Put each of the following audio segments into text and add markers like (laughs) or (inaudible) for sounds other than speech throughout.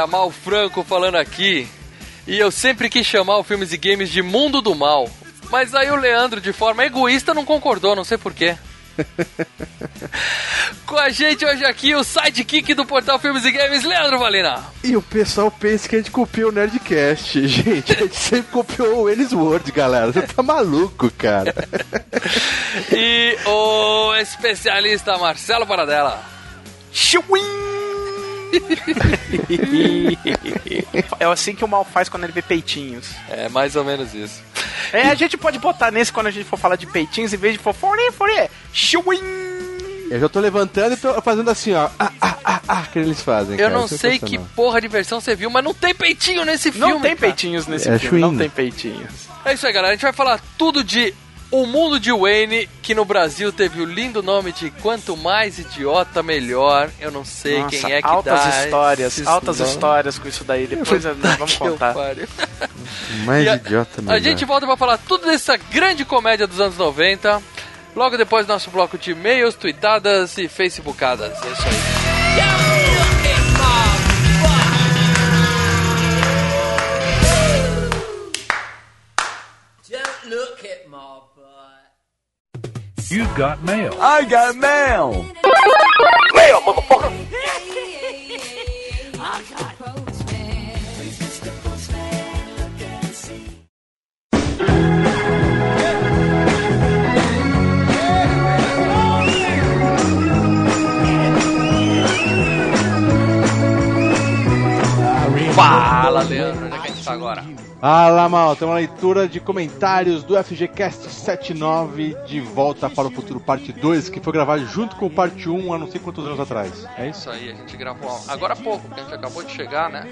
Galera, Mal Franco falando aqui. E eu sempre quis chamar o Filmes e Games de Mundo do Mal. Mas aí o Leandro, de forma egoísta, não concordou, não sei porquê. (laughs) Com a gente hoje aqui, o sidekick do portal Filmes e Games, Leandro Valina. E o pessoal pensa que a gente copiou o Nerdcast. (laughs) Gente, a gente sempre copiou o Elis Word, galera. Você tá maluco, cara. (laughs) E o especialista Marcelo Paradela. (laughs) É assim que o mal faz quando ele vê peitinhos. É mais ou menos isso. É, a gente pode botar nesse quando a gente for falar de peitinhos, em vez de for fore, fore, shuin. Eu já tô levantando e tô fazendo assim, ó. Ah, ah, ah, ah, que eles fazem. Eu cara. não sei que porra de versão você viu, mas não tem peitinho nesse filme. Não tem cara. peitinhos nesse É filme, não tem peitinhos. É isso aí, galera. A gente vai falar tudo de O Mundo de Wayne, que no Brasil teve o lindo nome de Quanto Mais Idiota, Melhor. Eu não sei Nossa, quem é que altas dá histórias, esses altas histórias com isso daí. Depois (laughs) eh, vamos eu contar. (laughs) Mais a- idiota, A melhor. gente volta pra falar tudo dessa grande comédia dos anos 90. Logo depois do nosso bloco de e-mails, tweetadas e facebookadas. É isso aí. You've got mail. I got mail. Fala, Leandro. Onde é que a gente tá agora? Fala, mal. Tem uma leitura de comentários do FGCast 79 de Volta para o Futuro Parte 2, que foi gravado junto com o Parte 1 há não sei quantos anos atrás. É isso? Aí, a gente gravou agora há pouco, porque a gente acabou de chegar, né?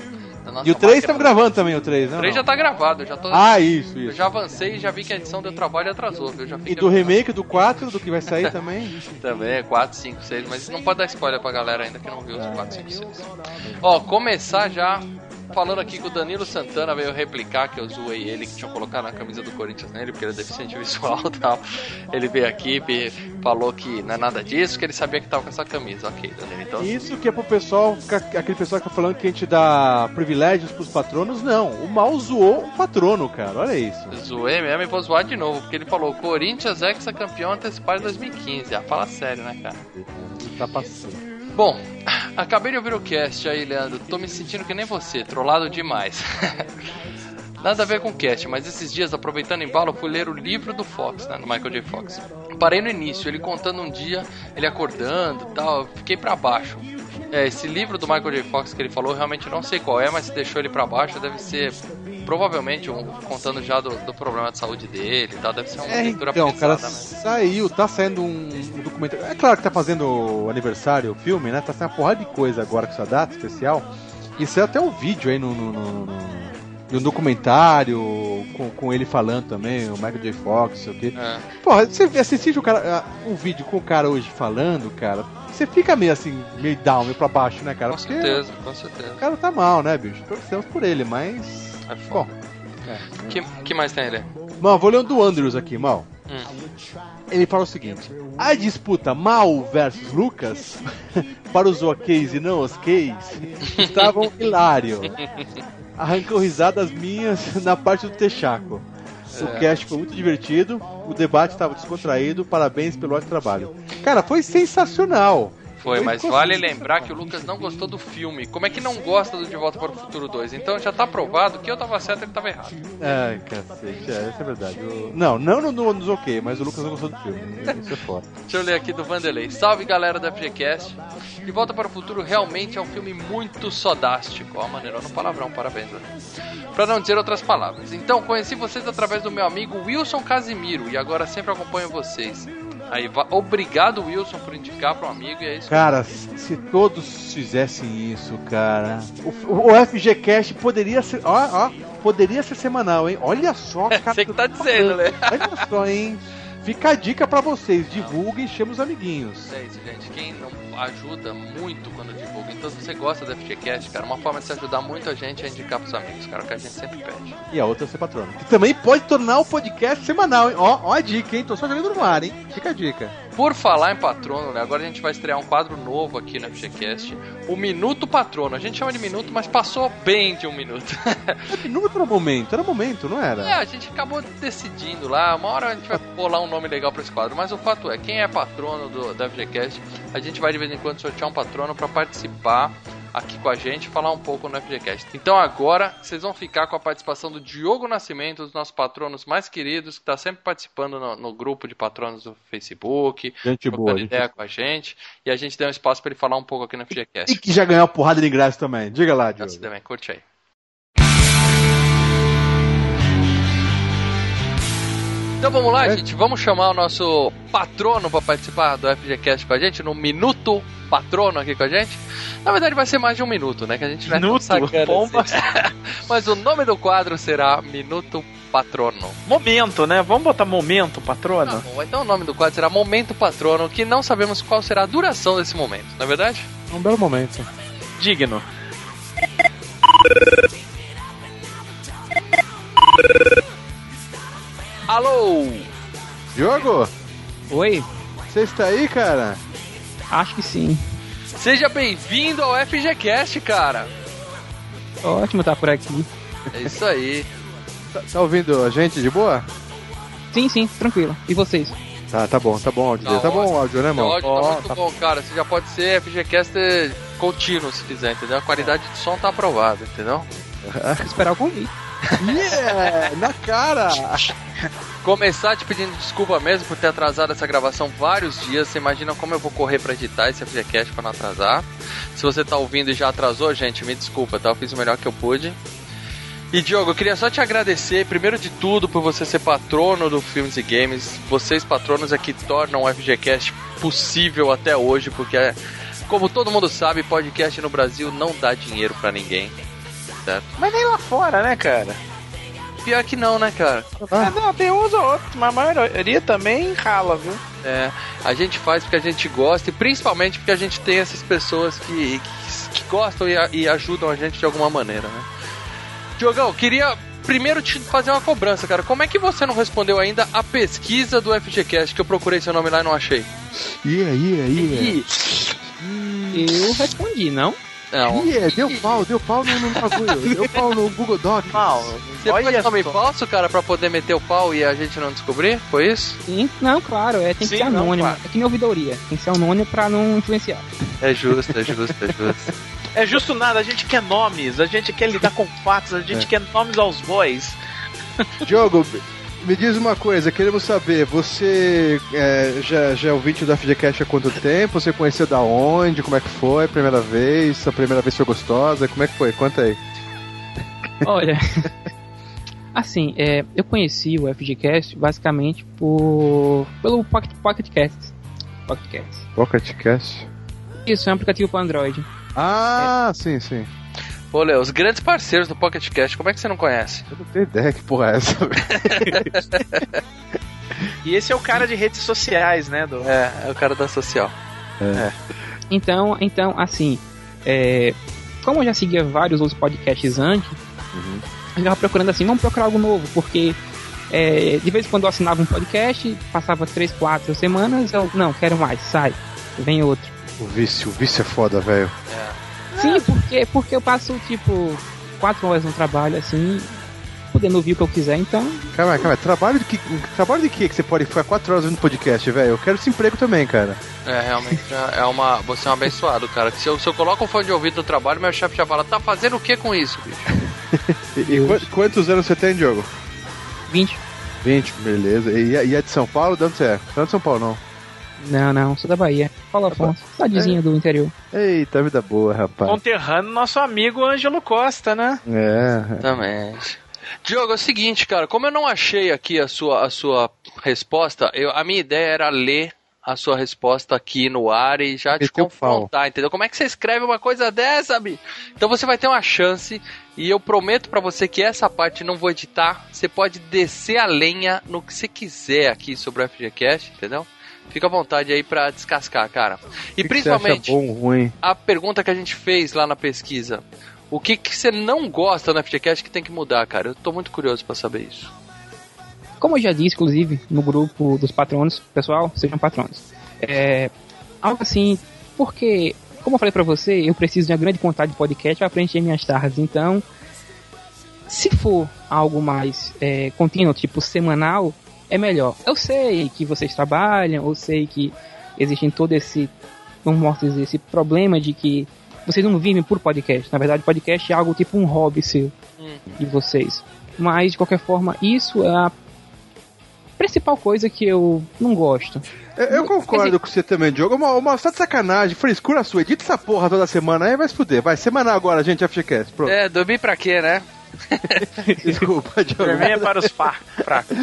E o 3 máquina. estamos gravando também, o 3, né? O 3 já não? tá gravado, eu já tô. Ah, isso, Eu isso. já avancei e já vi que a edição deu trabalho e atrasou, viu? Já E do remake do 4, do que vai sair (laughs) também? Também é 4, 5, 6, mas não pode dar spoiler pra galera ainda que não viu os Ah, 4, 5, 6. Ó, começar já falando aqui que o Danilo Santana veio replicar que eu zoei ele, que tinha colocado na camisa do Corinthians nele, porque ele é deficiente visual e tal. Ele veio aqui e falou que não é nada disso, que ele sabia que tava com essa camisa. Ok, Danilo, então. Isso que é pro pessoal, aquele pessoal que tá falando que a gente dá privilégios pros patronos, não. O mal zoou o patrono, cara. Olha isso. Zoei mesmo e vou zoar de novo, porque ele falou Corinthians é ex-campeão antecipado em 2015. Ah, fala sério, né, cara? Tá passando. Bom, acabei de ouvir o cast aí, Leandro. Tô me sentindo que nem você, trollado demais. (laughs) Nada a ver com o cast, mas esses dias, aproveitando em bala, fui ler o livro do Fox, né, do Michael J. Fox. Parei no início, ele contando um dia, ele acordando e tal, fiquei pra baixo. É, esse livro do Michael J. Fox que ele falou, realmente não sei qual é, mas se deixou ele pra baixo, deve ser provavelmente um, contando já do, do problema de saúde dele e tal, deve ser uma É, leitura então, cara, pesada, né? saiu, tá saindo um, um documentário. É claro que tá fazendo o aniversário, o filme, né? Tá saindo uma porrada de coisa agora com essa data especial. E saiu até um vídeo aí no. no, no, no- no documentário, com, com ele falando também, o Michael J. Fox, sei o quê. É. Porra, você assiste o cara, um vídeo com o cara hoje falando, cara, você fica meio assim, meio down, meio pra baixo, né, cara? Com Porque certeza, com certeza. O cara tá mal, né, bicho? Torcemos por ele, mas. É Bom. foda. Que, que mais tem ele? Mal, vou ler um do Andrews aqui, mal. Hum. Ele fala o seguinte: a disputa Mal versus Lucas, (laughs) para os OKs e não os Ks, estavam hilário. Arrancou risadas minhas (laughs) na parte do Texaco. O cast foi muito divertido, o debate estava descontraído, parabéns pelo ótimo trabalho. Cara, foi sensacional. Foi, mas vale lembrar que o Lucas não gostou do filme. Como é que não gosta do De Volta para o Futuro 2? Então já tá provado que eu tava certo e ele tava errado. Ai, cacete, é, isso é verdade. O- Não, não no, no, ok, mas o Lucas não gostou do filme. Isso é foda. Deixa eu ler aqui do Vanderlei. Salve galera da FGCast. De Volta para o Futuro realmente é um filme muito sodástico. Ó, maneiro no palavrão, parabéns, Vanderlei. Pra não dizer outras palavras. Então, conheci vocês através do meu amigo Wilson Casimiro e agora sempre acompanho vocês. Aí, obrigado Wilson por indicar para um amigo e é isso. Cara, se todos fizessem isso, cara. O, o FGCast poderia ser. Ó, ó, poderia ser semanal, hein? Olha só, (laughs) cara. Você que tá dizendo, né? Olha só, hein? Fica a dica pra vocês: divulguem e chame os amiguinhos. É isso, gente. Quem não ajuda muito quando divulga. Então, se você gosta do FGCast, cara, uma forma de se ajudar muito a gente é indicar pros amigos, cara, o que a gente sempre pede. E a outra é ser patrono. Que também pode tornar o podcast semanal, hein? Ó, ó a dica, hein? Tô só jogando no ar, hein? Fica a dica. Por falar em patrono, né? Agora a gente vai estrear um quadro novo aqui no FGCast, o Minuto Patrono. A gente chama de minuto, mas passou bem de um minuto. (laughs) Minuto era momento, era momento, não é, era? a gente acabou decidindo lá, uma hora a gente vai bolar um nome legal pra esse quadro, mas o fato é, quem é patrono do, da FGCast, a gente vai de vez em quando sortear um patrono pra participar aqui com a gente, falar um pouco no FGCast. Então agora vocês vão ficar com a participação do Diogo Nascimento, dos nossos patronos mais queridos, que tá sempre participando no, no grupo de patronos do Facebook, Gente boa. gente. ideia com a gente, e a gente deu um espaço pra ele falar um pouco aqui no FGCast. E que já ganhou porrada de ingresso também. Diga lá, Diogo. Assim também, curte aí. Então vamos lá, É. gente. Vamos chamar o nosso patrono para participar do FGCast com a gente, no Minuto Patrono aqui com a gente. Na verdade, vai ser mais de um minuto, né? Que a gente não é tão Minuto? Pomba. assim. (laughs) Mas o nome do quadro será Minuto Patrono. Momento, né? Vamos botar momento, Tá patrono? bom, então o nome do quadro será Momento Patrono, que não sabemos qual será a duração desse momento, não é verdade? É um belo momento. Digno. (laughs) Alô! Diogo, Oi? você está aí, cara? Acho que sim. Seja bem-vindo ao FGCast, cara! Ótimo estar por aqui. É isso aí. Tá, tá ouvindo a gente de boa? Sim, sim, tranquilo. E vocês? Tá, tá bom, tá bom o áudio. Tá dele. Tá bom o áudio, né, O irmão? áudio Ó, tá muito tá- bom, cara. Você já pode ser FGCaster contínuo se quiser, entendeu? A qualidade de som tá aprovada, entendeu? Vou esperar o convite. Yeah, na cara! Começar te pedindo desculpa mesmo por ter atrasado essa gravação vários dias. Você imagina como eu vou correr pra editar esse FGCast pra não atrasar. Se você tá ouvindo e já atrasou, gente, me desculpa, tá? Eu fiz o melhor que eu pude. E Diogo, eu queria só te agradecer, primeiro de tudo, por você ser patrono do Filmes e Games. Vocês, patronos, é que tornam o FGCast possível até hoje, porque, é, como todo mundo sabe, podcast no Brasil não dá dinheiro pra ninguém. Certo? Mas nem lá fora, né, cara? Pior que não, né, cara? Ah, não, tem uns ou outros, mas a maioria também rala, viu? É, a gente faz porque a gente gosta e principalmente porque a gente tem essas pessoas que, que, que gostam e, e ajudam a gente de alguma maneira, né? Diogão, queria primeiro te fazer uma cobrança, cara. Como é que você não respondeu ainda a pesquisa do FGCast que eu procurei seu nome lá e não achei? Yeah, yeah, yeah. Eu respondi, não? Não. Yeah, deu pau, deu pau no, no bagulho. (laughs) deu pau no Google Docs. Mal. Você pôs Olha nome falso, cara, pra poder meter o pau e a gente não descobrir? Foi isso? Sim, não, claro, é, tem que Sim, ser não, anônimo. claro. É que nem ouvidoria. Tem que ser anônimo pra não influenciar. É justo, é justo, é justo. (laughs) É justo nada, a gente quer nomes, a gente quer lidar com fatos, a gente quer nomes aos bois. Diogo, me diz uma coisa, queremos saber, você é, já, já é ouvinte do FGCast há quanto tempo? Você conheceu da onde? Como é que foi? Primeira vez? A primeira vez foi gostosa? Como é que foi? Conta aí. (laughs) Olha. Assim, é, eu conheci o FGCast basicamente por pelo Pocket, Pocket Casts. Pocket Casts. Pocket Cast? Isso, é um aplicativo para Android. Ah, sim, sim. Pô, Léo, os grandes parceiros do Pocket Cast, como é que você não conhece? Eu não tenho ideia que porra é essa. (laughs) E esse é o cara de redes sociais, né? Do... É, é o cara da social. Então, então assim, é, como eu já seguia vários outros podcasts antes, eu estava procurando assim, vamos procurar algo novo, porque é, de vez em quando eu assinava um podcast, passava três, quatro semanas, eu não, quero mais, sai, vem outro. O vício, o vício é foda, velho. Sim, porque, porque eu passo tipo quatro horas no trabalho assim, podendo ouvir o que eu quiser, então. Calma aí, calma aí. Trabalho de que, trabalho de que que você pode ficar 4 horas no podcast, velho? Eu quero esse emprego também, cara. É, realmente é uma. Você é um abençoado, cara. Se eu, se eu coloco um fone de ouvido no trabalho, meu chefe já fala, tá fazendo o que com isso, bicho? E, (laughs) e qu- quantos anos você tem, Diogo? 20. 20, beleza. E, e é de São Paulo? De onde você é? Não é de São Paulo, não. Não, não, sou da Bahia. Fala, Afonso. Cidadezinha do interior. Eita, vida boa, rapaz. Conterrâneo nosso amigo Ângelo Costa, né? É. Exatamente. Diogo, é o seguinte, cara, como eu não achei aqui a sua, a sua resposta, eu, a minha ideia era ler a sua resposta aqui no ar e já te pau. confrontar, entendeu? Como é que você escreve uma coisa dessa, bi? Então você vai ter uma chance e eu prometo pra você que essa parte não vou editar. Você pode descer a lenha no que você quiser aqui sobre o FGCast, entendeu? Fica à vontade aí pra descascar, cara. E que que principalmente Você acha bom, ruim? a pergunta que a gente fez lá na pesquisa. O que, que você não gosta no FGCast que tem que mudar, cara? Eu tô muito curioso pra saber isso. Como eu já disse, inclusive, no grupo dos patronos, pessoal, sejam patronos. É, algo assim, porque, como eu falei pra você, eu preciso de uma grande quantidade de podcast para preencher minhas tardes. Então, se for algo mais é, contínuo, tipo semanal, é melhor. Eu sei que vocês trabalham, eu sei que existe todo esse, vamos mostrar dizer, esse problema de que vocês não vivem por podcast. Na verdade, podcast é algo tipo um hobby seu, de vocês. Mas, de qualquer forma, isso é a principal coisa que eu não gosto. Eu, eu concordo com você também, Diogo. Uma, uma só de sacanagem, frescura sua. Edita essa porra toda semana aí, vai se fuder. Vai, semanal agora, gente, FGCast. Pronto. É, dormir pra quê, né? (laughs) Desculpa, Diogo. Dormir é para os fracos.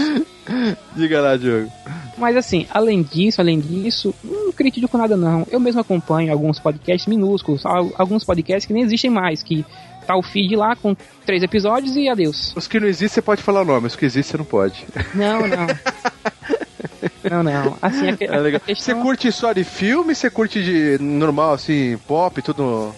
Diga lá, Diogo. Mas assim, além disso, além disso, não critico nada não. Eu mesmo acompanho alguns podcasts minúsculos, al- alguns podcasts que nem existem mais, que tá o feed lá com três episódios e adeus. Os que não existem, você pode falar o nome. Os que existem, você não pode. Não, não. não, não. Assim, a, (laughs) É legal. a questão... Você curte só de filme? Você curte de normal, assim, pop, tudo...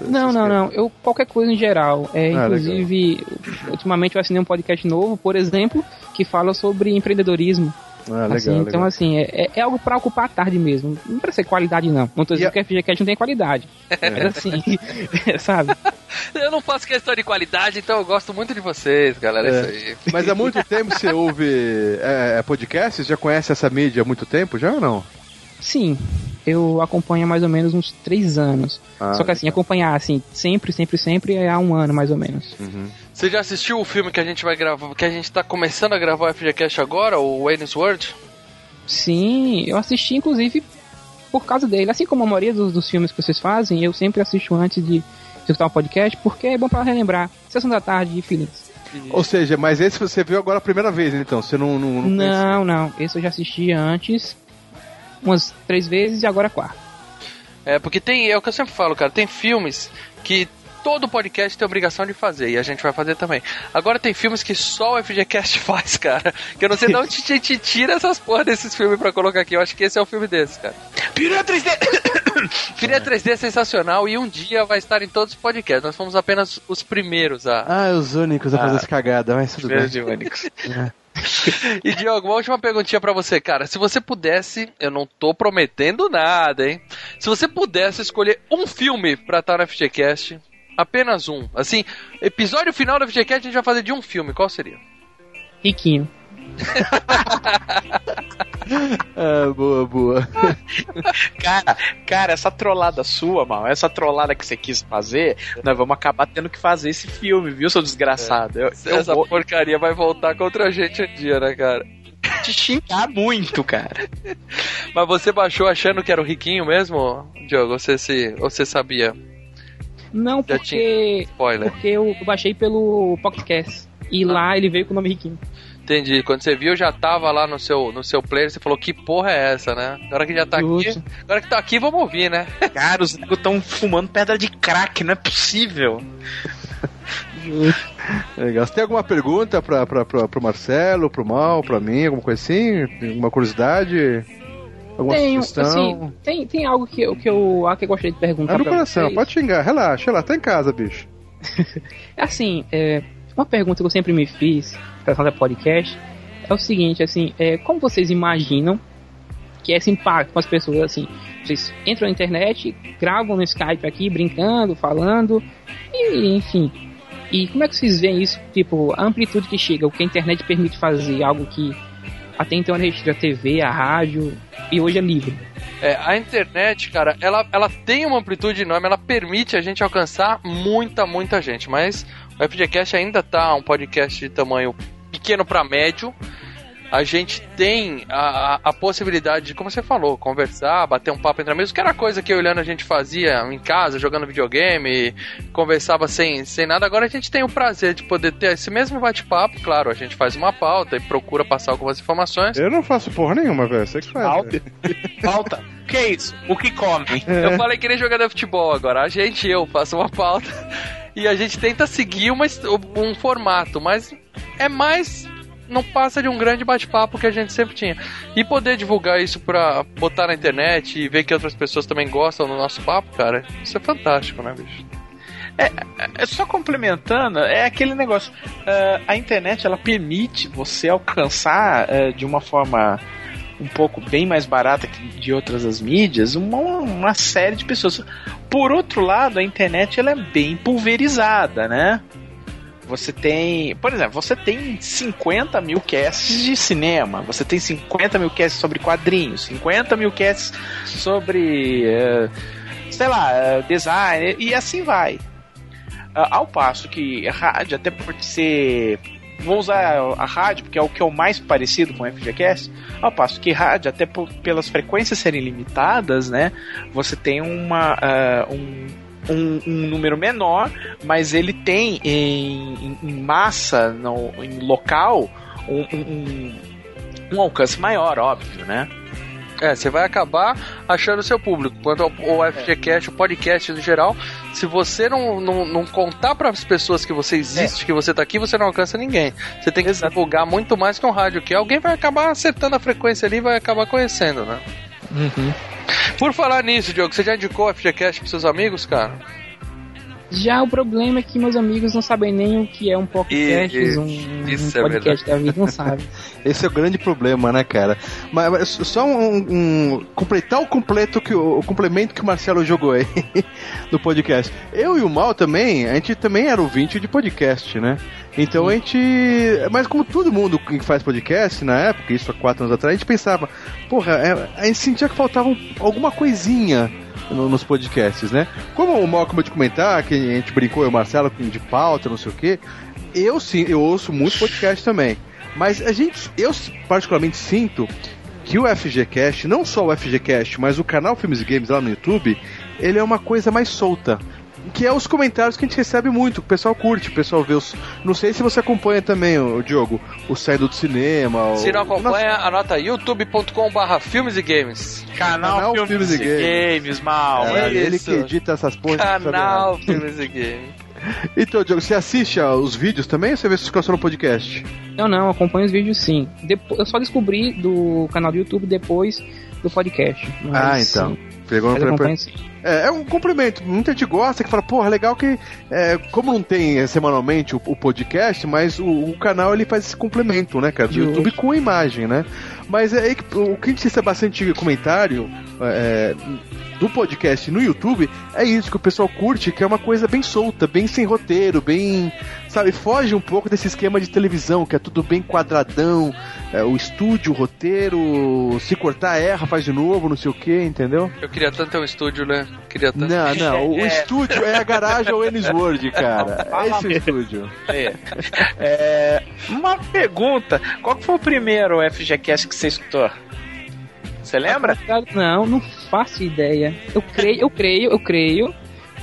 Não, não, não. Eu qualquer coisa em geral. É, Ah, inclusive, ultimamente eu assinei um podcast novo, por exemplo, que fala sobre empreendedorismo. Ah, legal, assim, legal. Então, assim, é, é- é algo pra ocupar a tarde mesmo. Não pra ser qualidade, não. Não tô dizendo E a- que a FGCast não tem qualidade. Mas assim, (laughs) sabe? Eu não faço questão de qualidade, então eu gosto muito de vocês, galera. É É. isso aí. Mas há muito (laughs) tempo você ouve é, podcast? Já conhece essa mídia há muito tempo já ou não? Sim, eu acompanho há mais ou menos uns três anos. Ah, Só que assim, acompanhar assim, sempre, sempre, sempre é há um ano mais ou menos. Você já assistiu o filme que a gente vai gravar, que a gente tá começando a gravar o FGCast agora, o Wayne's World? Sim, eu assisti inclusive por causa dele. Assim como a maioria dos, dos filmes que vocês fazem, eu sempre assisto antes de escutar o podcast, porque é bom pra relembrar. Sessão da tarde de feelings. Ou seja, mas esse você viu agora a primeira vez, então? Você não... Não, não? Não, não. Esse eu já assisti antes umas três vezes e agora a quarta. É, porque tem, é o que eu sempre falo, cara, tem filmes que todo podcast tem obrigação de fazer, e a gente vai fazer também. Agora tem filmes que só o FGCast (laughs) faz, cara, que eu não sei de onde te, te tira essas porra desses filmes pra colocar aqui, eu acho que esse é o filme desse, cara. Piranha 3D! (coughs) Piranha 3D é sensacional e um dia vai estar em todos os podcasts, nós fomos apenas os primeiros a... Ah, os únicos a fazer essa cagada, mas tudo bem. de Onix. (laughs) (laughs) E Diogo, uma última perguntinha pra você, cara. Se você pudesse, eu não tô prometendo nada, hein? Se você pudesse escolher um filme pra estar no FGCast, apenas um. Assim, episódio final do FGCast a gente vai fazer de um filme, qual seria? Riquinho. (laughs) Ah, boa, boa. Cara, cara, essa trollada sua, mal, essa trollada que você quis fazer, nós vamos acabar tendo que fazer esse filme, viu, seu desgraçado? Eu, eu Essa vou porcaria vai voltar contra a gente um dia, né, cara? te xingar muito, cara. Mas você baixou achando que era o Riquinho mesmo, Diogo? Você, se, ou você sabia? Não, Já porque. Spoiler. Porque eu baixei pelo Pocketcast. E lá ele veio com o nome Riquinho. Entendi. Quando você viu, já tava lá no seu, no seu player, você falou, que porra é essa, né? Agora que já tá aqui, agora que tá aqui, vamos ouvir, né? (laughs) Cara, os negros tão fumando pedra de crack, não é possível. Legal. Você tem alguma pergunta pra, pra, pra, pro Marcelo, pro Mal, pra mim, alguma coisa assim? Alguma curiosidade? Alguma sugestão? assim, tem, tem algo que, eu- que eu, ah, que eu gostaria de perguntar É no pra coração, vocês. pode xingar, relaxa, lá, tá em casa, bicho. (laughs) Assim, é, uma pergunta que eu sempre me fiz para fazer podcast é o seguinte, assim, é, como vocês imaginam que esse impacto com as pessoas, assim, vocês entram na internet, gravam no Skype aqui, brincando, falando, e enfim, E como é que vocês veem isso? Tipo, a amplitude que chega, o que a internet permite fazer, algo que até então era restrito a TV, a rádio, e hoje é livre. É, a internet, cara, ela, ela tem uma amplitude enorme, ela permite a gente alcançar muita, muita gente, mas o FGCast ainda tá um podcast de tamanho pequeno para médio, a gente tem a, a, possibilidade de, como você falou, conversar, bater um papo entre amigos, que era coisa que eu olhando a gente fazia em casa, jogando videogame, conversava sem, sem nada. Agora a gente tem o prazer de poder ter esse mesmo bate-papo, claro, a gente faz uma pauta e procura passar algumas informações. Eu não faço porra nenhuma, velho, você que faz. Pauta? pauta? O que é isso? O que come? É. Eu falei que nem jogador de futebol agora, a gente eu faço uma pauta (laughs) e a gente tenta seguir uma, um formato, mas é mais não passa de um grande bate-papo que a gente sempre tinha. E poder divulgar isso pra botar na internet e ver que outras pessoas também gostam do nosso papo, cara, isso é fantástico, né, bicho? É, é só complementando, é aquele negócio. Uh, a internet ela permite você alcançar uh, de uma forma um pouco bem mais barata que de outras as mídias uma, uma série de pessoas. Por outro lado, a internet ela é bem pulverizada, né? Você tem, por exemplo, você tem 50 mil casts de cinema, você tem 50 mil casts sobre quadrinhos, 50 mil casts sobre, uh, sei lá, uh, design, e assim vai. Uh, ao passo que rádio, até por ser. Vou usar a rádio porque é o que é o mais parecido com o FGCast. Ao passo que rádio, até por, pelas frequências serem limitadas, né? Você tem uma, um um, um, número menor, mas ele tem em, em massa, no, em local, um, um, um alcance maior, óbvio, né? É, você vai acabar achando o seu público. Quanto ao, ao FGCast, o podcast no geral, se você não, não, não contar para as pessoas que você existe, é. que você tá aqui, você não alcança ninguém. Você tem que Exato. divulgar muito mais que um rádio, que alguém vai acabar acertando a frequência ali e vai acabar conhecendo, né? Uhum. Por falar nisso, Diogo, você já indicou o FGCast pros seus amigos, cara? Já o problema é que meus amigos não sabem nem o que é um podcast, um, um é podcast da vida, não sabe. (laughs) Esse é o grande problema, né, cara? Mas, mas só um, um, completar o completo que o, o, complemento que o Marcelo jogou aí (laughs) do podcast. Eu e o Mal também, a gente também era ouvinte de podcast, né? Então Sim. a gente. Mas como todo mundo que faz podcast na época, isso há quatro anos atrás, a gente pensava, porra, é, a gente sentia que faltava alguma coisinha no, nos podcasts, né? Como o Mal acabou de comentar, que a gente brincou, eu o Marcelo, de pauta, não sei o quê, eu sim, eu ouço muito podcast também. Mas a gente, eu particularmente sinto que o FGCast, não só o FGCast, mas o canal Filmes e Games lá no YouTube, ele é uma coisa mais solta que é os comentários que a gente recebe muito, o pessoal curte, o pessoal vê os. Não sei se você acompanha também, o Diogo, o saindo do cinema. Se não acompanha, Nossa... anota youtube.com/barra filmes e games. Canal, Canal Filmes, filmes e Games, games mal. É, ele isso. que edita essas porras. Canal Filmes e Games. (laughs) Então, Diogo, você assiste os vídeos também ou você vê se fica só no podcast? Não, não, acompanho os vídeos sim. Depois, eu só descobri do canal do YouTube depois do podcast. ah, então. Sim. Pegou no é, é um cumprimento. Muita gente gosta que fala, porra, legal que, é, como não tem é, semanalmente o, o, podcast, mas o, o, canal ele faz esse complemento, né, cara? Do YouTube com imagem, né? Mas é, o que a gente recebe bastante comentário é, do podcast no YouTube é isso que o pessoal curte, que é uma coisa bem solta, bem sem roteiro, bem. Sabe, foge um pouco desse esquema de televisão, que é tudo bem quadradão, é, o estúdio, o roteiro, se cortar, erra, faz de novo, não sei o que, entendeu? Eu queria tanto ter um estúdio, né? Queria tanto... Não, não, o, (laughs) é. estúdio é a garagem ao Ennisworld, cara. (laughs) É esse o estúdio. É. é. Uma pergunta: qual foi o primeiro FGCast que você escutou? Você lembra? Não, não faço ideia. Eu creio, eu creio, eu creio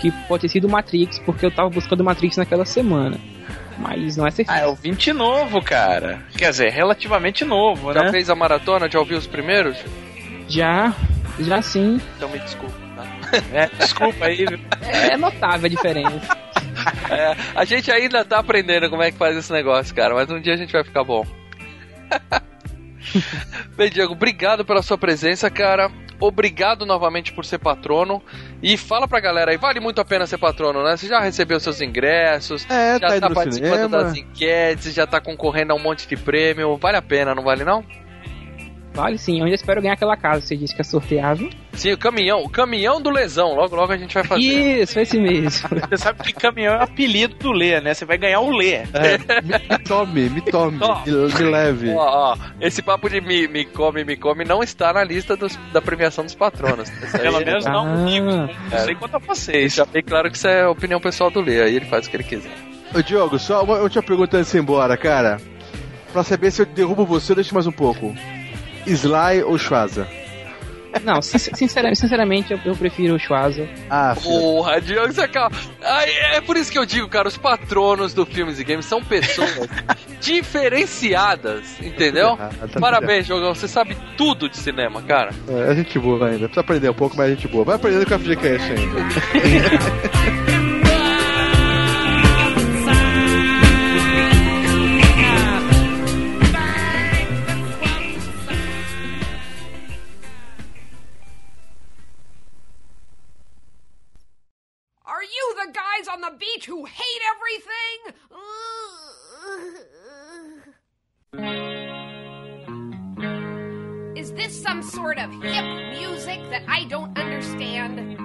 que pode ter sido Matrix, porque eu tava buscando Matrix naquela semana. Mas não é certeza. Ah, é o 20 novo, cara. Quer dizer, relativamente novo, já né? Já fez a maratona? Já ouviu os primeiros? Já, já sim. Então me desculpa. Tá? É, desculpa aí. É notável a diferença. (laughs) É, a gente ainda tá aprendendo como é que faz esse negócio, cara, mas um dia a gente vai ficar bom. (laughs) (laughs) Bem, Diego, obrigado pela sua presença, cara. Obrigado novamente por ser patrono. E fala pra galera aí, vale muito a pena ser patrono, né? Você já recebeu seus ingressos, é, já tá, tá participando cinema. das enquetes, já tá concorrendo a um monte de prêmio. Vale a pena, não vale não? Vale sim, eu ainda espero ganhar aquela casa. Você disse que é sorteável. Sim, o caminhão, o caminhão do lesão. Logo, logo a gente vai fazer. Isso, esse mesmo. (laughs) Você sabe que caminhão é o apelido do Lê, né? Você vai ganhar o Lê. É, me, me tome, me tome, me, me leve. Ó, ó, esse papo de me, me come, me come não está na lista dos- da premiação dos patronos. Pelo menos não Ah. Não sei quanto a vocês. Já bem claro que isso é a opinião pessoal do Lê, aí ele faz o que ele quiser. Ô Diogo, só uma última pergunta antes de ir embora, cara. Pra saber se eu derrubo você ou deixo mais um pouco. Sly ou Schwaza? Não, sin- sinceramente, sinceramente eu, eu prefiro o Schwarza. Ah. Porra, Diogo, você acaba. Ai, é por isso que eu digo, cara, os patronos do Filmes e Games são pessoas (laughs) diferenciadas, entendeu? Ah, tá Parabéns, Jogão, você sabe tudo de cinema, cara. É, é gente boa ainda. Precisa aprender um pouco, mas é gente boa. Vai aprendendo com a FGCast ainda. (laughs) the beach who hate everything? Is this some sort of hip music that I don't understand?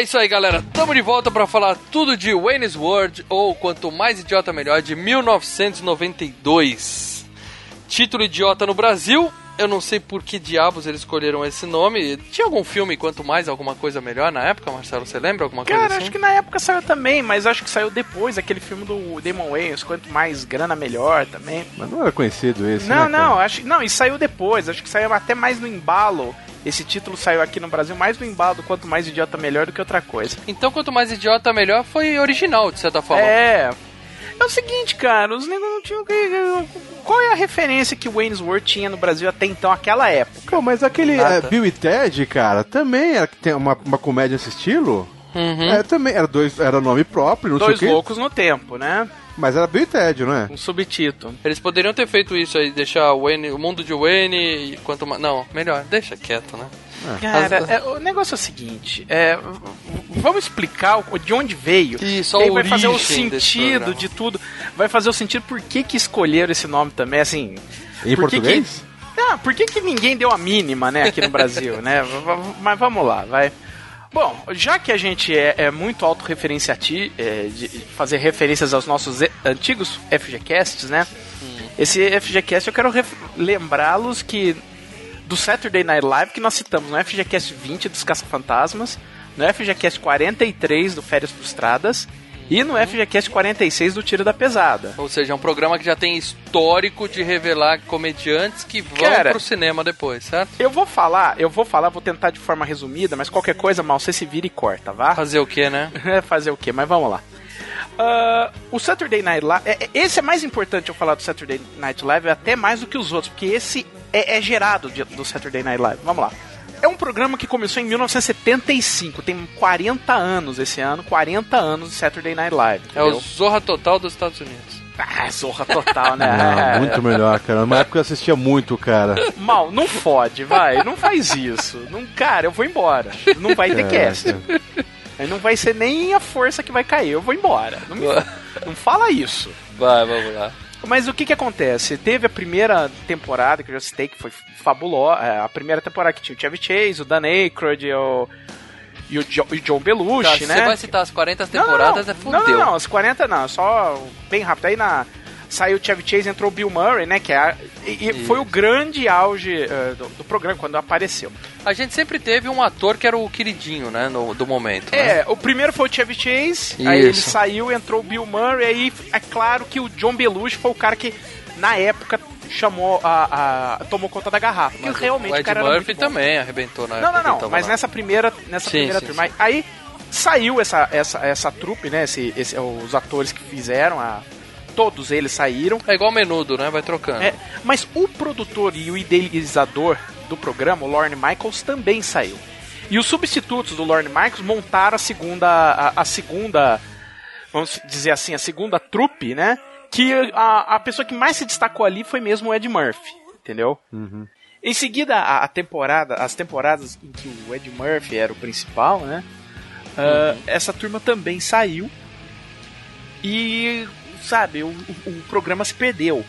É isso aí, galera. Tamo de volta pra falar tudo de Wayne's World, ou Quanto Mais Idiota Melhor, de 1992. Título idiota no Brasil. Eu não sei por que diabos eles escolheram esse nome. Tinha algum filme Quanto Mais Alguma Coisa Melhor na época, Marcelo? Você lembra alguma coisa Cara, assim? acho que na época saiu também, mas acho que saiu depois aquele filme do Damon Wayans, quanto mais grana melhor também. Mas não era conhecido esse, Não, né, não, cara? acho não, e saiu depois, acho que saiu até mais no embalo. Esse título saiu aqui no Brasil mais no embalo quanto mais idiota melhor do que outra coisa. Então, Quanto Mais Idiota Melhor foi original, de certa forma. É. É o seguinte, cara, os negros não tinham que. Qual é a referência que o Wayne's World tinha no Brasil até então, aquela época? Pô, mas aquele é, Bill e Ted, cara, também era que tem uma, uma comédia nesse estilo? Uhum. É, também, era dois, era nome próprio, não Dois sei o quê. loucos no tempo, né? Mas era Bill e Ted, não é? Um subtítulo. Eles poderiam ter feito isso aí, deixar o, Wayne, o mundo de Wayne e quanto mais. Não, melhor, deixa quieto, né? Cara, As- é, o negócio é o seguinte, é, vamos explicar o- de onde veio. Isso, e a vai fazer o sentido de tudo. Vai fazer o sentido por que, que escolheram esse nome também, assim. Em por que português? Que, ah, por que, que ninguém deu a mínima, né, aqui no Brasil, né? (laughs) Mas vamos lá, vai. Bom, já que a gente é, é muito autorreferenciati, é, de fazer referências aos nossos antigos FGCasts, né? Esse FGCast eu quero lembrá-los que do Saturday Night Live que nós citamos no FGCast 20 dos Caça-Fantasmas, no FGCast 43 do Férias Frustradas e no FGCast 46 do Tiro da Pesada. Ou seja, é um programa que já tem histórico de revelar comediantes que vão Cara- pro cinema depois, certo? Eu vou falar, eu vou falar, vou tentar de forma resumida, mas qualquer coisa, mal, você se vira e corta, vá? Fazer o que, né? (laughs) Fazer o quê? Mas vamos lá. Ah, o Saturday Night Live. é- é- esse é mais importante eu falar do Saturday Night Live até mais do que os outros, porque esse é, é gerado de- do Saturday Night Live. Vamos lá. É um programa que começou em 1975, tem 40 anos esse ano, 40 anos de Saturday Night Live. É o entendeu? Zorra Total dos Estados Unidos. Ah, zorra total, né? Não, muito melhor, cara. Numa época eu assistia muito, cara. Mal, não fode, vai. Não faz isso. Não, cara, eu vou embora. Não vai ter É, cast. cara. Aí não vai ser nem a força que vai cair. Eu vou embora. Não, me- não fala isso. Vai, vamos lá. Mas o que que acontece? Teve a primeira temporada que eu já citei, que foi fabulosa. é, A primeira temporada que tinha o Chevy Chase, o Dan Aykroyd e o, e o, Jo- e o John Tá, Belushi, se né? você vai citar as 40 Não, não, temporadas, não. é fudeu. Não, não, não, as 40 não, só bem rápido. Aí na. Saiu o Chevy Chase, entrou o Bill Murray, né? Que é a- e, e foi o grande auge eh, do, do programa quando apareceu. A gente sempre teve um ator que era o queridinho, né? No, do momento. né? É, o primeiro foi o Chevy Chase, aí ele Isso. saiu, entrou o Bill Murray, aí é claro que o John Belushi foi o cara que, na época, chamou a. a- tomou conta da garrafa. Mas Porque realmente o o cara Murphy também arrebentou na Não, época não, que não, tava mas lá. nessa primeira, nessa Sim, primeira sim, turma. sim. Aí saiu essa, essa, essa trupe, né? Esse, esse- os atores que fizeram, a, todos eles saíram. É igual menudo, né? Vai trocando. É, mas o produtor e o idealizador do programa, o Lorne Michaels, também saiu. E os substitutos do Lorne Michaels montaram a segunda, a, a segunda vamos dizer assim, a segunda trupe, né? Que a, a pessoa que mais se destacou ali foi mesmo o Ed Murphy, entendeu? Em seguida, a, a temporada, as temporadas em que o Ed Murphy era o principal, né? ah, Essa turma também saiu e, sabe, o, o- o programa se perdeu.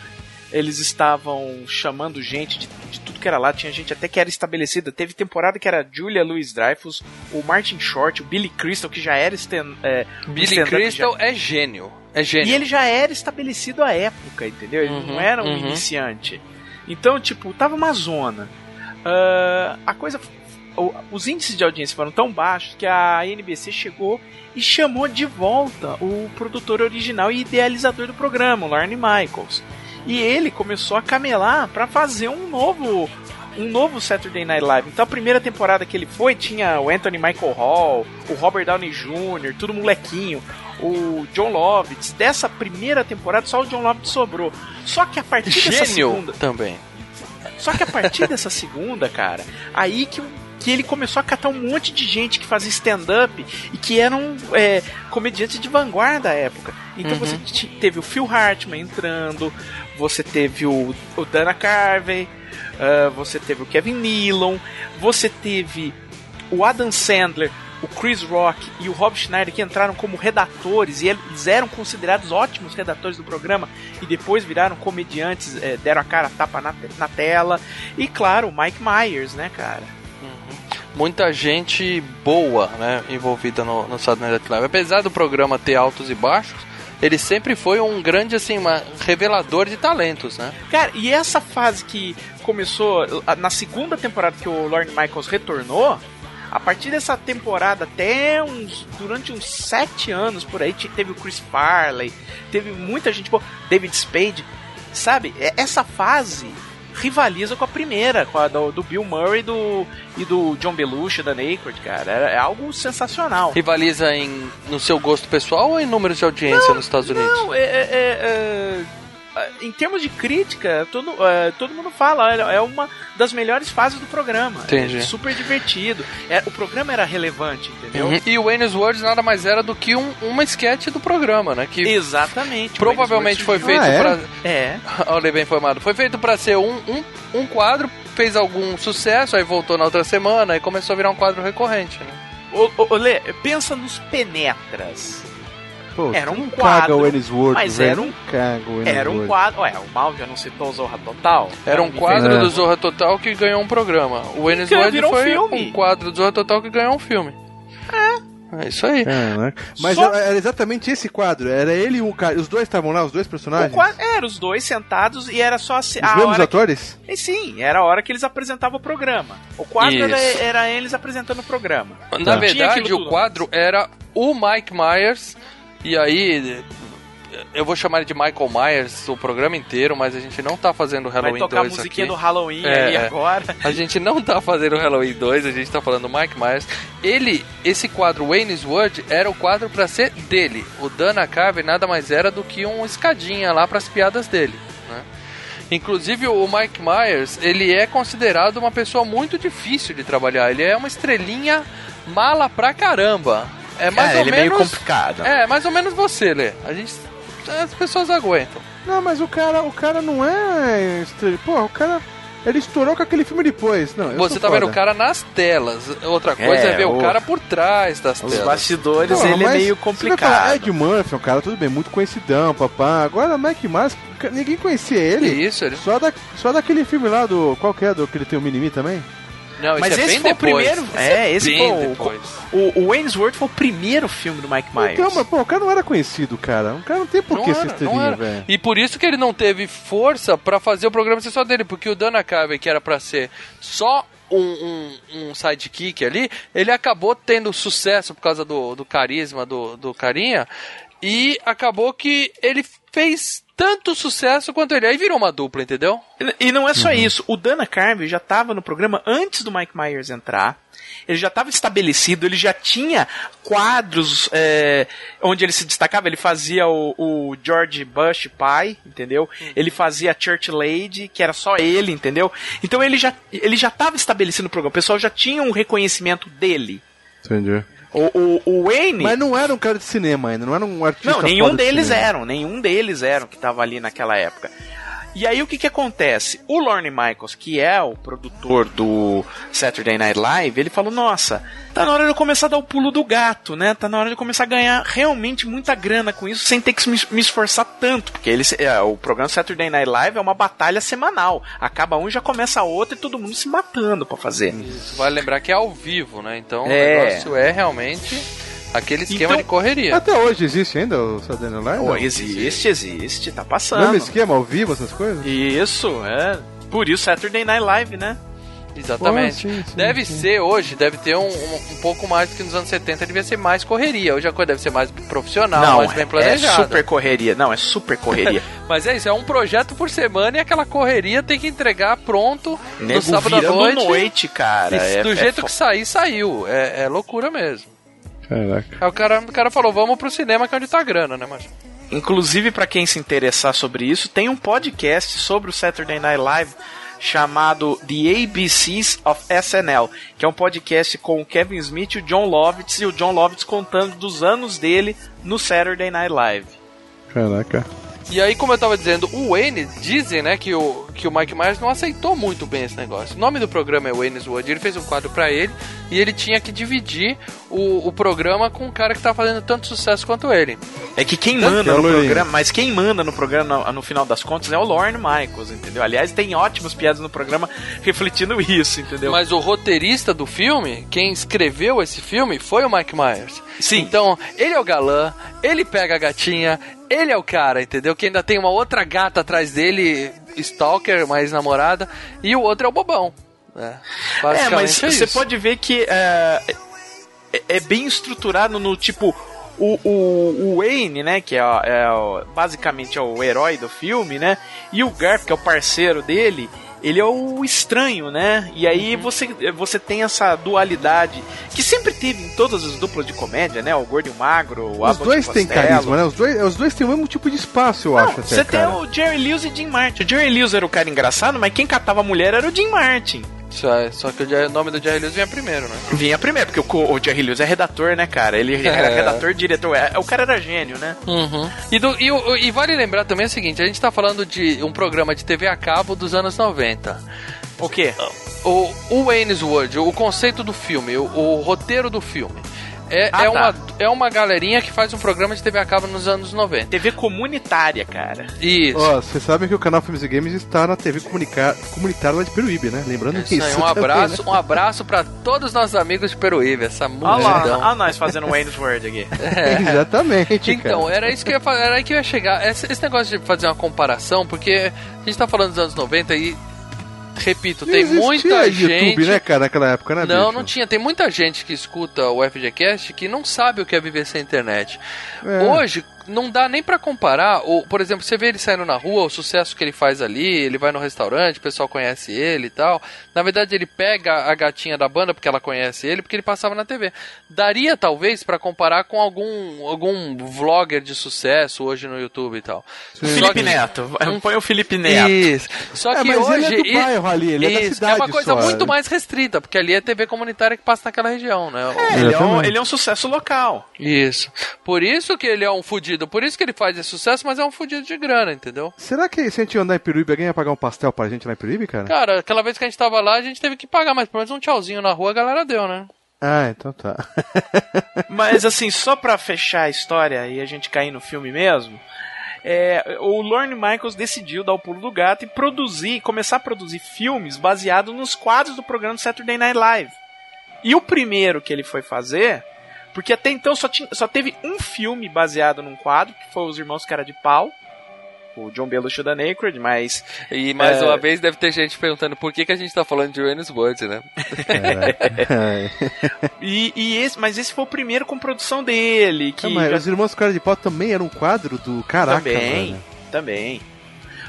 Eles estavam chamando gente de tudo que era lá, tinha gente até que era estabelecida. Teve temporada que era Julia Louis Dreyfus, o Martin Short, o Billy Crystal, que já era stand, é, Billy Crystal já- é gênio. É gênio. e ele já era estabelecido à época, entendeu? Ele Uhum, não era um uhum. iniciante. Então, tipo, tava uma zona. Ah, a coisa. Os índices de audiência foram tão baixos que a NBC chegou e chamou de volta o produtor original e idealizador do programa, o Lorne Michaels. E ele começou a camelar pra fazer um novo um novo Saturday Night Live. Então a primeira temporada que ele foi tinha o Anthony Michael Hall, o Robert Downey Jr., tudo molequinho, o John Lovitz. Dessa primeira temporada só o John Lovitz sobrou. Só que a partir dessa Gênio segunda, também. só que a partir dessa segunda, cara, aí que, que ele começou a catar um monte de gente que fazia stand-up e que eram é, comediantes de vanguarda da época. Então Uhum. você te- teve o Phil Hartman entrando, você teve o, o Dana Carvey, ah, você teve o Kevin Nealon, você teve o Adam Sandler, o Chris Rock e o Rob Schneider que entraram como redatores e eles eram considerados ótimos redatores do programa e depois viraram comediantes, eh, deram a cara a tapa na, na tela. E claro, o Mike Myers, né, cara? Muita gente boa, né, envolvida no, no Saturday Night Live. Apesar do programa ter altos e baixos, ele sempre foi um grande, assim, uma, revelador de talentos, né? Cara, e essa fase que começou na segunda temporada que o Lorne Michaels retornou, a partir dessa temporada até uns durante uns sete anos por aí te- teve o Chris Farley, teve muita gente, boa, David Spade, sabe? Essa fase rivaliza com a primeira, com a do, do Bill Murray do, e do John Belushi da Naked, cara. É, é algo sensacional. Rivaliza em, no seu gosto pessoal ou em números de audiência nos Estados Unidos? Não, é, é- é- é- em termos de crítica, todo, é, todo mundo fala, olha, é uma das melhores fases do programa. Entendi. É super divertido. É, o programa era relevante, entendeu? Uhum. E o Wayne's World nada mais era do que um, uma sketch do programa, né? Que Exatamente. provavelmente foi feito Ah, é? pra. É. (laughs) Olha bem informado. Foi feito pra ser um, um, um quadro, fez algum sucesso, aí voltou na outra semana e começou a virar um quadro recorrente, né? Ô, Lê, pensa nos penetras. Pô, Era um quadro, Caga o mas velho, era um- Caga o Ennis Era um quadro. Ué, o Mal já não citou o Zorra Total? Era um quadro É. do Zorra Total que ganhou um programa. O Que um foi filme. um quadro do Zorra Total que ganhou um filme. É. É isso aí. É, né? Mas Só- era, exatamente esse quadro. Era ele e um cara. Os dois estavam lá, os dois O personagens? quadro, era os dois sentados e era só a, Os a mesmos hora atores? E sim, era a hora que eles apresentavam o programa. O quadro era, era eles apresentando o programa. Na tinha verdade, o quadro era o Mike Myers, e aí eu vou chamar ele de Michael Myers o programa inteiro, mas a gente não tá fazendo o Vai Halloween tocar a 2 musiquinha aqui. do Halloween É, aí é. agora. A gente não tá fazendo o Halloween 2, a gente tá falando do Mike Myers. Ele, esse quadro Wayne's World, era o quadro pra ser dele. O Dana Carvey nada mais era do que um escadinha lá pras piadas dele, né? Inclusive o Mike Myers, ele é considerado uma pessoa muito difícil de trabalhar. Ele é uma estrelinha mala pra caramba. É mais ou ele é menos meio complicado. É, mais ou menos você, Lê. A gente as pessoas aguentam. Não, mas o cara, o cara não é. Pô, o cara. Ele estourou com aquele filme depois. Não, Você tá vendo o foda. cara nas telas. Outra coisa é, É, ver o o- cara por trás das Os telas. bastidores, Porra, ele é meio você vai falar, complicado. Ed Murphy é um cara, tudo bem, muito conhecidão, papá. Agora, Mike Myers, ninguém conhecia ele. Isso, ele... Só, da, só daquele filme lá do. Qual que é? Do que ele tem o Minimi também? Não, Mas isso é esse bem foi o depois. primeiro- Isso é, esse bem foi o-. O, o Wayne's World foi o primeiro filme do Mike Myers. Então, mas, pô, o cara não era conhecido, cara. O cara não tem por Não que era, velho. E por isso que ele não teve força pra fazer o programa ser só dele, porque o Dana Carvey, que era pra ser só um, um, um sidekick ali, ele acabou tendo sucesso por causa do, do carisma do, do carinha, e acabou que ele fez tanto sucesso quanto ele. Aí virou uma dupla, entendeu? E e não é só isso. O Dana Carvey já estava no programa antes do Mike Myers entrar. Ele já estava estabelecido, ele já tinha quadros é, onde ele se destacava. Ele fazia o, o George Bush pai, entendeu? Ele fazia a Church Lady, que era só ele, entendeu? Então ele já ele já estava estabelecido no programa. O pessoal já tinha um reconhecimento dele. Entendi. O, o, o Wayne. Mas não era um cara de cinema ainda, não era um artista. Não, nenhum deles eram, nenhum deles eram que tava ali naquela época. E aí o que que acontece? O Lorne Michaels, que é o produtor do Saturday Night Live, ele falou: "Nossa, tá na hora de eu começar a dar o pulo do gato, né? Tá na hora de eu começar a ganhar realmente muita grana com isso, sem ter que me, esforçar tanto, porque ele, é, o programa Saturday Night Live é uma batalha semanal. Acaba um, já começa a outra e todo mundo se matando pra fazer. Isso, vale lembrar que é ao vivo, né? Então É. o negócio é realmente aquele esquema Então- de correria. Até hoje existe ainda o Saturday Night Live? Não? existe, existe, tá Mesmo passando. esquema, ao vivo, essas coisas? Isso, é. Por isso Saturday Night Live, né? Exatamente. Pô, sim, sim, deve sim. ser hoje, deve ter um, um, um pouco mais do que nos anos 70, devia ser mais correria. Hoje a coisa deve ser mais profissional, mais bem é planejada. super correria. Não, é super correria. (laughs) Mas é isso, é um projeto por semana e aquela correria tem que entregar pronto no Nego sábado à noite. noite, cara. E É- do é jeito fo- que sair, saiu. É, é loucura mesmo. Caraca. Aí o cara, o cara falou, vamos pro cinema que é onde tá a grana, né, mas Inclusive, pra quem se interessar sobre isso, tem um podcast sobre o Saturday Night Live chamado The ABCs of SNL, que é um podcast com o Kevin Smith e o John Lovitz, e o John Lovitz contando dos anos dele no Saturday Night Live. Caraca. E aí, como eu tava dizendo, o Wayne, dizem, né, que o, que o Mike Myers não aceitou muito bem esse negócio. O nome do programa é Wayne's World, ele fez um quadro pra ele e ele tinha que dividir o, o programa com um cara que tá fazendo tanto sucesso quanto ele. É que quem Tanto manda é no programa, mas quem manda no programa no, no final das contas é o Lorne Michaels, entendeu? Aliás, tem ótimas piadas no programa refletindo isso, entendeu? Mas o roteirista do filme, quem escreveu esse filme, foi o Mike Myers. Sim. Então, ele é o galã, ele pega a gatinha, ele é o cara, entendeu? Que ainda tem uma outra gata atrás dele, stalker, mais namorada, e o outro é o bobão. né? É, mas é você pode ver que é, é- é bem estruturado no tipo. O, o, o Wayne, né, que é, é basicamente é o herói do filme, né, e o Garth, que é o parceiro dele, ele é o estranho, né, e aí Uhum. você, você tem essa dualidade que sempre teve em todas as duplas de comédia, né, o gordo e o magro, o Os Abbott dois têm carisma, né? Os dois, os dois têm o mesmo tipo de espaço, eu Não, acho. Até, você tem cara. o Jerry Lewis e Jim Martin. O Jerry Lewis era o cara engraçado, mas quem catava a mulher era o Jim Martin. Só, só que o Jerry- o nome do Jerry Lewis vinha primeiro, né? Vinha primeiro, porque o, o Jerry Lewis é redator, né, cara? Ele era É. redator, diretor. É, o cara era gênio, né? Uhum. E, do- e e vale lembrar também o seguinte: a gente tá falando de um programa de TV a cabo dos anos 90. O quê? O, o Wayne's World, o conceito do filme, o, o roteiro do filme. É, Ah, é, tá. uma, é uma galerinha que faz um programa de TV a cabo nos anos 90. TV comunitária, cara. Isso. Ó, vocês sabem que o canal Filmes e Games está na TV comunica- comunitária lá de Peruíbe, né? Lembrando Isso isso. aí, um (laughs) também, abraço, né? um abraço para todos os nossos amigos de Peruíbe, essa Olha lá, multidão. olha nós fazendo Wayne's World aqui. (laughs) (laughs) Exatamente, Então, cara. era isso que eu ia falar, era aí que eu ia chegar. Esse, esse negócio de fazer uma comparação, porque a gente tá falando dos anos 90 e, repito, tem muita YouTube, gente. né, cara, naquela época, né, Não, bicho? não tinha. Tem muita gente que escuta o FGCast que não sabe o que é viver sem internet. É. Hoje, não dá nem pra comparar. Ou, por exemplo, você vê ele saindo na rua, o sucesso que ele faz ali, ele vai no restaurante, o pessoal conhece ele e tal. Na verdade, ele pega a gatinha da banda porque ela conhece ele, porque ele passava na TV. Daria, talvez, pra comparar com algum, algum vlogger de sucesso hoje no YouTube e tal. Felipe que- Neto. Põe o Felipe Neto. Isso. Só É, que mas hoje. ele é do bairro ali, ele é da Isso, cidade uma coisa só. muito mais restrita, porque ali é TV comunitária que passa naquela região, né? É, ele, é um, ele é um sucesso local. Isso. Por isso que ele é um fudido. Por isso que ele faz esse sucesso, mas é um fudido de grana, entendeu? Será que se a gente andar em Peruíbe, alguém ia pagar um pastel pra gente lá em Peruíbe, cara? Cara, aquela vez que a gente tava lá, a gente teve que pagar, mas pelo menos um tchauzinho na rua a galera deu, né? Ah, então tá. (laughs) Mas assim, só pra fechar a história e a gente cair no filme mesmo, é, o Lorne Michaels decidiu dar o pulo do gato e produzir, começar a produzir filmes baseados nos quadros do programa Saturday Night Live. E o primeiro que ele foi fazer, porque até então só, tinha, só teve um filme baseado num quadro, que foi Os Irmãos Cara de Pau, o John Belushi da Naked, mas E mais É. uma vez deve ter gente perguntando por que, que a gente tá falando de Wayne's World, né? É. (laughs) e, e esse, mas esse foi o primeiro com produção dele, que Ah, mas já os Irmãos Cara de Pau também era um quadro do... Caraca, também, mano. também.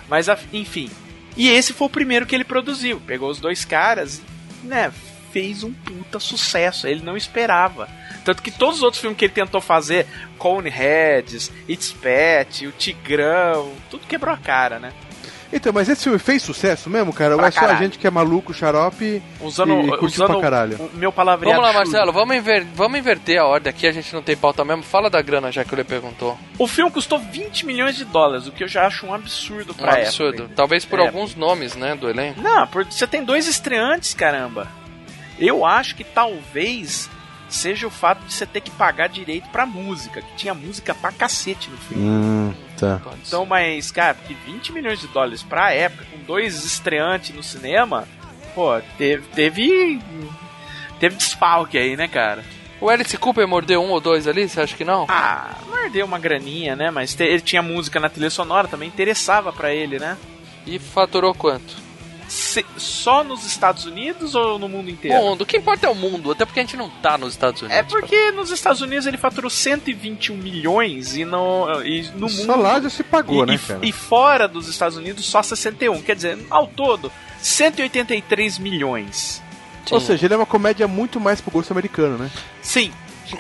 Mas a- enfim. E esse foi o primeiro que ele produziu. Pegou os dois caras e, né, fez um puta sucesso. Ele não esperava. Tanto que todos os outros filmes que ele tentou fazer, Coneheads, It's Pet, o Tigrão, tudo quebrou a cara, né? Então, mas esse filme fez sucesso mesmo, cara? Ou é só a gente que é maluco, xarope Usando, e curtiu usando pra caralho? o meu palavreado. Vamos lá. Marcelo, vamos, inver- vamos inverter a ordem aqui, a gente não tem pauta mesmo. Fala da grana já que ele perguntou. O filme custou 20 milhões de dólares, o que eu já acho um absurdo Um pra absurdo. época. Talvez por É. alguns nomes, né, do elenco. Não, porque você tem dois estreantes, caramba. Eu acho que talvez seja o fato de você ter que pagar direito pra música, que tinha música pra cacete no filme. Hum, tá. Então, mas, cara, porque 20 milhões de dólares pra época, com dois estreantes no cinema, pô, teve. Teve, teve desfalque aí, né, cara? O Alice Cooper mordeu um ou dois ali, você acha que não? Ah, mordeu uma graninha, né? Mas ele tinha música na trilha sonora, também interessava pra ele, né? E faturou quanto? Se- só nos Estados Unidos ou no mundo inteiro? Mundo. O que importa é o mundo, até porque a gente não tá nos Estados Unidos. É porque nos Estados Unidos ele faturou 121 milhões e no, e no mundo. Só lá já se pagou, e, né, e- cara? e fora dos Estados Unidos só 61. Quer dizer, ao todo, 183 milhões. Sim. Ou seja, ele é uma comédia muito mais pro gosto americano, né? Sim,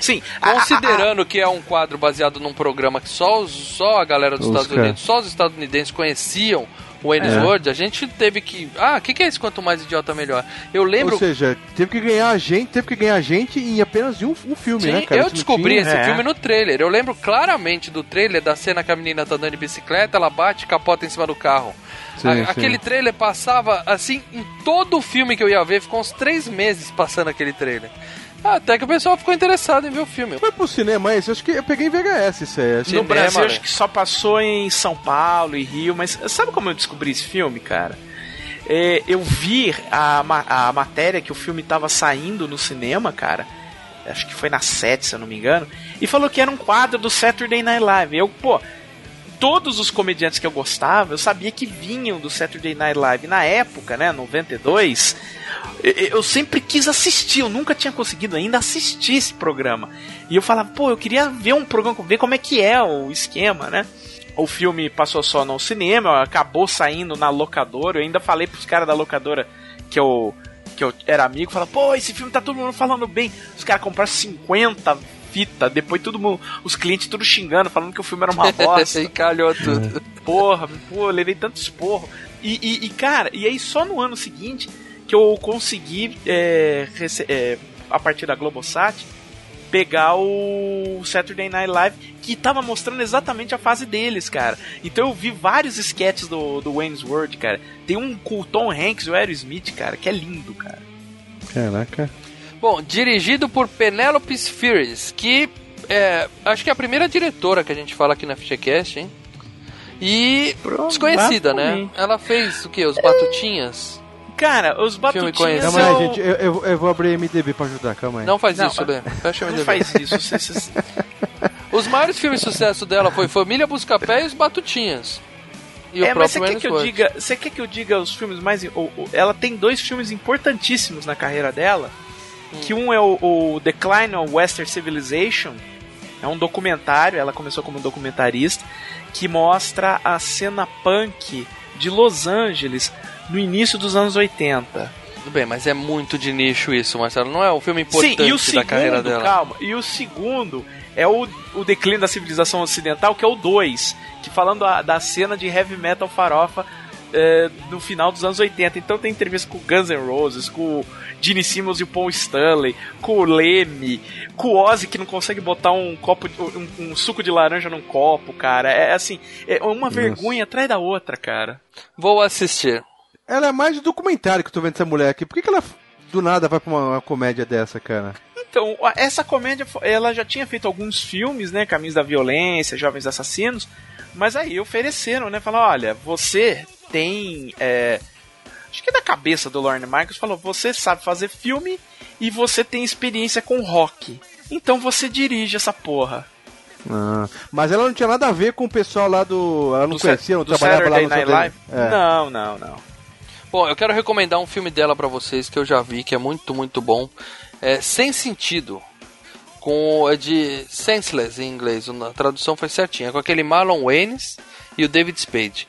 sim. A- a- a- Considerando que é um quadro baseado num programa que só, os- só a galera dos Os Estados. Unidos, só os estadunidenses conheciam o Ennis É. World, a gente teve que. Ah, o que, que é isso? Quanto mais idiota, melhor. Eu lembro. Ou seja, teve que ganhar a gente, teve que ganhar a gente em apenas um, um filme, Sim, né, cara? eu não descobri tinha- esse É. filme no trailer. Eu lembro claramente do trailer da cena que a menina tá andando de bicicleta, ela bate e capota em cima do carro. Sim, A- sim. Aquele trailer passava assim em todo o filme que eu ia ver, ficou uns três meses passando aquele trailer. Até que o pessoal ficou interessado em ver o filme. Foi pro cinema esse? Acho que eu peguei em VHS isso aí. Acho Sim. No cinema, Brasil, né? acho que só passou em São Paulo e Rio, mas sabe como eu descobri esse filme, cara? É, eu vi a, ma- a matéria que o filme tava saindo no cinema, cara. Acho que foi na 7, se eu não me engano. E falou que era um quadro do Saturday Night Live. Eu, pô, todos os comediantes que eu gostava, eu sabia que vinham do Saturday Night Live. Na época, né, 92, e- e- eu sempre quis assistir, eu nunca tinha conseguido ainda assistir esse programa. E eu falava, pô, eu queria ver um programa, ver como é que é o esquema, né? O filme passou só no cinema, acabou saindo na locadora. Eu ainda falei pros caras da locadora que eu, que eu era amigo, falava, pô, esse filme tá todo mundo falando bem. Os caras compraram 50 fitas, depois todo mundo, os clientes tudo xingando, falando que o filme era uma bosta. (laughs) e calhou tudo. Porra, pô, levei tanto esporro. E, e, e, cara, e aí só no ano seguinte que eu consegui, é, rece- é, a partir da Globosat, pegar o Saturday Night Live, que tava mostrando exatamente a fase deles, cara. Então eu vi vários sketches do, do Wayne's World, cara. Tem um com o Tom Hanks e o Aerosmith, cara, que é lindo, cara. Caraca. Bom, dirigido por Penelope Spheres, que é, acho que é a primeira diretora que a gente fala aqui na FichaCast, hein? E desconhecida, né? Ela fez o que? Os Batutinhas? Cara, os batutinhas conhecido. Calma aí, gente. Eu, eu, eu vou abrir MDB pra ajudar, calma aí. Não faz Não, isso, Lê. Fecha o Não MDB. faz isso, (laughs) Os maiores filmes de sucesso dela foi Família Buscapé e Os Batutinhas. E é, o mas você próprio quer que eu diga, você quer que eu diga os filmes mais, o- o- ela tem dois filmes importantíssimos na carreira dela, que um é o, o Decline of Western Civilization, é um documentário, ela começou como documentarista, que mostra a cena punk de Los Angeles no início dos anos 80. Tudo bem, mas é muito de nicho isso, Marcelo. Não é um filme importante Sim, e o da carreira segundo, dela. calma, e o segundo é o, o declínio da civilização ocidental, que é o 2, que falando a- da cena de heavy metal farofa é, no final dos anos 80. Então tem entrevista com o Guns N' Roses, com o Gene Simmons e o Paul Stanley, com o Leme, com o Ozzy que não consegue botar um copo, de- um, um suco de laranja num copo, cara. É assim, é uma vergonha atrás da outra, cara. Vou assistir. Ela é mais de documentário que eu tô vendo essa mulher aqui. Por que, que ela do nada vai pra uma, uma comédia dessa, cara? Então, essa comédia, ela já tinha feito alguns filmes, né? Caminhos da Violência, Jovens Assassinos, mas aí ofereceram, né? Falaram, olha, você tem. é, acho que é da cabeça do Lorne Michaels, falou, você sabe fazer filme e você tem experiência com rock. Então você dirige essa porra. Ah, mas ela não tinha nada a ver com o pessoal lá do. Ela não do conhecia, não do trabalhava lá Saturday no Night Live? É. Não, não, não. Bom, eu quero recomendar um filme dela pra vocês que eu já vi, que é muito, muito bom. É Sem Sentido. Com, é de Senseless em inglês, a tradução foi certinha. Com aquele Marlon Waynes e o David Spade.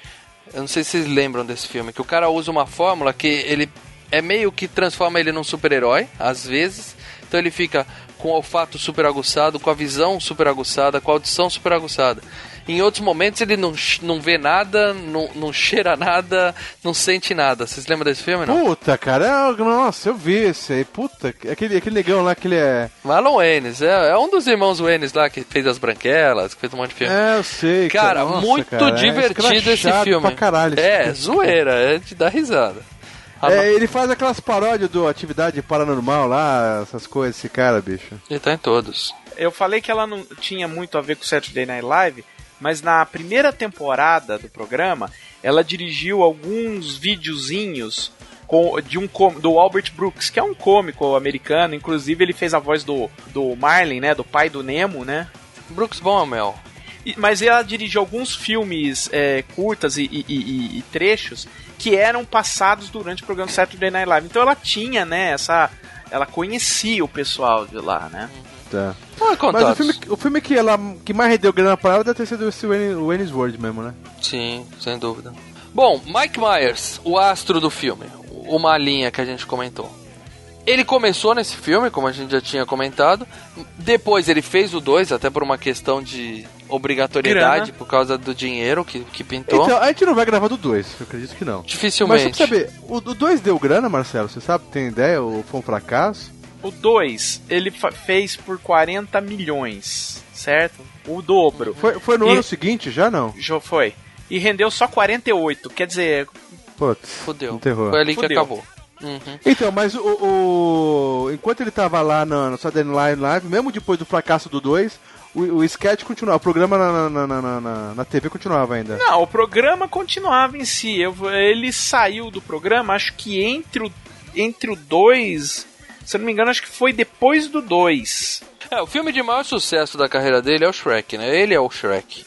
Eu não sei se vocês lembram desse filme, que o cara usa uma fórmula que ele é meio que transforma ele num super-herói, às vezes. Então ele fica com o olfato super aguçado, com a visão super aguçada, com a audição super aguçada. Em outros momentos ele não, não vê nada, não, não cheira nada, não sente nada. Vocês lembram desse filme, não? Puta, cara, é- nossa, eu vi esse aí. Puta, aquele, aquele negão lá que ele é. Marlon Waynes, é, é um dos irmãos Waynes lá que fez As Branquelas, que fez um monte de filme. É, eu sei. Cara, nossa, muito cara, é divertido esse escrachado filme. Pra caralho, é, filme. zoeira, é de dar risada. É, ele faz aquelas paródias do Atividade Paranormal lá, essas coisas, esse cara, bicho. Ele tá em todos. Eu falei que ela não tinha muito a ver com Saturday Night Live, mas na primeira temporada do programa, ela dirigiu alguns videozinhos com, de um do Albert Brooks, que é um cômico americano, inclusive ele fez a voz do, do Marlin, né, do pai do Nemo, né? Brooks Bomamel. E- Mas ela dirigiu alguns filmes é, curtas e, e- e- e trechos que eram passados durante o programa Saturday Night Live. Então ela tinha, né, essa... Ela conhecia o pessoal de lá, né? Tá. Ah, Mas o filme, o filme que, ela, que mais rendeu grana pra ela deve ter sido esse Wayne- Wayne's World mesmo, né? Sim, sem dúvida. Bom, Mike Myers, o astro do filme, uma linha que a gente comentou. Ele começou nesse filme, como a gente já tinha comentado. Depois ele fez o 2, até por uma questão de obrigatoriedade, Grana. por causa do dinheiro que, que pintou. Então, a gente não vai gravar do 2, eu acredito que não. Mas Dificilmente. só pra saber, o 2 deu grana, Marcelo? Você sabe, tem ideia? Ou foi um fracasso? O 2, ele fez por 40 milhões, certo? O dobro. Foi, foi no E- ano seguinte já, não? Já foi. E rendeu só 48. Quer dizer, Putz, Fudeu. terror. Foi ali que Fudeu. acabou. Uhum. Então, mas o, o- Enquanto ele tava lá no, no Saturday Night Live, mesmo depois do fracasso do 2, o, o sketch continuava, o programa na, na, na, na, na- na TV continuava ainda. não, o programa continuava em si. Eu- ele saiu do programa, acho que entre o entre o 2, se eu não me engano, acho que foi depois do 2. É, o filme de maior sucesso da carreira dele é o Shrek, né? Ele é o Shrek.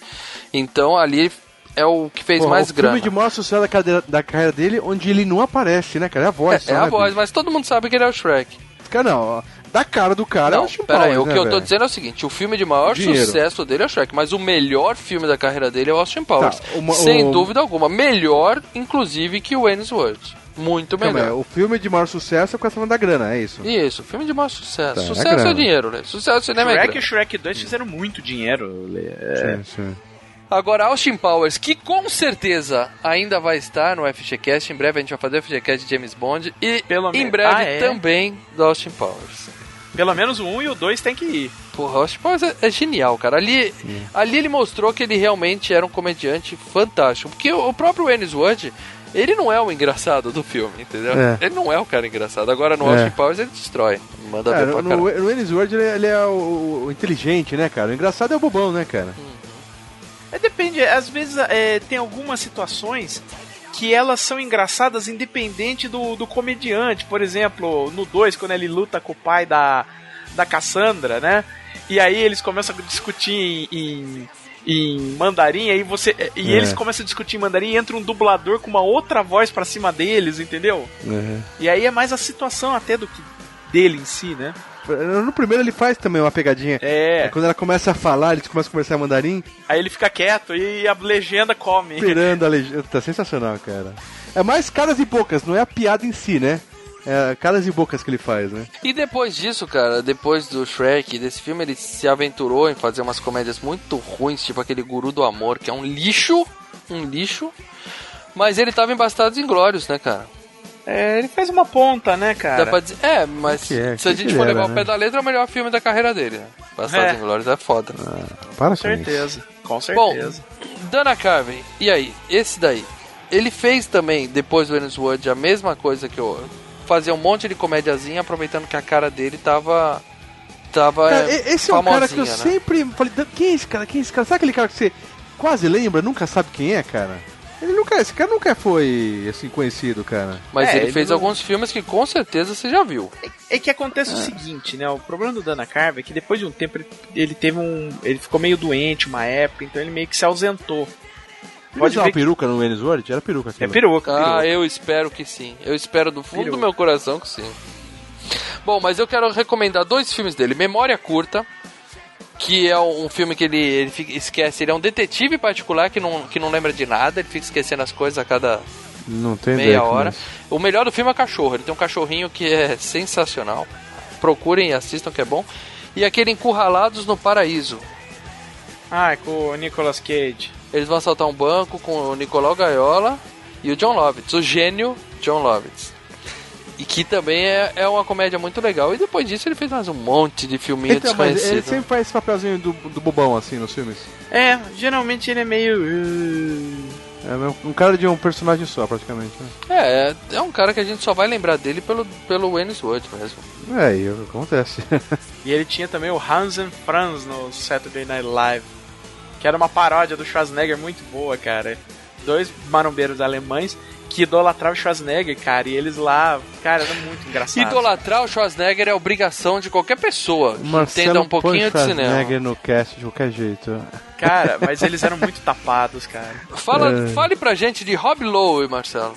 Então ali é o que fez Porra, mais o grana. filme de maior sucesso da carreira, da carreira dele, onde ele não aparece, né, cara? É a voz. É, só, é a né, voz, bicho? mas todo mundo sabe que ele é o Shrek. Cara, não, ó, da cara do cara é Não, o Austin pera aí, Powers, o que né, eu tô velho? dizendo é o seguinte, o filme de maior Dinheiro. sucesso dele é o Shrek, mas o melhor filme da carreira dele é o Austin Powers. Tá, uma- sem o- dúvida alguma. Melhor, inclusive, que o Wayne's World. Muito Calma melhor. o filme de maior sucesso é com essa da grana, é isso? Isso, filme de maior sucesso. Tá, é sucesso é, grana. dinheiro, né? Sucesso é cinema é Shrek e grana. Shrek 2 fizeram muito dinheiro. É, Sim, sim. Agora, Austin Powers, que com certeza ainda vai estar no FGCast. Em breve a gente vai fazer o FGCast de James Bond. E Pelo em breve Ah, é? também do Austin Powers. Pelo menos o 1 e o 2 tem que ir. Porra, o Austin Powers é, é genial, cara. Ali, ali ele mostrou que ele realmente era um comediante fantástico. Porque o próprio Wayne's World, ele não é o engraçado do filme, entendeu? É. Ele não é o cara engraçado. Agora no É. Austin Powers ele destrói. Manda Cara, ver pra no, caralho. no Wayne's World ele, ele é o, o inteligente, né, cara? O engraçado é o bobão, né, cara? É, depende, às vezes é, tem algumas situações que elas são engraçadas independente do, do comediante. Por exemplo, no 2, quando ele luta com o pai da, da Cassandra, né? E aí eles começam a discutir em, em, em mandarim, aí você. E É. eles começam a discutir em mandarim e entra um dublador com uma outra voz pra cima deles, entendeu? E aí é mais a situação até do que dele em si, né? No primeiro ele faz também uma pegadinha. É. Quando ela começa a falar, eles começam a conversar mandarim, Aí ele fica quieto e a legenda come. esperando a (laughs) legenda. Tá sensacional, cara. É mais caras e bocas, não é a piada em si, né? É caras e bocas que ele faz, né? E depois disso, cara, depois do Shrek, desse filme, ele se aventurou em fazer umas comédias muito ruins, tipo aquele Guru do Amor, que é um lixo, um lixo. Mas ele tava em Bastardos Inglórios, né, cara? É, ele faz uma ponta, né, cara? Dá pra dizer. É, mas Que é, se a que gente que for era, levar o né? pé da letra, é o melhor filme da carreira dele, né? Bastardos É. Inglórios é foda. Para Com com isso. certeza, com Bom, certeza. Dana Carvey, e aí? Esse daí. Ele fez também, depois do Wayne's World, a mesma coisa que eu. Fazer um monte de comédiazinha, aproveitando que a cara dele tava. Tava. Cara, e- esse é um cara que eu né? sempre falei, "Dan, quem é esse cara? Quem é esse cara? Sabe aquele cara que você quase lembra, nunca sabe quem é, cara? Ele nunca, esse cara nunca foi assim conhecido, cara. Mas É, ele ele fez não- alguns filmes que com certeza você já viu. É que acontece o seguinte, né? O problema do Dana Carvey é que depois de um tempo ele, ele teve um. Ele ficou meio doente uma época, então ele meio que se ausentou. Pode ver que- peruca no World? Era peruca É aquilo. peruca, Ah, peruca. eu espero que sim. Eu espero do fundo do Peruca. meu coração que sim. Bom, mas eu quero recomendar dois filmes dele. Memória Curta, que é um filme que ele, ele fica- esquece. Ele é um detetive particular que não, que não lembra de nada. Ele fica esquecendo as coisas a cada Não tem meia hora. é. O melhor do filme é o cachorro. Ele tem um cachorrinho que é sensacional. Procurem e assistam que é bom. E aquele Encurralados no Paraíso. Ah, é com o Nicolas Cage. Eles vão assaltar um banco com o Nicolau Gaiola e o John Lovitz, o gênio John Lovitz. E que também é, é uma comédia muito legal. E depois disso ele fez mais um monte de filminho Então, ele sempre faz esse papelzinho do, do bobão, assim, nos filmes. É, geralmente ele é meio. uh, É um cara de um personagem só, praticamente. né? É, é, é um cara que a gente só vai lembrar dele pelo, pelo Wentworth mesmo. É, e acontece. (laughs) E ele tinha também o Hans and Franz no Saturday Night Live. Que era uma paródia do Schwarzenegger muito boa, cara. Dois marombeiros alemães que idolatravam o Schwarzenegger, cara. E eles lá, cara, era muito engraçado. Idolatrar o Schwarzenegger é obrigação de qualquer pessoa que Marcelo entenda um pouquinho de cinema. Schwarzenegger no cast de qualquer jeito. Cara, (laughs) mas eles eram muito tapados, cara. Fala, É. Fale pra gente de Rob Lowe, Marcelo.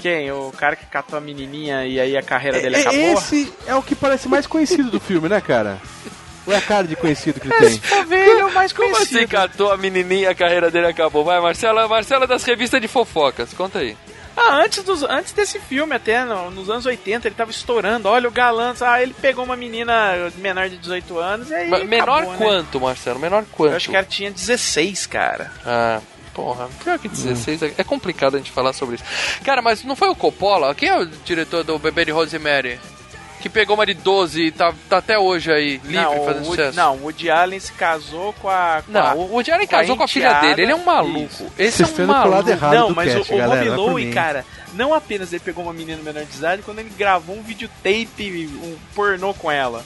Quem? O cara que catou a menininha e aí a carreira dele É- acabou? Esse é o que parece mais conhecido do filme, né, cara? (laughs) Ou é a cara de conhecido que ele tem? Pô, velho, ele é o mais Como conhecido. assim catou a menininha e a carreira dele acabou? Vai, Marcela, Marcela das revistas de fofocas, conta aí. Ah, antes, dos, antes desse filme, até no- nos anos 80, ele tava estourando. Olha o galã, ah, ele pegou uma menina menor de 18 anos e aí. Ma- menor acabou, né? quanto, Marcelo? Menor quanto? Eu acho que ela tinha 16, cara. Ah, porra, pior que 16 é- é complicado a gente falar sobre isso. Cara, mas não foi o Coppola? Quem é o diretor do Bebê de Rosemary? Que pegou uma de 12 e tá, tá até hoje aí, livre, não, fazendo o Woody, sucesso. não, o Woody Allen se casou com a. com a- Não, o Woody Allen com a casou com a filha dele, ele é um maluco. isso. Esse Vocês é um pro lado maluco. errado Não, do mas cast, o, o galera, por Lowe, cara, não apenas ele pegou uma menina menor de idade, quando ele gravou um videotape, um pornô com ela.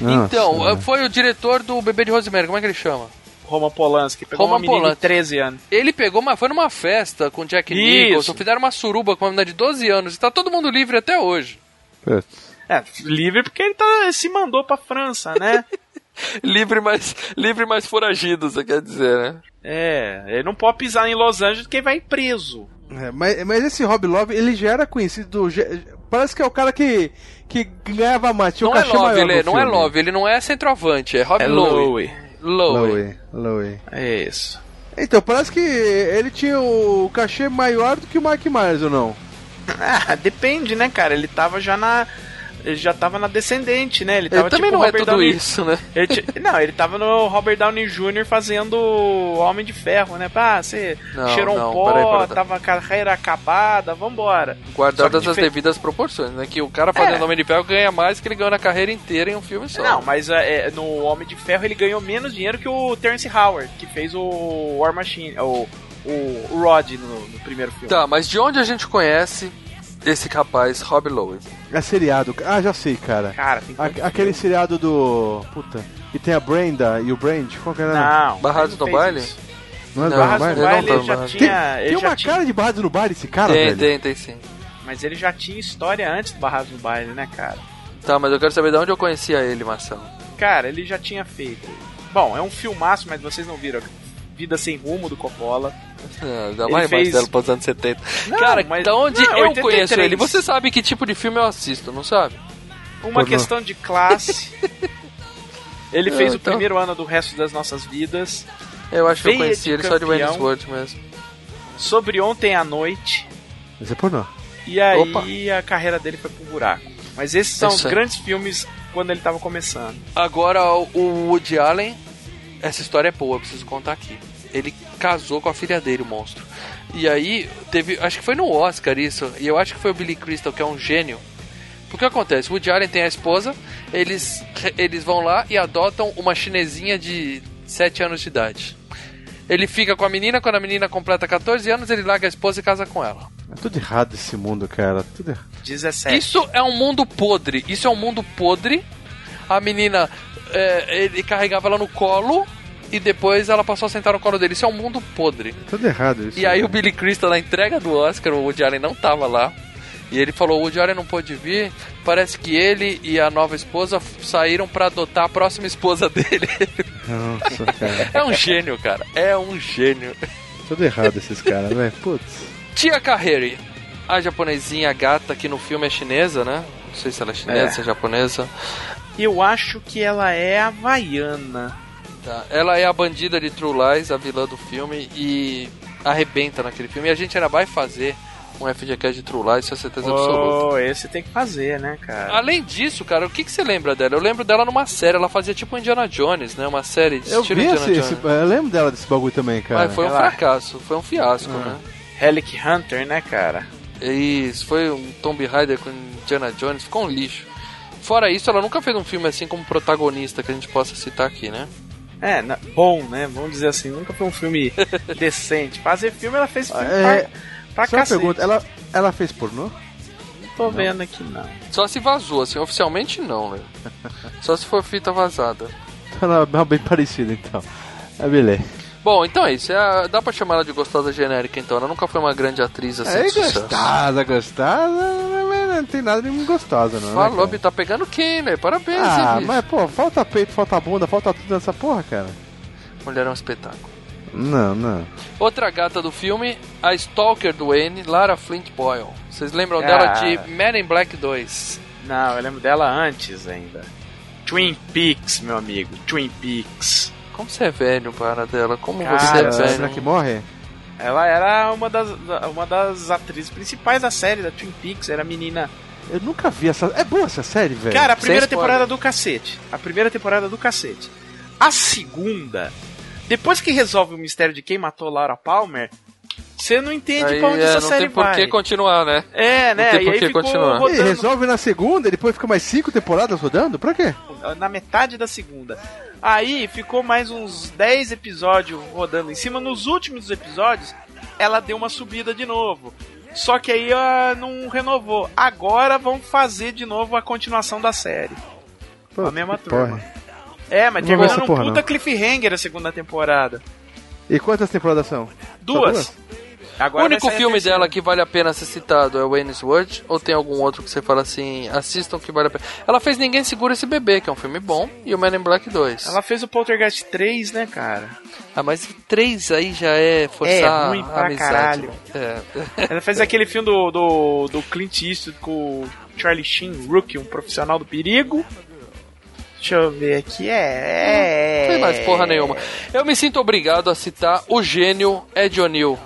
Nossa, Então, né? foi o diretor do Bebê de Rosemary, como é que ele chama? Roman Polanski, pegou Roman uma menina Polanski. de 13 anos. Ele pegou, mas foi numa festa com Jack Isso. Nicholson, fizeram uma suruba com uma menina de 12 anos e tá todo mundo livre até hoje. Putz. É, livre porque ele tá, se mandou pra França, né? (laughs) livre, mas livre, mas foragido, você quer dizer, né? é, ele não pode pisar em Los Angeles porque vai preso. É, mas, mas esse Rob Love, ele já era conhecido. do- já- Parece que é o cara que, que ganhava mais. Tinha o Não é cachê Love, ele é- não é filme. Love, ele não é centroavante, é Rob Lowe. Lowe. Lowe. Lowe. É isso. Então, parece que ele tinha o cachê maior do que o Mike Myers, ou não? (laughs) Ah, depende, né, cara? Ele tava já na. Ele já tava na descendente, né? Ele tava Ele também tipo não é Robert tudo Downey- isso, né? Ele (laughs) não, ele tava no Robert Downey Jr. fazendo Homem de Ferro, né? Pá, você Não, cheirou não, um pó, peraí, peraí, tava a carreira acabada, vambora. Guardadas as devidas proporções, né? Que o cara fazendo É. Homem de Ferro ganha mais que ele ganhou na carreira inteira em um filme só. Não, mas é, no Homem de Ferro ele ganhou menos dinheiro que o Terence Howard, que fez o War Machine, o, o, Rod no, no primeiro filme. Tá, mas de onde a gente conhece esse rapaz, Rob Lowe? É seriado. Ah, já sei, cara. Cara, tem A- aquele seriado do. Puta. E tem a Brenda e o Brand. Qual que era? Não, Barrados fez baile? Não é Não, Barrados no Baile? tá ele já tinha. Tem, ele tem já uma tinha- cara de Barrados no Baile esse cara, tem, velho. tem, tem sim. Mas ele já tinha história antes do Barrados no Baile, né, cara? Tá, mas eu quero saber de onde eu conhecia ele, Marcelo. Cara, ele já tinha feito. Bom, é um filmaço, mas vocês não viram. Vida Sem Rumo do Coppola. É, ainda Ele mais fez- Marcelo para os anos 70. Não, Cara, mas- da onde não, eu 83. conheço ele? Você sabe que tipo de filme eu assisto, não sabe? Uma Pornô. questão de classe. (laughs) ele fez Ah, o então. primeiro ano do resto das nossas vidas. Eu acho que eu conheci ele só de campeão. Wayne's mesmo. Sobre Ontem à Noite. Esse é pornô. E aí Opa. a carreira dele foi pro buraco. Mas esses são Isso os aí. grandes filmes quando ele tava começando. Agora, o- o Woody Allen, essa história é boa, eu preciso contar aqui. Ele casou com a filha dele, o monstro. E aí, teve, acho que foi no Oscar isso, e eu acho que foi o Billy Crystal, que é um gênio. Porque acontece, o Woody Allen tem a esposa, eles, eles vão lá e adotam uma chinesinha de 7 anos de idade. Ele fica com a menina, quando a menina completa 14 anos, ele larga a esposa e casa com ela. É tudo errado esse mundo, cara. Tudo errado. 17. Isso é um mundo podre. Isso é um mundo podre. A menina, é, ele carregava ela no colo e depois ela passou a sentar no colo dele. Isso é um mundo podre. Tudo errado isso. E aí o Billy Crystal, na entrega do Oscar, o Woody Allen não tava lá. E ele falou, o Woody Allen não pôde vir. Parece que ele e a nova esposa saíram pra adotar a próxima esposa dele. (laughs) Nossa, cara. é um gênio, cara. É um gênio. Tudo errado esses caras, velho. Putz. Tia Kaheri, a japonesinha gata que no filme é chinesa, né? Não sei se ela é chinesa, É. se é japonesa. Eu acho que ela é havaiana. Tá. Ela é a bandida de True Lies, a vilã do filme, e arrebenta naquele filme. E a gente ainda vai fazer um FGCast de True Lies, isso é certeza absoluta. Oh, esse tem que fazer, né, cara? Além disso, cara, o que, que você lembra dela? Eu lembro dela numa série, ela fazia tipo Indiana Jones, né? Uma série de Eu estilo vi Indiana esse, Jones. esse- Eu lembro dela desse bagulho também, cara. Mas foi um Ela- fracasso, foi um fiasco, Ah. né? Relic Hunter, né, cara? Isso, foi um Tomb Raider com Indiana Jones, ficou um lixo. Fora isso, ela nunca fez um filme assim como protagonista que a gente possa citar aqui, né? É, na- bom, né? Vamos dizer assim, nunca foi um filme (laughs) decente. Fazer filme, ela fez filme É, pra, pra Só cacete. pergunta, ela, ela fez pornô? Não tô vendo aqui, não. Só se vazou, assim, oficialmente não, né? (laughs) Só se for fita vazada. Ela é bem parecida, então. É beleza. Bom, então é isso. É dá pra chamar ela de gostosa genérica, então. Ela nunca foi uma grande atriz assim É de sucesso. gostosa, gostosa. mas Não tem nada de muito gostosa, não. né, Falou, cara? tá pegando quem, né? Parabéns, Ah, hein, mas pô, falta peito, falta bunda, falta tudo nessa porra, cara. Mulher é um espetáculo. Não, não. Outra gata do filme, a Stalker do N, Lara Flint Boyle. Vocês lembram dela de Men in Black 2? Não, eu lembro dela antes ainda. Twin Peaks, meu amigo. Twin Peaks. Como você é velho para dela? Como Cara, você é a velho? menina que morre? Ela era uma das, uma das atrizes principais da série da Twin Peaks. Era a menina. Eu nunca vi essa. É boa essa série, velho? Cara, a primeira Sem spoiler. temporada do cacete. A primeira temporada do cacete. A segunda, depois que resolve o mistério de quem matou Laura Palmer, você não entende Aí, pra onde é, essa não série tem por vai. que continuar, né? É, né? tem e por aí que ficou continuar. E rodando resolve na segunda e depois fica mais cinco temporadas rodando? Pra quê? na metade da segunda. Aí ficou mais uns 10 episódios rodando em cima. Nos últimos episódios, ela deu uma subida de novo. Só que aí ela não renovou. Agora vão fazer de novo a continuação da série. Pô, A mesma turma. porra. É, mas Não vou ver termina essa num porra, puta não. cliffhanger a segunda temporada. E quantas temporadas são? Duas. O Agora único sair a filme dela que vale a pena ser citado é o Wayne's World? Ou tem algum outro que você fala assim, assistam que vale a pena? Ela fez Ninguém Segura Esse Bebê, que é um filme bom, e o Men in Black 2. Ela fez o Poltergeist 3, né, cara? Ah, mas três aí já é forçar É ruim a pra amizade. caralho. É. (laughs) Ela fez aquele filme do, do, do Clint Eastwood com o Charlie Sheen, Rookie, um profissional do perigo. Deixa eu ver aqui. É. Não tem mais porra nenhuma. Eu me sinto obrigado a citar o gênio Ed O'Neill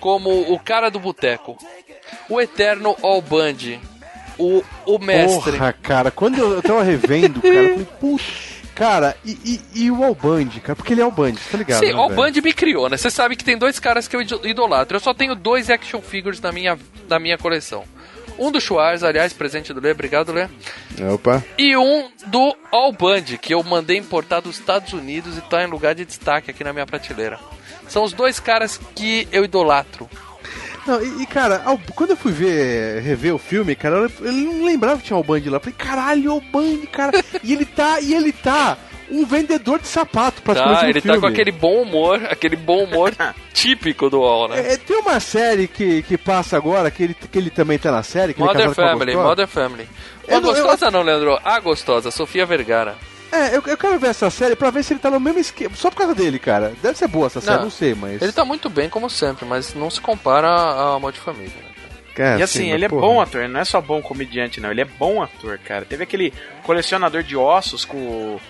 como o cara do boteco. O eterno All Band. O, o mestre. Porra, cara, quando eu, eu tava revendo, cara, eu falei, (laughs) puta. Cara, e, e, e o Alband, cara, porque ele é Alband, tá ligado? Sim, né? Band me criou, né? Você sabe que tem dois caras que eu ido- idolatro. Eu só tenho dois action figures na minha, na minha coleção. Um do Schwarz, aliás, presente do Lê, obrigado, Lê. Opa. E um do All Band, que eu mandei importar dos Estados Unidos e tá em lugar de destaque aqui na minha prateleira. São os dois caras que eu idolatro. Não, e, e, cara, Al- quando eu fui ver, rever o filme, cara, eu, eu não lembrava que tinha o Alband lá. Eu falei, caralho, o Alband, cara. e ele tá, e ele tá um vendedor de sapato praticamente Tá, ele filme. tá com aquele bom humor, aquele bom humor (laughs) típico do All, né? É, tem uma série que, que passa agora, que ele, que ele também tá na série, que é com a Family, gostosa. Modern Family. A não- eu- gostosa não, Leandro. A gostosa, Sofia Vergara. É, eu, eu quero ver essa série pra ver se ele tá no mesmo esquema. Só por causa dele, cara. Deve ser boa essa série, Não. não, sei, mas. Ele tá muito bem, como sempre, mas não se compara a Amor de Família. né? Cara, E assim, sim, ele é bom ator, ele não é só bom comediante, não. Ele é bom ator, cara. Teve aquele colecionador de ossos com, o-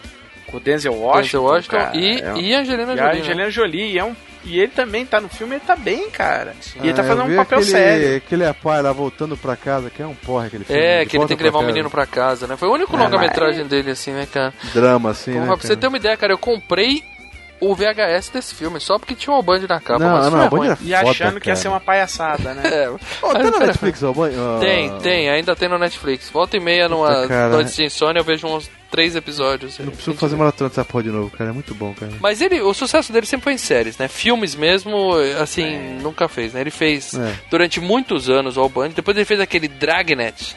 com o Denzel Washington. Denzel Washington cara. e, É um- e Angelina e a Jolie. né? Angelina Jolie. E, é um, e ele também tá no filme, ele tá bem, cara. E ele tá Ah, fazendo um papel aquele, sério. Aquele é pai lá voltando pra casa, que é um porra aquele filme. É, de que ele tem que levar o menino casa. pra casa, né? Foi o único É, longa-metragem dele, assim, né, cara? Drama, assim, Porra, né? pra você cara? ter uma ideia, cara, eu comprei o VHS desse filme só porque tinha um Band na capa. Não, mas não, foi a Band ruim. era E achando foda, que ia cara. ser uma palhaçada, né? (laughs) É, tá mas- na (laughs) Netflix, ó, Ban- ó, Tem, tem, ainda tem no Netflix. Volta e meia numa cara. noite de insônia eu vejo uns três episódios. Eu não preciso fazer maratona dessa porra de novo, cara. É muito bom, cara. Mas ele, o sucesso dele sempre foi em séries, né? Filmes mesmo, assim, nunca fez, né? Ele fez É. durante muitos anos o All depois ele fez aquele Dragnet,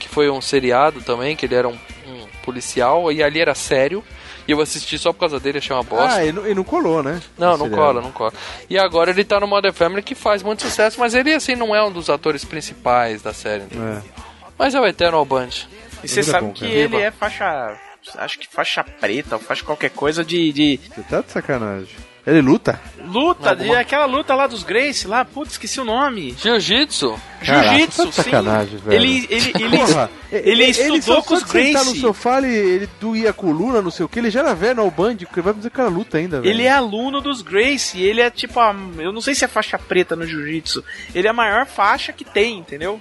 que foi um seriado também, que ele era um, um policial, e ali era sério. E eu assisti só por causa dele, achei uma bosta. Ah, e não, e não colou, né? Não, não cola, não cola. E agora ele tá no Modern Family que faz muito sucesso, mas ele assim não é um dos atores principais da série. É. Mas é o Eterno All Band. E você Ele é sabe bom, que cara. ele é faixa. Acho que faixa preta, ou faixa qualquer coisa de. de Você tá de sacanagem. Ele luta? Luta, Alguma- de, aquela luta lá dos Grace, lá, putz, esqueci o nome. Jiu-jitsu? Jiu-Jitsu, tá de sim. sacanagem, velho. Ele, ele, ele, Porra, ele estudou só, com os de sentar no Gracie. sofá, ele, ele doía coluna, não sei o que, ele já era velho no band, que vai fazer aquela luta ainda, velho. Ele é aluno dos Gracie, ele é tipo a. Eu não sei se é faixa preta no jiu-jitsu. Ele é a maior faixa que tem, entendeu?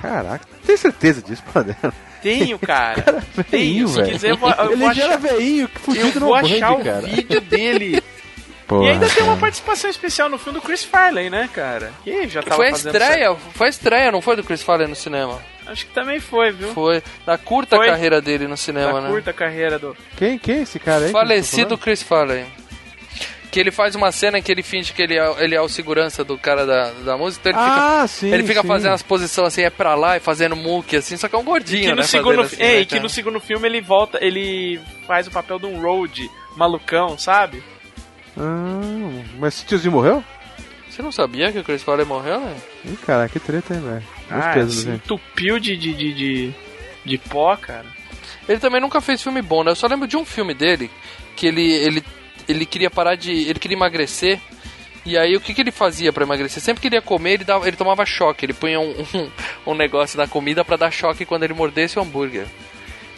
Caraca, tem certeza disso, Padero? Tenho, cara. Tenho, Veinho, se velho. quiser eu vou, eu Ele vou já era achar, veinho, que eu no vou band, achar o cara. vídeo dele. (laughs) Porra, e ainda tem uma cara. participação especial no filme do Chris Farley, né, cara? Que já tava Foi a estreia, foi a estreia, não foi do Chris Farley no cinema? certo. Acho que também foi, viu? Foi. Da curta Foi. carreira dele no cinema, Da né? curta carreira do. Quem, quem é esse cara aí? Falecido Chris Farley. Que ele faz uma cena em que ele finge que ele é, ele é o segurança do cara da, da música, então ele fica. Ah, sim. ele fica sim. fazendo as posições assim, é pra lá e fazendo muque assim, só que é um E gordinho, que no né? segundo, assim, é, né, e que cara? no segundo filme ele volta, ele faz o papel de um road malucão, sabe? Ah, mas esse tiozinho morreu? Você não sabia que o Chris Farley morreu, né? Ih, cara, que treta, hein, velho. Ah, pesos, se entupiu de, de, de, de, de pó, cara. Ele também nunca fez filme bom, né? Eu só lembro de um filme dele que ele, ele, ele queria parar de. ele queria emagrecer. E aí o que, que ele fazia pra emagrecer? Sempre que ele ia comer, ele, dava, ele tomava choque. Ele punha um, (laughs) um, um negócio na comida pra dar choque quando ele mordesse o hambúrguer.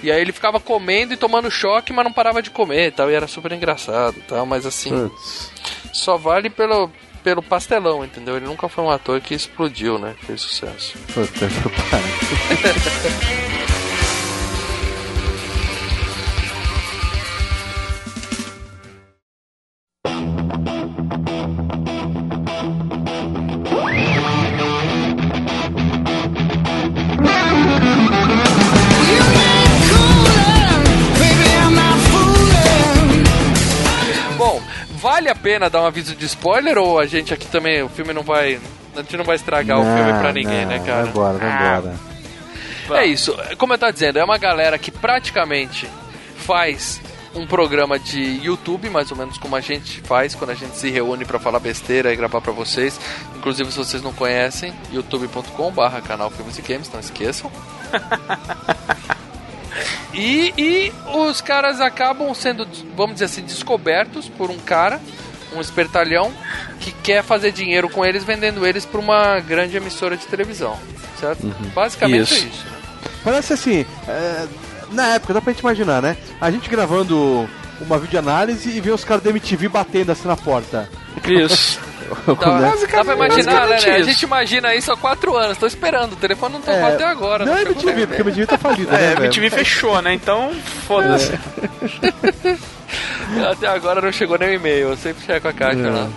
E aí ele ficava comendo e tomando choque, mas não parava de comer e tal. E era super engraçado e tal, mas assim, só vale pelo, pelo pastelão, entendeu? Ele nunca foi um ator que explodiu, né? Fez sucesso. Puta que pariu. (laughs) a pena dar um aviso de spoiler ou a gente aqui também, o filme não vai. A gente não vai estragar o filme pra ninguém, não, né, cara? Vai embora, vai Ah. É isso, como eu tava dizendo, é uma galera que praticamente faz um programa de YouTube, mais ou menos como a gente faz quando a gente se reúne pra falar besteira e gravar pra vocês. Inclusive, se vocês não conhecem, youtube.com/barra canal Filmes e Games, não esqueçam. (laughs) E, e os caras acabam sendo, vamos dizer assim, descobertos por um cara, um espertalhão, que quer fazer dinheiro com eles vendendo eles pra uma grande emissora de televisão, certo? Basicamente Isso. é isso. né? Parece assim, é, na época, dá pra gente imaginar, né? A gente gravando uma videoanálise e ver os caras da MTV batendo assim na porta. Isso. (laughs) Dá, Né? dá pra imaginar, né? basicamente né? A isso. gente imagina isso há quatro anos. Tô esperando, o telefone não tocou É, até agora. Não é chegou MTV, nem porque a MTV tá falida, né? É, velho? MTV fechou, né? Então, foda-se. e-mail. (laughs) Até agora não chegou nem o e-mail. Eu sempre checo a caixa É. lá.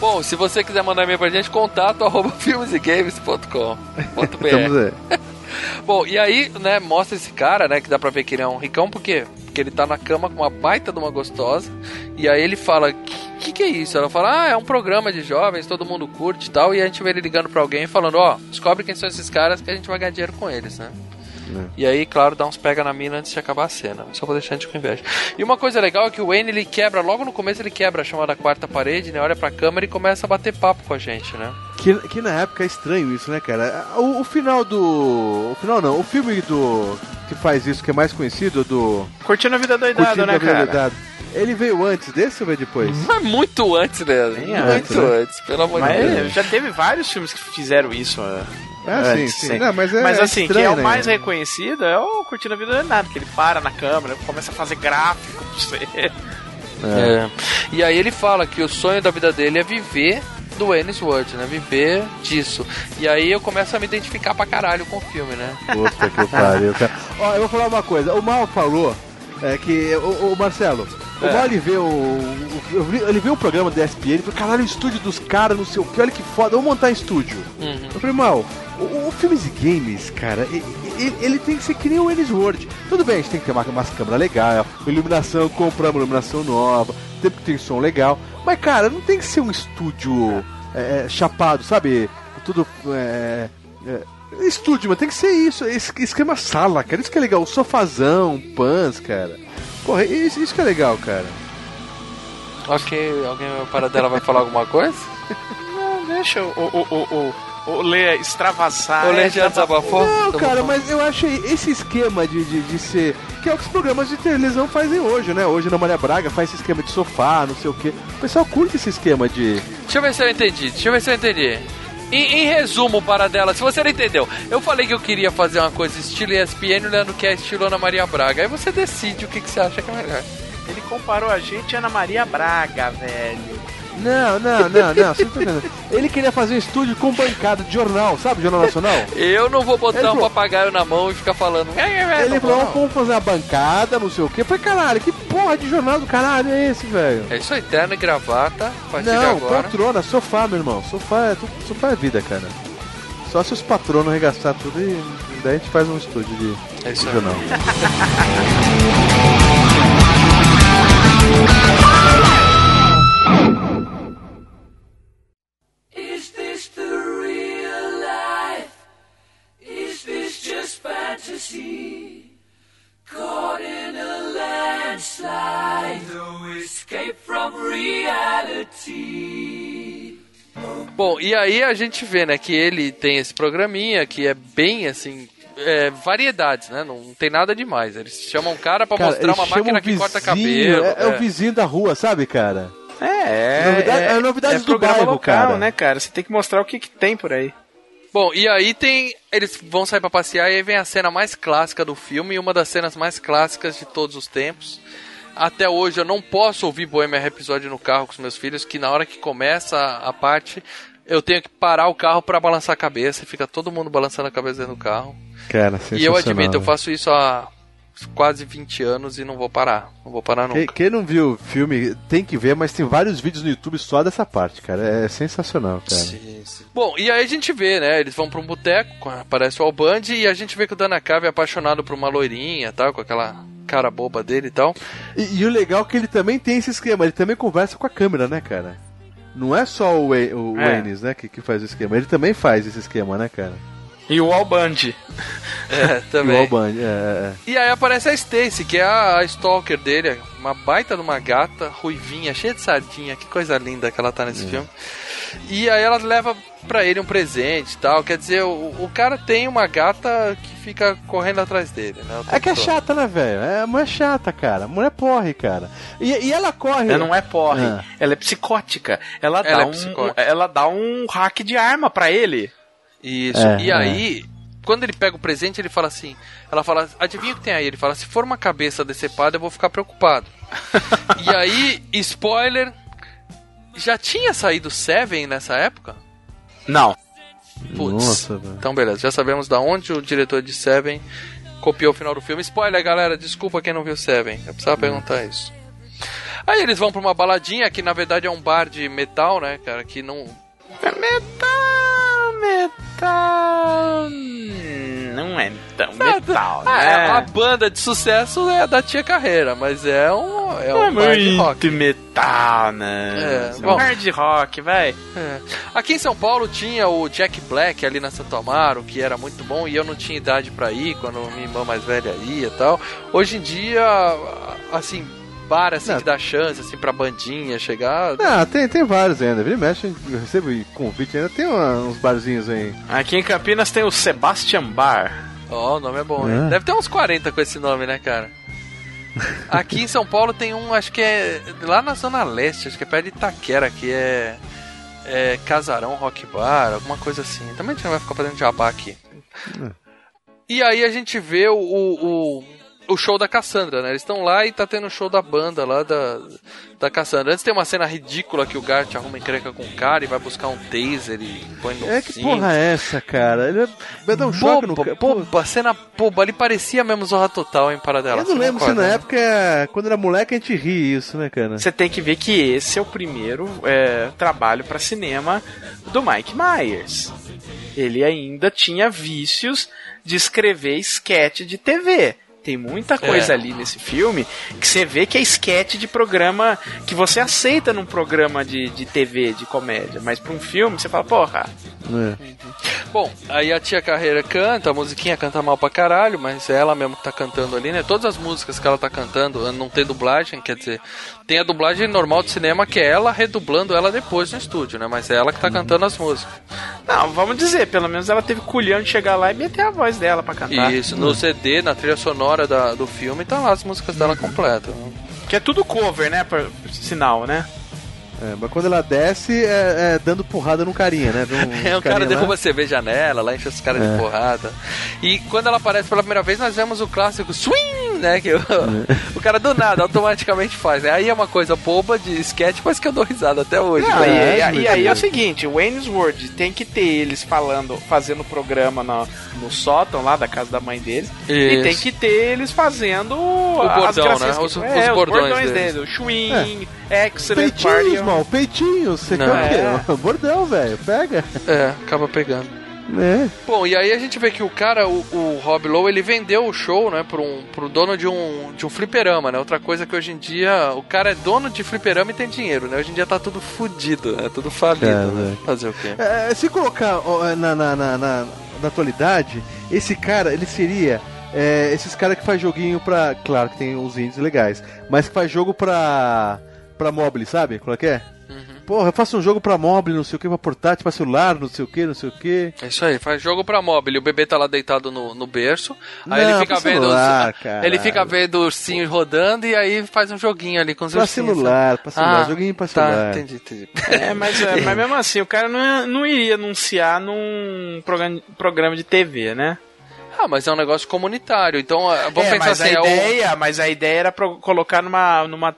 Bom, se você quiser mandar e-mail pra gente, contato arroba (laughs) filmesegames.com.br. (laughs) Bom, e aí, né, mostra esse cara, né, que dá pra ver que ele é um ricão, por quê? Porque ele tá na cama com uma baita de uma gostosa, e aí ele fala, que que é isso? Ela fala, ah, é um programa de jovens, todo mundo curte e tal, e a gente vê ele ligando pra alguém falando, ó, descobre quem são esses caras que a gente vai ganhar dinheiro com eles, né? E aí, claro, dá uns pega na mina antes de acabar a cena. Só vou deixar a gente com inveja. E uma coisa legal é que o Wayne, ele quebra, logo no começo ele quebra a chamada quarta parede, né? Olha pra câmera e começa a bater papo com a gente, né? Que, que na época é estranho isso, né, cara? O, o final do. O final não, o filme do. que faz isso, que é mais conhecido, do. Curtindo a vida doidada, Curtindo né, a Vida cara? Doidada, Ele veio antes desse ou veio depois? Mas muito antes, né? Bem Muito antes, antes, né? pelo amor de Mas Deus. já teve vários filmes que fizeram isso. né? Ah, sim, Antes, sim. sim. Não, mas é, Mas é assim, estranho, quem é o né? mais reconhecido é o Curtindo a Vida Doidada, que ele para na câmera, começa a fazer gráfico pra você. É. E aí ele fala que o sonho da vida dele é viver do Ennis World, né? Viver disso. E aí eu começo a me identificar pra caralho com o filme, né? Puta que pariu, cara. (laughs) Ó, eu vou falar uma coisa. O Mal falou é, que. O, o Marcelo, o É. Mal ele vê o, o- Ele vê o programa da ESPN ele falou: caralho, o estúdio dos caras, não sei o que, olha que foda, vamos montar estúdio. Uhum. Eu falei, Mal, o, o Filmes e Games, cara, e- e- ele, tem que ser que nem o Ennis World. Tudo bem, a gente tem que ter uma, umas câmeras legais, iluminação, compramos iluminação nova, tem que ter som legal. Mas, cara, não tem que ser um estúdio é, chapado, sabe? Tudo. É, é, estúdio, mas tem que ser isso, esse esquema sala, cara. Isso que é legal, o sofazão, pans, cara. Porra, isso, isso que é legal, cara. Ok, alguém para dela vai falar alguma coisa? Não, deixa o, o, o, o, o Lê extravasar. o é, Lê já desabafou? Não, Tá cara, bom. mas eu acho esse esquema de, de, de ser que é o que os programas de televisão fazem hoje, né? Hoje na Maria Braga faz esse esquema de sofá, não sei o quê. O pessoal curte esse esquema de. Deixa eu ver se eu entendi. Deixa eu ver se eu entendi. Em, em resumo, para dela, se você não entendeu, eu falei que eu queria fazer uma coisa estilo ESPN, o Leandro quer estilo Ana Maria Braga. Aí você decide o que, que você acha que é melhor. Ele comparou a gente a Ana Maria Braga, velho. Não, não, não, não. Você tá entendendo. Ele queria fazer um estúdio com bancada de jornal, sabe? Jornal Nacional. Eu não vou botar Ele um falou- papagaio na mão e ficar falando. "É, Ele falou, vamos fazer uma bancada, não sei o quê. Eu falei, caralho, que porra de jornal do caralho é esse, velho? É isso aí, terno e gravata, a partir de Não, agora. poltrona, sofá, meu irmão. Sofá é, tudo- sofá é vida, cara. Só se os patronos arregaçar tudo e daí a gente faz um estúdio de, É isso de aí. jornal. (laughs) Caught in a landslide, no escape from reality. Bom, e aí a gente vê, né, que ele tem esse programinha que é bem assim. é, variedades, né? Não tem nada demais. Eles chamam um cara pra Cara, mostrar uma máquina o que corta vizinho, cabelo. É, é o vizinho da rua, sabe, cara? É, Novidade- é novidades do programa bairro, local, cara. né, cara? Você tem que mostrar o que, que tem por aí. Bom, e aí tem. Eles vão sair pra passear e aí vem a cena mais clássica do filme e uma das cenas mais clássicas de todos os tempos. Até hoje eu não posso ouvir Bohemian Rhapsody no carro com os meus filhos, que na hora que começa a, a parte, eu tenho que parar o carro pra balançar a cabeça e fica todo mundo balançando a cabeça dentro do carro. Cara, E eu admito, eu faço isso há quase 20 anos e não vou parar. Não vou parar nunca. Quem, quem não viu o filme tem que ver, mas tem vários vídeos no YouTube só dessa parte, cara. É sensacional, cara. Bom, e aí a gente vê, né? Eles vão pra um boteco, aparece o Alband e a gente vê que o Dana Cave é apaixonado por uma loirinha, tal, com aquela cara boba dele e tal. E, e o legal é que ele também tem esse esquema, ele também conversa com a câmera, né, cara? Não é só o, Wa- o É. Waynes, né, que, que faz o esquema, ele também faz esse esquema, né, cara? E o Alband. (laughs) É, E o também. Alband, é, é, E aí aparece a Stacy, que é a, a stalker dele, uma baita de uma gata, ruivinha, cheia de sardinha, que coisa linda que ela tá nesse filme. E aí ela leva pra ele um presente e tal, quer dizer, o, o cara tem uma gata que fica correndo atrás dele, né? é. É que é todo. chata, né, velho? É mulher chata, cara. Mulher porre, cara. E, e ela corre. Ela não é porre, Ah. ela é psicótica. Ela, Ela dá é um, psicótica. ela dá um hack de arma pra ele. Isso. É, e é. aí, quando ele pega o presente, ele fala assim: ela fala, adivinha o que tem aí? Ele fala: se for uma cabeça decepada, eu vou ficar preocupado. (laughs) e aí, spoiler. Já tinha saído Seven nessa época? Não. Putz. Nossa. Então, beleza. Já sabemos da onde o diretor de Seven copiou o final do filme. Spoiler, galera. Desculpa quem não viu Seven. Eu precisava perguntar isso. Aí eles vão pra uma baladinha que na verdade é um bar de metal, né, cara? Que não. Metal, metal. Não é tão metal, Ah, né? A banda de sucesso é da Tia Carreira, mas é um, é Não um é bar de rock. metal, né? É, É, bom. hard rock, vai. É. Aqui em São Paulo tinha o Jack Black ali na Santo Amaro, que era muito bom, e eu não tinha idade pra ir quando minha irmã mais velha ia e tal. Hoje em dia, assim, bar assim Não. que dá chance, assim, pra bandinha chegar. Ah, tem, tem vários ainda. Vira e mexe, eu recebo convite ainda. Tem uma- uns barzinhos aí. Aqui em Campinas tem o Sebastian Bar. Ó, o nome é bom, hein? É. Deve ter uns 40 com esse nome, né, cara? (laughs) Aqui em São Paulo tem um, acho que é lá na Zona Leste, acho que é perto de Itaquera, que é, é Casarão Rock Bar, alguma coisa assim. Também a gente não vai ficar fazendo jabá aqui. E aí a gente vê o, o, o, show da Cassandra, né? Eles estão lá e tá tendo o show da banda lá da, da Cassandra. Antes tem uma cena ridícula que o Gart arruma encrenca com o cara e vai buscar um taser e põe no É que cinto. porra é essa, cara? Ele vai dar um choque no Boba, cara. boba, cena boba, ali parecia mesmo Zorra Total, hein, para dela. Eu não lembro se na época, quando era moleque, a gente ri isso, né, cara? Você tem que ver que esse é o primeiro é, trabalho pra cinema do Mike Myers. Ele ainda tinha vícios de escrever sketch de TV. Tem muita coisa É. ali nesse filme que você vê que é sketch de programa que você aceita num programa de, de TV, de comédia. Mas pra um filme, você fala, porra, É. Bom, aí a tia Carreira canta, a musiquinha canta mal pra caralho, mas é ela mesmo que tá cantando ali, né? Todas as músicas que ela tá cantando não tem dublagem, quer dizer, tem a dublagem normal de cinema que é ela redublando ela depois no estúdio, né? Mas é ela que tá cantando as músicas. Não, vamos dizer, pelo menos ela teve culhão de chegar lá e meter a voz dela pra cantar. Isso, no CD, na trilha sonora da- do filme, tá lá as músicas dela completas. né? Que é tudo cover, né? Por sinal, né? É, mas quando ela desce, é, é dando porrada no carinha, né? Um (laughs) É, o cara carinha lá. derruba cerveja nela, lá enche os caras É. de porrada. E quando ela aparece pela primeira vez, nós vemos o clássico swing, né? Que o, o cara do nada automaticamente faz. Né? Aí é uma coisa boba de sketch, mas que eu dou risada até hoje. Não, né? e, É, e- e aí é o divertido. seguinte, o Wayne's World tem que ter eles falando, fazendo programa no, no sótão lá da casa da mãe deles. E Isso. tem que ter eles fazendo o bordão, gracinhas né? que- Os- os é, bordões deles. deles. O Swing, Excellent Party. Peitinhos, mal, peitinhos. Você quer o quê? Bordão, velho. Pega. É, acaba pegando. É. Bom, e aí a gente vê que o cara, o, o Rob Lowe, ele vendeu o show, né, pro, um, pro dono de um, de um fliperama, né? Outra coisa que hoje em dia, o cara é dono de fliperama e tem dinheiro, né? Hoje em dia tá tudo fudido, né? Tudo falido, É, né? né? Fazer o quê? É, se colocar na, na, na, na, na atualidade, esse cara, ele seria. é, esses caras que faz joguinho pra. Claro que tem uns indies legais, mas que faz jogo pra. pra mobile, sabe? Qual é que é? Porra, eu faço um jogo pra mobile, não sei o que, pra portátil, pra celular, não sei o que, não sei o que. É isso aí, faz jogo pra móvel. O bebê tá lá deitado no, no berço. Aí Não, (laughs) ele fica vendo. celular, os, ele fica vendo ursinhos rodando e aí faz um joguinho ali com os Pra ursinhos. celular, pra celular, Ah, joguinho pra Tá, celular. entendi, entendi. É, mas, é, mas mesmo assim, o cara não, não iria anunciar num programa, programa de TV, né? Ah, mas é um negócio comunitário. Então, ah, vamos é, pensar mas assim, a é o. ideia, mas a ideia era colocar numa, numa,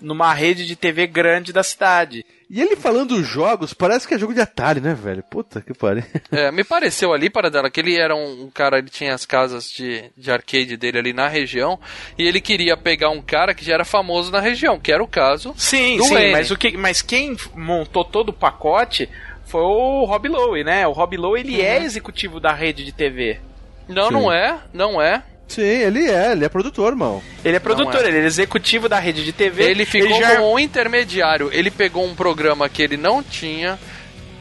numa rede de TV grande da cidade. E ele falando jogos, parece que é jogo de Atari, né, velho? Puta que pariu. É, me pareceu ali, para dela, que ele era um, um cara, ele tinha as casas de, de arcade dele ali na região, e ele queria pegar um cara que já era famoso na região, que era o caso Sim, do sim, mas, o que, mas quem montou todo o pacote foi o Rob Lowe, né? O Rob Lowe, ele é executivo da rede de TV. Não, Sim. não é, não é. Sim, ele é, ele é produtor, irmão. Ele é produtor, é. ele é executivo da rede de TV. Ele ficou já... como um intermediário. Ele pegou um programa que ele não tinha,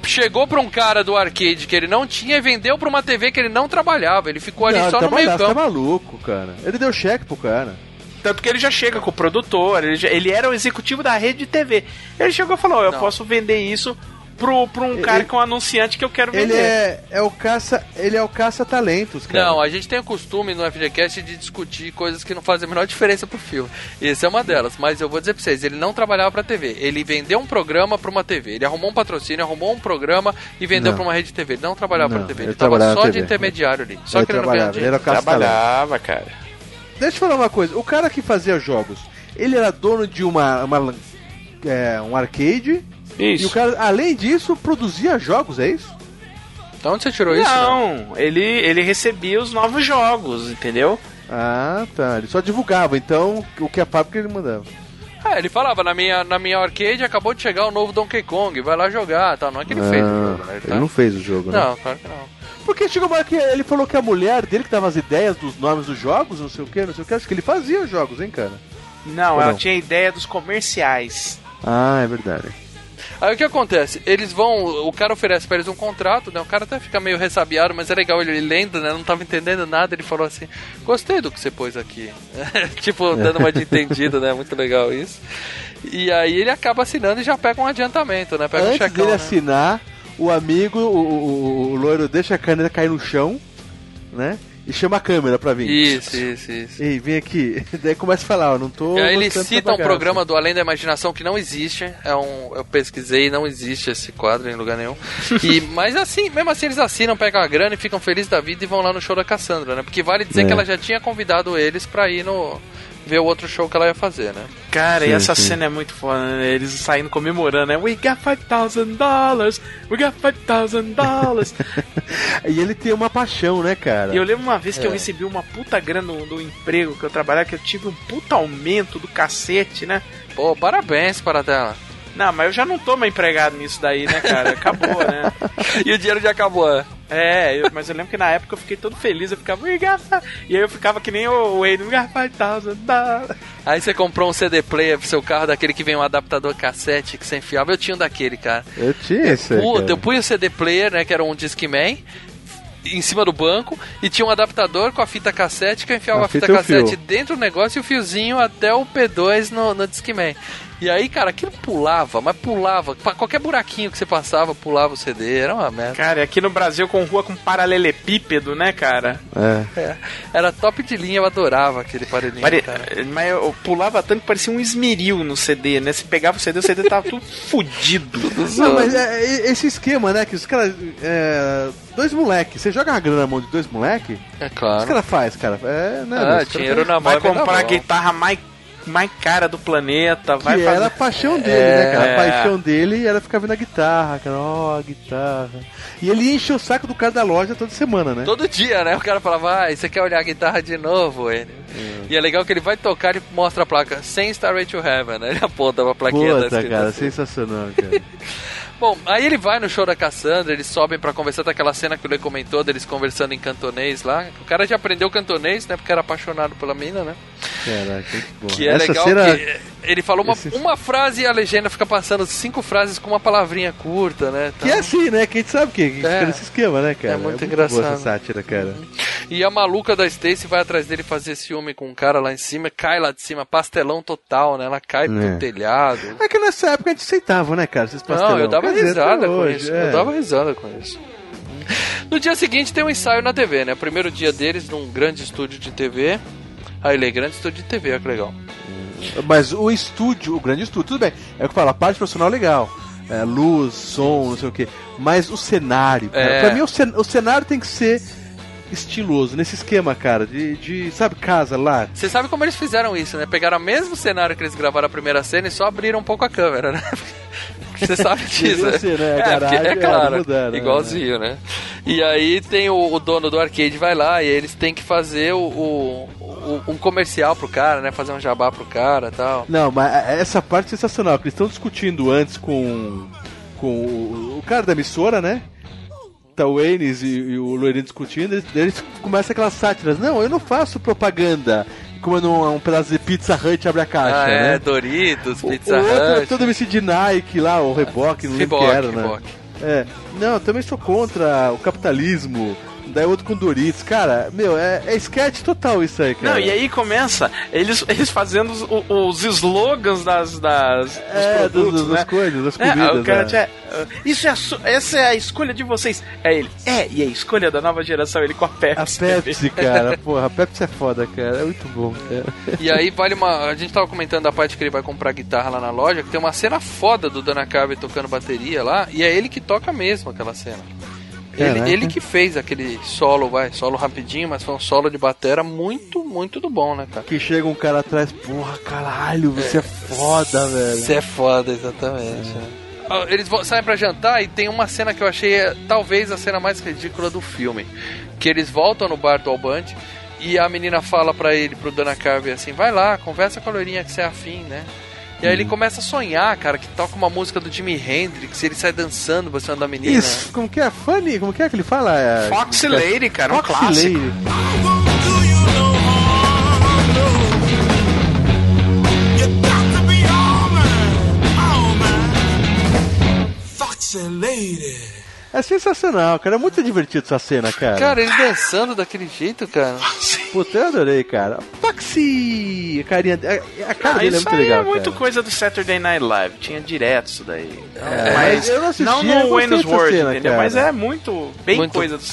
chegou pra um cara do arcade que ele não tinha e vendeu pra uma TV que ele não trabalhava. Ele ficou ali não, só ele no meio campo. tá maluco, cara. Ele deu cheque pro cara. Tanto que ele já chega com o produtor, ele, já- ele era o executivo da rede de TV. Ele chegou e falou: Eu Não. posso vender isso pro, pro um cara Ele- que é um anunciante que eu quero vender. Ele é, é o caça, ele é o caça talentos, cara. Não, a gente tem o costume no FGCast de discutir coisas que não fazem a menor diferença pro filme. Essa é uma delas, mas eu vou dizer pra vocês, ele não trabalhava pra TV. Ele vendeu um programa pra uma TV. Ele arrumou um patrocínio, arrumou um programa e vendeu Não. pra uma rede de TV. Ele não trabalhava Não, pra TV, ele ele, tava trabalhava só de intermediário ali. Só ele querendo ganhar trabalhava, ele dinheiro. era o caça talentos. Trabalhava, cara. Deixa eu falar uma coisa. O cara que fazia jogos, ele era dono de uma, uma é, um arcade e Isso. o cara, além disso, produzia jogos, é isso? Então onde você tirou isso? né? Não, ele, ele recebia os novos jogos, entendeu? Ah, tá. Ele só divulgava, então, o que a fábrica ele mandava. É, ele falava, na minha, na minha arcade acabou de chegar o novo Donkey Kong, vai lá jogar, tá? Não é que ele fez o Ah, jogo, né? Ele Ele tá- não fez o jogo, né? Não, claro que não. Porque chegou uma hora que ele falou que a mulher dele que dava as ideias dos nomes dos jogos, não sei o que, não sei o que. Acho que ele fazia os jogos, hein, cara? Não, Ou ela não? tinha ideia dos comerciais. Ah, é verdade. Aí o que acontece? Eles vão. O cara oferece pra eles um contrato, né? O cara até fica meio ressabiado, mas é legal ele lendo, né? Não tava entendendo nada. Ele falou assim: Gostei do que você pôs aqui. (laughs) tipo, dando uma de entendido, né? Muito legal isso. E aí ele acaba assinando e já pega um adiantamento, né? Pega um Antes checão. dele né? assinar, o amigo, o, o, o loiro deixa a caneta cair no chão, né? E chama a câmera pra vir. Isso, isso, isso. Ei, vem aqui. (laughs) Daí começa a falar, ó, não tô. E aí ele cita um programa do Além da Imaginação que não existe. É um, eu pesquisei, não existe esse quadro em lugar nenhum. E, (laughs) mas assim, mesmo assim eles assinam, pegam a grana e ficam felizes da vida e vão lá no show da Cassandra, né? Porque vale dizer É. que ela já tinha convidado eles pra ir no ver o outro show que ela ia fazer, né? Cara, e Sim, essa sim. cena é muito foda, né? Eles saindo comemorando, né? We got five thousand dollars, we got five thousand dollars. (laughs) E ele tem uma paixão, né, cara? E eu lembro uma vez que eu É. recebi uma puta grana do, do emprego que eu trabalhava, que eu tive um puta aumento do cacete, né? Pô, parabéns para dela. Não, mas eu já não tô mais empregado nisso daí, né, cara? Acabou, né? (laughs) E o dinheiro já acabou, é. É, eu- mas eu lembro que na época eu fiquei todo feliz, eu ficava, e aí eu ficava que nem o Wayne. Aí você comprou um CD player pro seu carro, daquele que vem um adaptador cassete que você enfiava. Eu tinha um daquele, cara. Eu tinha aí, Puta, cara. eu punho o CD player, né, que era um Discman, em cima do banco e tinha um adaptador com a fita cassete que eu enfiava A a fita, fita cassete dentro do negócio e o fiozinho até o P2 no, no Discman. E aí, cara, aquilo pulava, mas pulava. Pra Qualquer buraquinho que você passava, pulava o CD. Era uma merda. Cara, e aqui no Brasil com rua com paralelepípedo, né, cara? É. É, era top de linha, eu adorava aquele aparelhinho. Pare- cara. Mas eu pulava tanto que parecia um esmeril no CD, né? Você pegava o CD, o CD tava tudo (laughs) fudido. Não, mas é, esse esquema, né? Que os caras. É, dois moleques. Você joga uma grana na mão de dois moleques? É O que claro. os caras fazem, cara? É, né? Ah, dinheiro fazem- na mão Vai é comprar a guitarra mais, mais cara do planeta, vai que fazer... era a paixão dele, É, né, cara? A é. paixão dele era ficar vendo a guitarra, cara. Ó, a guitarra. E ele enche o saco do cara da loja toda semana, né? Todo dia, né? O cara falava, ah, você quer olhar a guitarra de novo, ele. E é legal que ele vai tocar e mostra a placa sem Starway to Heaven, né? Ele aponta pra plaquinha da Puta, escrita cara, assim. sensacional, cara. (laughs) Bom, aí ele vai no show da Cassandra, eles sobem pra conversar daquela cena que o Lê comentou, deles conversando em cantonês lá. O cara já aprendeu cantonês, né? Porque era apaixonado pela mina, né? Caraca, que bom. Que é Essa legal cena... que ele falou uma, esse- uma frase e a legenda fica passando cinco frases com uma palavrinha curta, né? Que é assim, né? Que a gente sabe que, que É. fica nesse esquema, né, cara? É muito boa engraçado. essa sátira, cara. E a maluca da Stacy vai atrás dele fazer ciúme com um cara lá em cima, cai lá de cima, pastelão total, né? Ela cai É. pro telhado. É que nessa época a gente aceitava, né, cara? Esses pastelão. Não, eu dava risada com hoje, isso. é. Eu dava risada com isso. No dia seguinte tem um ensaio na TV, né? Primeiro dia deles num grande estúdio de TV. Ah, ele é grande estúdio de TV, olha que legal. Mas o estúdio, o grande estúdio, tudo bem. É o que eu falo, a parte profissional é legal. É, luz, som, não sei o que. Mas o cenário, cara, É. pra mim o, cen- o cenário tem que ser estiloso, nesse esquema, cara, de, de sabe, casa lá. Você sabe como eles fizeram isso, né? Pegaram o mesmo cenário que eles gravaram a primeira cena e só abriram um pouco a câmera, né? (laughs) Você sabe disso, ser, né? A É, garagem, é é, claro, mudaram, igualzinho, né? E aí tem o, o dono do arcade vai lá e eles têm que fazer o, o- o- um comercial pro cara, né? Fazer um jabá pro cara e tal. Não, mas essa parte é sensacional, que eles estão discutindo antes com, com o, o cara da emissora, né? Tá o Enes e, e o Loirinho discutindo, eles, eles começam aquelas sátiras. Não, eu não faço propaganda. Comendo um, um pedaço de Pizza Hut abre a caixa, ah, é, né? Doritos, O- Pizza o é Hut. todo vestido de Nike lá, o Reebok, não lembro o que Reebok, era, né? Reebok. É. Não, eu também sou contra o capitalismo. Daí outro com Doritos. Cara, meu, é, é sketch total isso aí, cara. Não, e aí começa eles, eles fazendo os, os slogans das, das dos É, produtos, dos- das né? coisas, das É, comidas. o cara é. tinha, "Ah, isso é essa é a escolha de vocês. É ele. É, e a escolha da nova geração, ele com a Pepsi. A Pepsi, cara, (laughs) porra, a Pepsi é foda, cara. É muito bom, cara. E aí vale uma. A gente tava comentando a parte que ele vai comprar guitarra lá na loja, que tem uma cena foda do Dana Carvey tocando bateria lá, e é ele que toca mesmo aquela cena. Ele, ele que fez aquele solo, vai, solo rapidinho, mas foi um solo de batera muito, muito do bom, né, cara? Que chega um cara atrás, porra, caralho, você é, foda, velho. Isso é foda, exatamente. né? Ah, Eles vão, saem pra jantar e tem uma cena que eu achei é, talvez a cena mais ridícula do filme. Que eles voltam no bar do Albante e a menina fala pra ele, pro Dana Carvey assim, vai lá, conversa com a loirinha que você é afim, né? E aí ele começa a sonhar, cara, que toca uma música do Jimi Hendrix e ele sai dançando pra cima da menina. Isso, como que é? Funny? Como que é que ele fala? É, Foxy Lady, cara, um Foxy clássico. Lady. É sensacional, cara. É muito divertido essa cena, cara. Cara, ele dançando daquele jeito, cara. Puta, eu adorei, cara. Foxy! A carinha. A, a cara Ah, dele é isso muito aí legal. é muito cara. coisa do Saturday Night Live. Tinha direto isso daí. É, mas eu não assisti, não no Wayne's World, cena, entendeu? cara. Mas é muito, bem Muito- coisa do...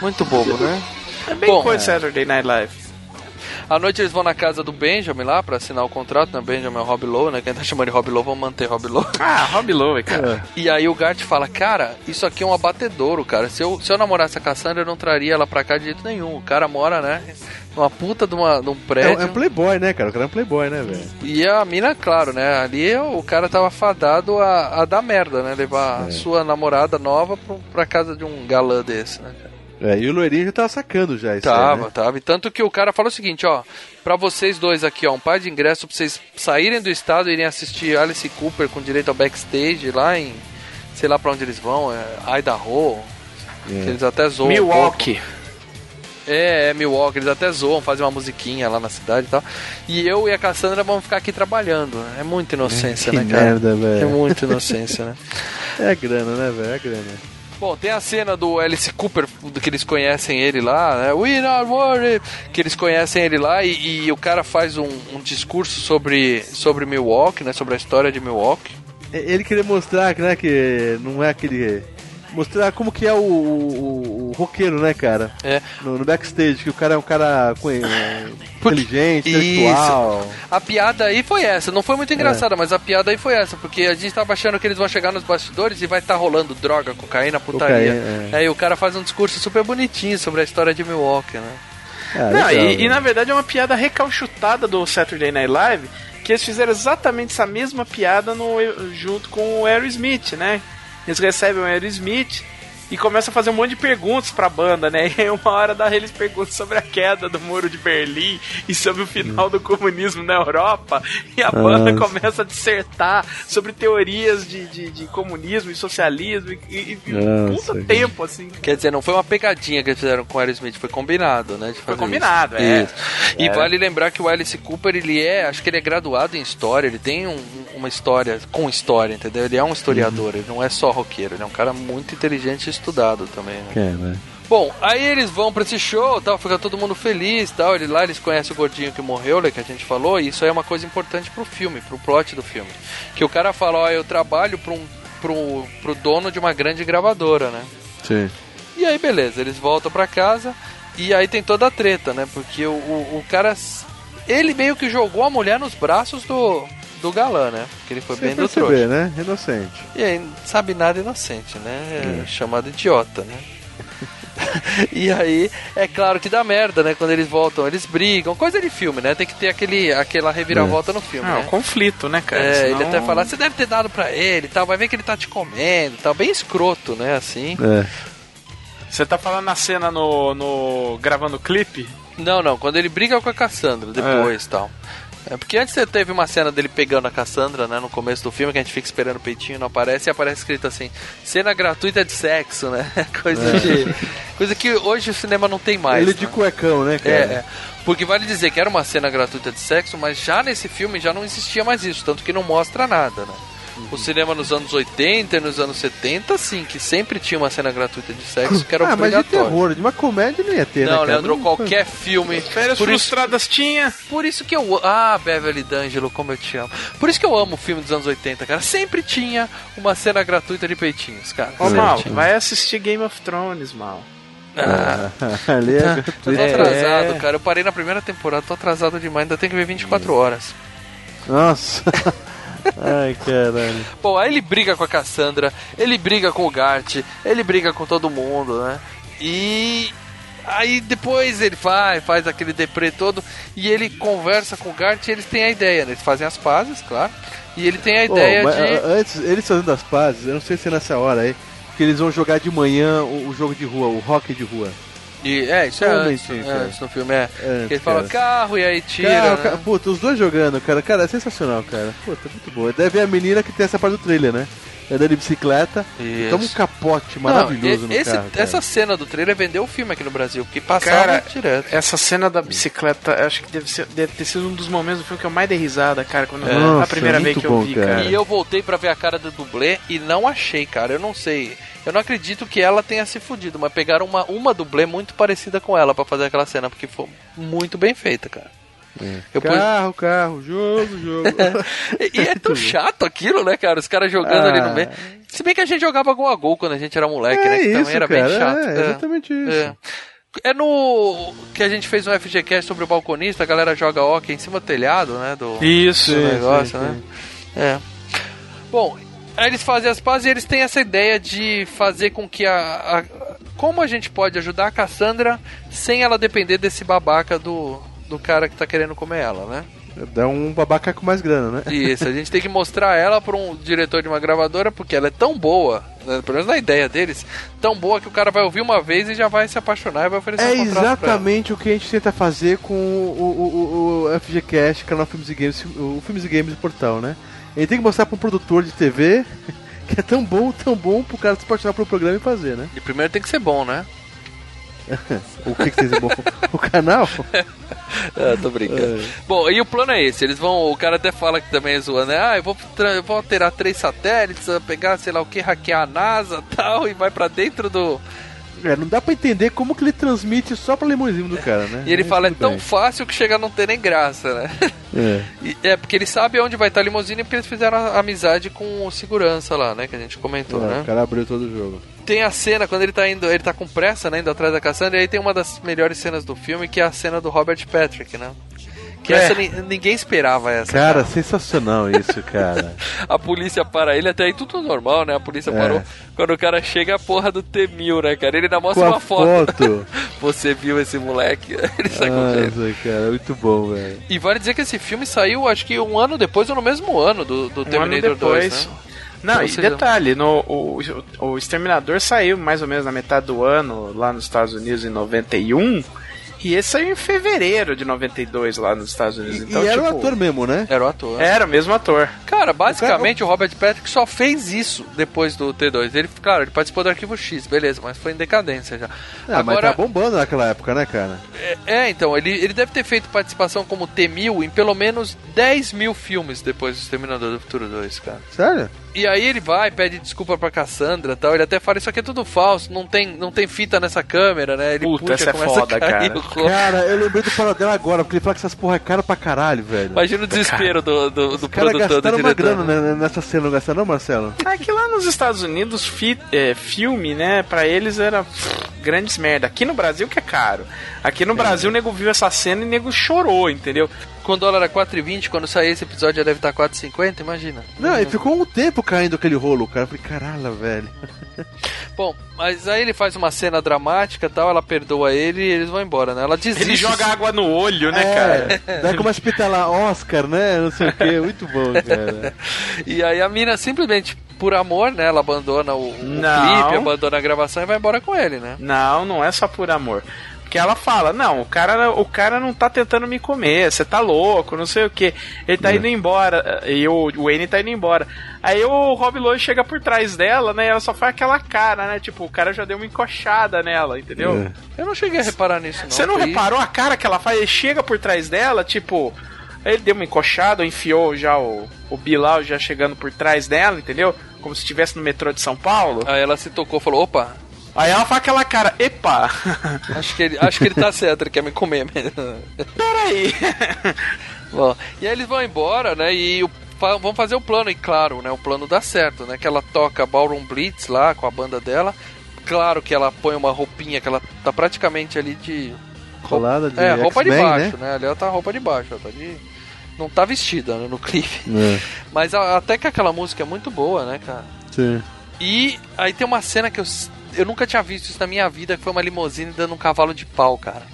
Muito bobo, né? É bem Bom, coisa do Saturday Night Live. À noite eles vão na casa do Benjamin lá pra assinar o contrato, né? Benjamin é o Rob Lowe, né? Quem tá chamando de Rob Lowe, vamos manter Rob Lowe. (laughs) Ah, Rob Lowe, cara. E aí o Gart fala, cara, isso aqui é um abatedouro, cara. Se eu, se eu namorasse a Cassandra, eu não traria ela pra cá de jeito nenhum. O cara mora, né? Numa puta de, uma, de um É, prédio. é um playboy, né, cara? O cara é um playboy, né, velho? E a mina, claro, né? Ali o cara tava fadado a, a dar merda, né? Levar a sua namorada nova pro, pra casa de um galã desse, né? É, e o loirinho já tava sacando já isso aí, Tava, né? tava. E tanto que o cara falou o seguinte, ó, pra vocês dois aqui, ó, um par de ingresso pra vocês saírem do estado e irem assistir Alice Cooper com direito ao backstage lá em, sei lá pra onde eles vão, é, Idaho, que eles até zoam. um Milwaukee. pouco. É, é Milwaukee, eles até zoam, fazem uma musiquinha lá na cidade e tal. E eu e a Cassandra vamos ficar aqui trabalhando. né? É muita inocência, Que né, cara? merda, É velho. muita inocência, né? (laughs) É grana, né, velho? É grana. Bom, tem a cena do Alice Cooper, que eles conhecem ele lá, né? We not worried, que eles conhecem ele lá e, e o cara faz um, um discurso sobre, sobre Milwaukee, né? Sobre a história de Milwaukee. Ele queria mostrar né, que não é aquele. Mostrar como que é o, o, o roqueiro, né, cara? É. No, no backstage, que o cara é um cara com, é, Porque- inteligente, intelectual. A piada aí foi essa, não foi muito engraçada, mas a piada aí foi essa, porque a gente tava achando que eles vão chegar nos bastidores e vai estar rolando droga, cocaína, putaria. Cocaína, Aí o cara faz um discurso super bonitinho sobre a história de Milwaukee, né? Ah, Não, legal, e, e né? na verdade é uma piada recalchutada do Saturday Night Live, que eles fizeram exatamente essa mesma piada no, junto com o Aerosmith, né? Eles recebem o Aerosmith e começam a fazer um monte de perguntas pra banda, né? (laughs) E aí uma hora da eles perguntam sobre a queda do muro de Berlim e sobre o final do comunismo na Europa. E a banda Nossa. começa a dissertar sobre teorias de, de, de comunismo e socialismo e, e, e um puta tempo, assim. Quer dizer, não foi uma pegadinha que eles fizeram com o Aerosmith, foi combinado, né? de Foi combinado, isso. é. Isso. E É. vale lembrar que o Alice Cooper, ele é, acho que ele é graduado em história, ele tem um- uma história com história, entendeu? Ele é um historiador, ele não é só roqueiro, ele é um cara muito inteligente e estudado também, né? É, né? Bom, aí eles vão pra esse show, tal, fica todo mundo feliz, tal. Ele, lá eles conhecem o gordinho que morreu, né, que a gente falou, e isso aí é uma coisa importante pro filme, pro plot do filme. Que o cara fala, ó, eu trabalho pra um, pro, pro dono de uma grande gravadora, né? Sim. E aí, beleza, eles voltam pra casa e aí tem toda a treta, né? Porque o, o, o cara. Ele meio que jogou a mulher nos braços do, do galã, né? Porque ele foi Sem bem do perceber, trouxa. né? Inocente. E aí, sabe nada inocente, né? É chamado idiota, né? (laughs) e aí, é claro que dá merda, né? Quando eles voltam, eles brigam. Coisa de filme, né? Tem que ter aquele, aquela reviravolta no filme, Ah, né? um conflito, né, cara? É, Senão- ele até fala, você deve ter dado pra ele e tal, vai ver que ele tá te comendo e tal. Bem escroto, né? Assim. É. Você tá falando na cena no, no gravando o clipe? Não, não, quando ele briga com a Cassandra depois e tal. É porque antes você teve uma cena dele pegando a Cassandra, né, no começo do filme, que a gente fica esperando o peitinho, não aparece, e aparece escrito assim, cena gratuita de sexo, né? (laughs) Coisa de. Coisa que hoje o cinema não tem mais. Ele né? de cuecão, né, cara? É, é. Porque vale dizer que era uma cena gratuita de sexo, mas já nesse filme já não existia mais isso, tanto que não mostra nada, né? O cinema nos anos 80 e nos anos 70, sim, que sempre tinha uma cena gratuita de sexo que era (laughs) ah, mas de obrigatório. terror, de uma comédia não ia ter, né, Não, cara? Leandro, Não- qualquer filme. Férias Por isso, frustradas tinha. por isso que eu. Ah, Beverly D'Angelo, como eu te amo. Por isso que eu amo o filme dos anos 80, cara. Sempre tinha uma cena gratuita de peitinhos, cara. Ô, Sempre Mal, vai assistir Game of Thrones, Mal. Ah, (laughs) Ali é tô atrasado, cara. Eu parei na primeira temporada, tô atrasado demais, ainda tenho que ver 24 horas. Nossa. (laughs) Ai, caralho. Bom, aí ele briga com a Cassandra, ele briga com o Gart, ele briga com todo mundo, né? E aí depois ele vai, faz aquele deprê todo e ele conversa com o Gart e eles têm a ideia, né? Eles fazem as pazes, claro. E ele tem a ideia mas, de. a- Antes, eles fazendo as pazes, eu não sei se é nessa hora aí, que eles vão jogar de manhã o, o jogo de rua, o rock de rua. E, é, isso é antes, isso, é, é. antes no filme, é. Antes, que ele fala cara. carro e aí tira. Cara, né? cara, puta, os dois jogando, cara. Cara, é sensacional, cara. Puta, muito bom. Deve ver a menina que tem essa parte do trailer, né? Andando de bicicleta. Isso. Toma um capote Não, maravilhoso e- no esse- carro. cara. Essa cena do trailer vendeu o filme aqui no Brasil, porque passava Cara, direto. Essa cena da bicicleta, eu acho que deve, ser- deve ter sido um dos momentos do filme que eu mais dei risada, cara, quando É. a Nossa, primeira vez que eu bom, vi, cara. cara. E eu voltei pra ver a cara do dublê e não achei, cara. Eu não sei. Eu não acredito que ela tenha se fudido, mas pegaram uma, uma dublê muito parecida com ela pra fazer aquela cena, porque foi muito bem feita, cara. Eu pus- Carro, carro, jogo, jogo. E, (laughs) e é tão (laughs) chato aquilo, né, cara? Os caras jogando ali no Ah. meio. Se bem que a gente jogava gol a gol quando a gente era moleque, né? é Que isso, também era cara. bem chato. É, exatamente isso. É. É no que a gente fez um FGCast sobre o balconista, a galera joga hockey em cima do telhado, né? Do, Isso. do Sim, negócio, sim, né? É. Bom, aí eles fazem as pazes e eles têm essa ideia de fazer com que a, a- Como a gente pode ajudar a Cassandra sem ela depender desse babaca do, do cara que tá querendo comer ela, né? Dá um babaca com mais grana, né? Isso, a gente tem que mostrar ela pra um diretor de uma gravadora porque ela é tão boa, né, pelo menos na ideia deles, tão boa que o cara vai ouvir uma vez e já vai se apaixonar e vai oferecer É um contrato exatamente o que a gente tenta fazer com o, o, o, o FGCast, canal Filmes e Games, o Filmes e Games Portal, né? A gente tem que mostrar pra um produtor de TV (laughs) que é tão bom, tão bom pro cara se apaixonar pelo programa e fazer, né? E primeiro tem que ser bom, né? (laughs) o que, que vocês vão. O canal? Ah, (laughs) tô brincando. Bom, e o plano é esse. Eles vão. O cara até fala que também é zoando, né? Ah, eu vou, eu vou alterar três satélites, pegar, sei lá o que, hackear a NASA e tal, e vai pra dentro do. É, não dá pra entender como que ele transmite só pra limusine do cara, né? E ele Mas fala, é tão bem. fácil que chega a não ter nem graça, né? É. (laughs) E- é, porque ele sabe onde vai estar a limusine porque eles fizeram a amizade com o segurança lá, né? Que a gente comentou, É, né? O cara abriu todo o jogo. Tem a cena quando ele tá indo, ele tá com pressa, né, indo atrás da Cassandra, e aí tem uma das melhores cenas do filme, que é a cena do Robert Patrick, né? Que É. essa ni- ninguém esperava essa. Cara, sensacional isso, (laughs) cara. A polícia para ele, até aí tudo normal, né? A polícia É. parou. Quando o cara chega, a porra do T-1000, né, cara? Ele ainda mostra Com a uma foto. foto. (laughs) Você viu esse moleque? (laughs) Ele sai. Nossa, cara, muito bom, velho. E vale dizer que esse filme saiu, acho que um ano depois ou no mesmo ano do, do Um ano Terminator 2, depois. né? Não, Ou e seja- detalhe, no, o, o, o Exterminador saiu mais ou menos na metade do ano, lá nos Estados Unidos, em 91. E esse saiu em fevereiro de 92 lá nos Estados Unidos. E, então, e era tipo, o ator mesmo, né? Era o ator. Era o mesmo ator. Cara, basicamente o Robert Patrick só fez isso depois do T2. Ele, claro, ele participou do Arquivo X, beleza, mas foi em decadência já. Ah, mas tá bombando naquela época, né, cara? é, é, então, ele, ele deve ter feito participação como T-1000 em pelo menos 10 mil filmes depois do Exterminador do Futuro 2, cara. Sério? E aí ele vai, pede desculpa pra Cassandra e tal. Ele até fala, isso aqui é tudo falso, não tem, não tem fita nessa câmera, né? Ele Puta, puxa, essa é foda, cara. Cara, eu lembrei do paradela agora, porque ele fala que essas porra é caro pra caralho, velho. Imagina o desespero do, do, do Os caras produtor, do gastaram uma diretor. grana né, nessa cena, não não, Marcelo? É que lá nos Estados Unidos, fi, é, filme, né, pra eles era grandes merda. Aqui no Brasil que é caro. Aqui no Brasil o nego viu essa cena e o nego chorou, entendeu? Com o dólar a 4,20, quando sair esse episódio já deve estar 4,50, imagina. Não, e ficou um tempo caindo aquele rolo, cara. Eu falei, caralho, velho. (laughs) Bom, mas aí ele faz uma cena dramática e tal, ela perdoa ele e eles vão embora, né? Ela desiste. Ele joga água no olho, né, cara? É, (laughs) daí começa a pitar lá, Oscar, né? Não sei o que, muito bom, (laughs) cara. E aí a mina simplesmente, por amor, né? Ela abandona o, o clipe, abandona a gravação e vai embora com ele, né? Não, não é só por amor. Porque ela fala, não, o cara, o cara não tá tentando me comer, você tá louco, não sei o que. Ele tá indo embora, e o Wayne tá indo embora. Aí o Rob Lowe chega por trás dela, né? E ela só faz aquela cara, né? Tipo, o cara já deu uma encoxada nela, entendeu? É. Eu não cheguei a reparar nisso, não. Você não Foi- reparou a cara que ela faz? Ele chega por trás dela, tipo. Ele deu uma encoxada, enfiou já o, o Bilal já chegando por trás dela, entendeu? Como se estivesse no metrô de São Paulo. Aí ela se tocou e falou, opa, Aí ela faz aquela cara, epa! (laughs) acho que ele, acho que ele tá certo, ele quer me comer mesmo. Peraí! (laughs) Bom, e aí eles vão embora, né? E o, vão fazer o plano, e claro, né? O plano dá certo, né? Que ela toca Ballroom Blitz lá com a banda dela. Claro que ela põe uma roupinha que ela tá praticamente ali de. Colada de É, roupa de X-Men, baixo, né? Ali ela tá roupa de baixo, ela tá de. Não tá vestida né, no clipe. É, Mas a- até que aquela música é muito boa, né, cara? sim. E aí tem uma cena que eu, eu nunca tinha visto isso na minha vida, que foi uma limusine dando um cavalo de pau, cara.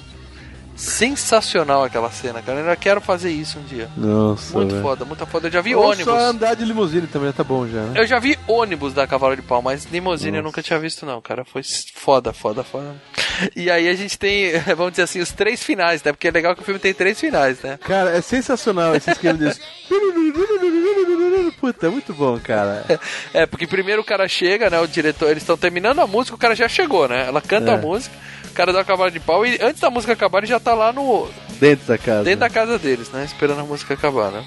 Sensacional aquela cena, cara. Eu ainda quero fazer isso um dia. Nossa, Muito velho. foda, muito foda. Eu já vi Ou ônibus. só andar de limusine também tá bom já, né? Eu já vi ônibus da cavalo de pau, mas limusine eu nunca tinha visto não, cara. Foi foda, foda, foda. E aí a gente tem, (laughs) vamos dizer assim, os três finais, né? Porque é legal que o filme tem três finais, né? Cara, é sensacional esse esquema desse. (laughs) Puta, é muito bom, cara. É, porque primeiro o cara chega, né? O diretor, eles estão terminando a música, o cara já chegou, né? Ela canta É. a música, o cara dá o cavalo de pau e antes da música acabar ele já tá lá no, Dentro da casa. dentro da casa deles, né? Esperando a música acabar, né?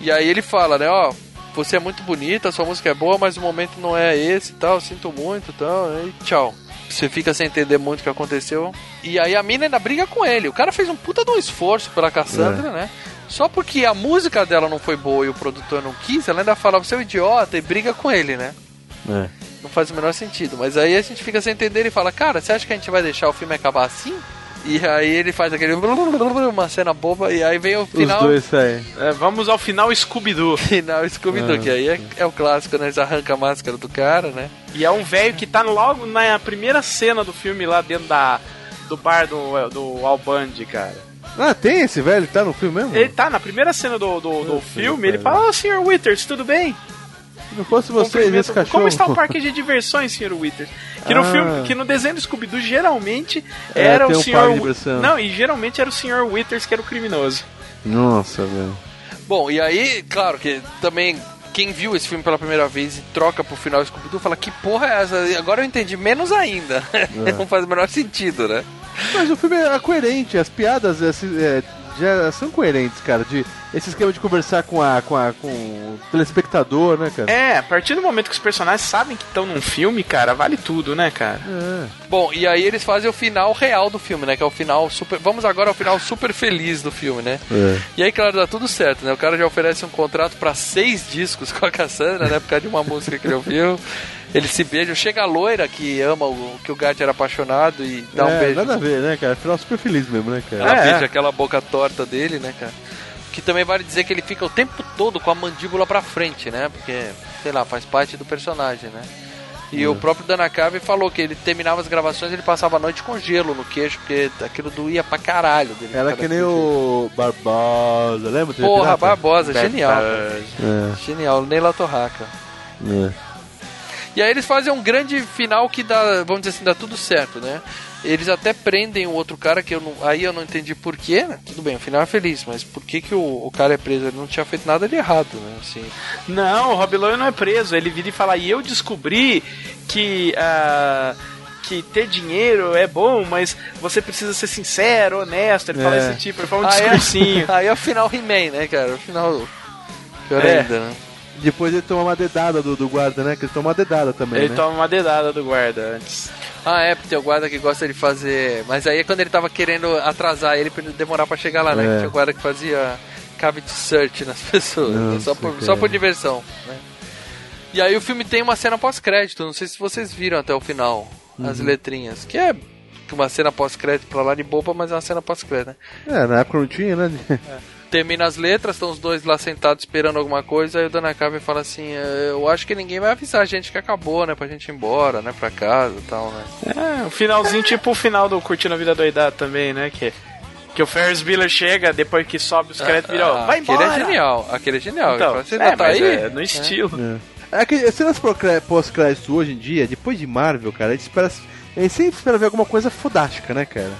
E aí ele fala, né? Ó, você é muito bonita, sua música é boa, mas o momento não é esse e tal, sinto muito e tal, e tchau. Você fica sem entender muito o que aconteceu. E aí a mina ainda briga com ele. O cara fez um puta de um esforço pela Cassandra, né? Só porque a música dela não foi boa e o produtor não quis, ela ainda fala, você é um idiota e briga com ele, né? É. Não faz o menor sentido. Mas aí a gente fica sem entender e fala, cara, você acha que a gente vai deixar o filme acabar assim? E aí ele faz aquele uma cena boba e aí vem o Os final dois saem. É, vamos ao final Scooby-Doo. (laughs) final Scooby-Doo, Ah. que aí é, é o clássico, né? Eles arrancam a máscara do cara, né? E é um velho que tá logo na primeira cena do filme lá dentro da, do bar do, do Albandi, cara. Ah, tem esse velho que tá no filme mesmo? Ele tá na primeira cena do, do, do Meu filme, ele fala, ô senhor Withers, tudo bem? Se não fosse você, Cumprimento- esse cachorro. Como está o parque de diversões, senhor Withers? Que no Ah. filme, que no desenho do Scooby-Doo geralmente É, era tem o um senhor. parque de diversão. Não, e geralmente era o senhor Withers que era o criminoso. Nossa, velho. Bom, e aí, claro que também quem viu esse filme pela primeira vez e troca pro final Scooby-Doo fala: Que porra é essa? Agora eu entendi menos ainda. (laughs) Não faz o menor sentido, né? Mas o filme é coerente, as piadas é, é, já são coerentes, cara. De, esse esquema de conversar com, a, com, a, com o telespectador, né, cara? É, a partir do momento que os personagens sabem que estão num filme, cara, vale tudo, né, cara? É. Bom, e aí eles fazem o final real do filme, né? Que é o final super. Vamos agora ao final super feliz do filme, né? É. E aí, claro, dá tudo certo, né? O cara já oferece um contrato pra seis discos com a Cassandra, né? Por causa de uma música que ele ouviu. Eles se beijam. Chega a loira que ama o que o Gart era apaixonado e dá um É, beijo. Nada a ver, né, cara? Final super feliz mesmo, né, cara? Ela É. beija aquela boca torta dele, né, cara? Que também vale dizer que ele fica o tempo todo com a mandíbula pra frente, né? Porque, sei lá, faz parte do personagem, né? E Hum. o próprio Danakabe falou que ele terminava as gravações ele passava a noite com gelo no queixo, porque aquilo doía pra caralho dele. Era que nem o Barbosa, lembra? Porra? Barbosa, genial. cara. É, Genial, Neila Torraca. é. E aí eles fazem um grande final que dá, vamos dizer assim, dá tudo certo, né? Eles até prendem o outro cara, que eu não, aí eu não entendi por quê, né? Tudo bem, o final é feliz, mas por que, que o, o cara é preso? Ele não tinha feito nada de errado, né? Assim, Não, o Rob Lowe não é preso. Ele vira e fala, e eu descobri que. ah, que ter dinheiro é bom, mas você precisa ser sincero, honesto. Ele fala É. esse tipo, ele fala um aí, discursinho. é, (laughs) aí é o final He-Man, né, cara? O final. Pior É. ainda, né? Depois ele toma uma dedada do, do guarda, né? Que ele toma uma dedada também, Ele né? toma uma dedada do guarda antes. Ah, é, porque tem o guarda que gosta de fazer. Mas aí é quando ele tava querendo atrasar ele pra ele demorar pra chegar lá, né? É. Que tinha o guarda que fazia cavity search nas (laughs) pessoas? Nossa, só, por, só por diversão, né? E aí o filme tem uma cena pós-crédito, não sei se vocês viram até o final, Uhum. as letrinhas, que é uma cena pós-crédito pra lá de boba, mas é uma cena pós-crédito, né? É, na época não tinha, né? (laughs) Termina as letras, estão os dois lá sentados esperando alguma coisa, aí o Danakabe fala assim, "É, eu acho que ninguém vai avisar a gente que acabou, né? Pra gente ir embora, né? Pra casa e tal, né? É, um finalzinho tipo o final do Curtindo a Vida Doidada também, né? Que, que o Ferris Bueller chega, depois que sobe os créditos, vira, Ah, vai embora! Aquele é genial, aquele é genial. Então, fala, Você é, ainda tá aí? é no estilo. É que as cenas pós-crédito hoje em dia, depois de Marvel, cara, a gente, espera, a gente sempre espera ver alguma coisa fodástica, né, cara?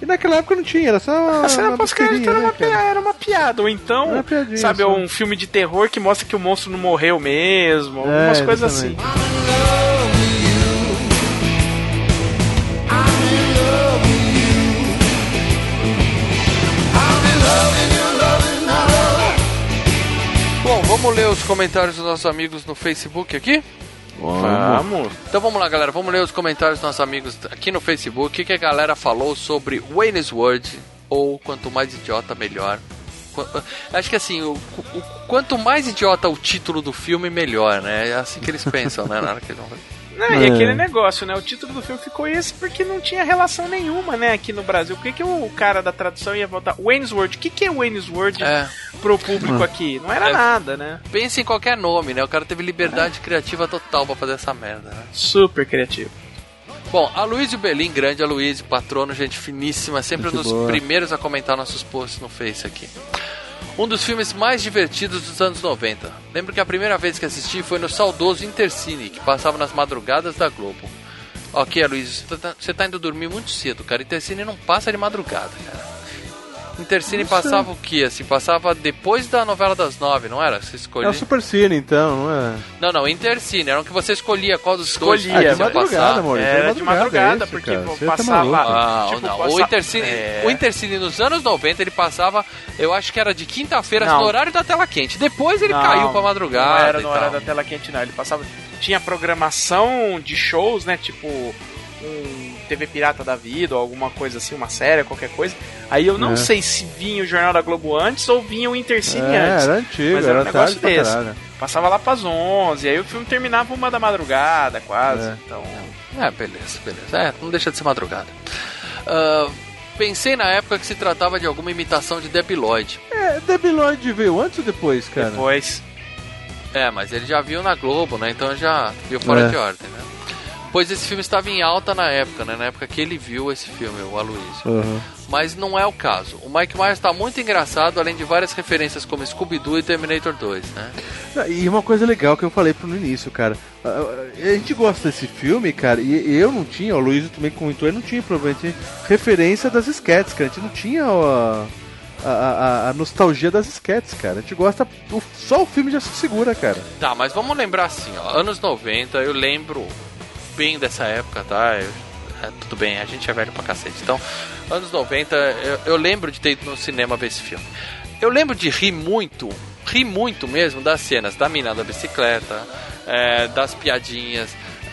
E naquela época não tinha, era só uma, A cena pós-crédito era, né, uma cara? piada, era uma piada. Ou então, sabe, só. um filme de terror que mostra que o monstro não morreu mesmo. Algumas É, coisas assim. Bom, vamos ler os comentários dos nossos amigos no Facebook aqui? Vamos. Então vamos lá, galera. Vamos ler os comentários dos nossos amigos aqui no Facebook. O que, a galera falou sobre Wayne's World ou quanto mais idiota, melhor. Qu- Acho que assim, o, o- quanto mais idiota o título do filme, melhor, né? É assim que eles pensam, né? Na hora que eles vão... Não, e É. aquele negócio, né? O título do filme ficou esse porque não tinha relação nenhuma, né? Aqui no Brasil. Por que, que o cara da tradução ia voltar? Wayne's World. O que, que é Wayne's World É. pro público aqui? Não era É. nada, né? Pensa em qualquer nome, né? O cara teve liberdade criativa total pra fazer essa merda, né? Super criativo. Bom, a Luísio Belim, grande a Luísio, patrono, gente finíssima, sempre um dos boa. primeiros a comentar nossos posts no Face aqui. Um dos filmes mais divertidos dos anos 90. Lembro que a primeira vez que assisti foi no saudoso Intercine, que passava nas madrugadas da Globo. Ok, Luiz, você tá, tá indo dormir muito cedo, cara. Intercine não passa de madrugada, cara. Intercine passava o que? Assim, passava depois da novela das nove, não era? Você É escolhia. o Super Cine, então, não é? Não, não, Intercine, era o que você escolhia qual dos Escolhia, dois Ah, de madrugada, amor. Era de madrugada, esse, porque pô, Você tá passava. Não, Tipo, não. passa- O Intercine, É. o Intercine nos anos 90 ele passava, eu acho que era de quinta-feira Não. no horário da tela quente. Depois ele Não, caiu pra madrugada. Não era no horário da tela quente, não. Ele passava. Tinha programação de shows, né? Tipo. Um TV Pirata da Vida ou alguma coisa assim, uma série, qualquer coisa. Aí eu não É. sei se vinha o Jornal da Globo antes ou vinha o Intercine É, antes. era antigo, Mas era era um negócio desse. Passava lá pras 11, aí o filme terminava uma da madrugada, quase. É. Então. É, beleza, beleza. É, não deixa de ser madrugada. Ah, pensei na época que se tratava de alguma imitação de Debi Lloyd. É, Debi Lloyd veio antes ou depois, cara? Depois. É, mas ele já viu na Globo, né? Então já viu fora É. de ordem, né? Pois esse filme estava em alta na época, né? Na época que ele viu esse filme, o Aloysio. Uhum. Mas não é o caso. O Mike Myers está muito engraçado, além de várias referências como Scooby-Doo e Terminator 2, né? E uma coisa legal que eu falei pro no início, cara. A, a- a gente gosta desse filme, cara, e eu não tinha, o Luiz também comentou, eu não tinha provavelmente referência das sketches, cara. A gente não tinha ó, a, a- a nostalgia das sketches, cara. A gente gosta. Só o filme já se segura, cara. Tá, mas vamos lembrar assim, ó. Anos 90, eu lembro bem dessa época, tá? Eu- é, tudo bem, a gente é velho pra cacete. Então, anos 90, eu, eu lembro de ter ido no cinema ver esse filme. Eu lembro de rir muito, rir muito mesmo das cenas da mina da bicicleta, é, das piadinhas,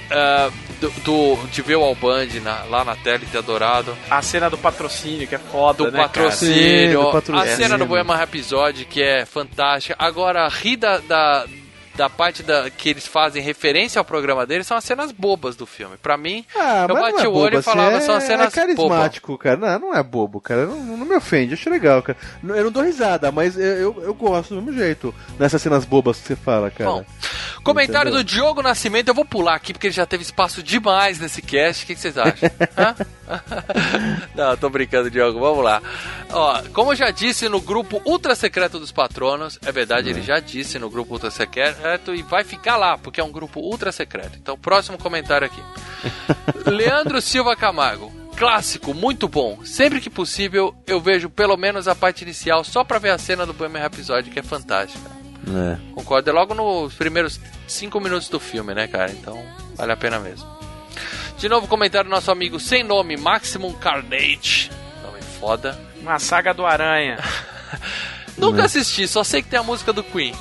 é, do, do- de ver o Albandi na- lá na tela e ter adorado. A cena do patrocínio, que é foda, Do né, patrocínio, Sim, do a patrocínio. cena do Bohemian Rhapsody, que é fantástica. Agora, rir da, da, da parte da, que eles fazem referência ao programa deles são as cenas bobas do filme. Pra mim, Ah, eu mas bati é o olho e falava, assim, são é, as cenas é carismático, cara. Não, não é bobo, cara. Não, não me ofende, acho legal, cara. Eu não dou risada, mas eu, eu, eu gosto do mesmo jeito. Nessas cenas bobas que você fala, cara. Bom, comentário Entendeu? do Diogo Nascimento, eu vou pular aqui porque ele já teve espaço demais nesse cast. O que, que vocês acham? (laughs) Hã? Não, tô brincando, Diogo. Vamos lá. Ó, como eu já disse no grupo Ultra Secreto dos Patronos, é verdade, ele já disse no grupo Ultra Secreto e vai ficar lá, porque é um grupo ultra secreto. Então, próximo comentário aqui. (laughs) Leandro Silva Camargo. Clássico, muito bom. Sempre que possível, eu vejo pelo menos a parte inicial só pra ver a cena do Bohemian Rhapsody, que é fantástica. É. Concordo, é logo nos primeiros cinco minutos do filme, né, cara? Então, vale a pena mesmo. De novo, comentário do nosso amigo sem nome, Maximum Carnage. Nome foda. Uma saga do Aranha. (laughs) Nunca assisti, só sei que tem a música do Queen.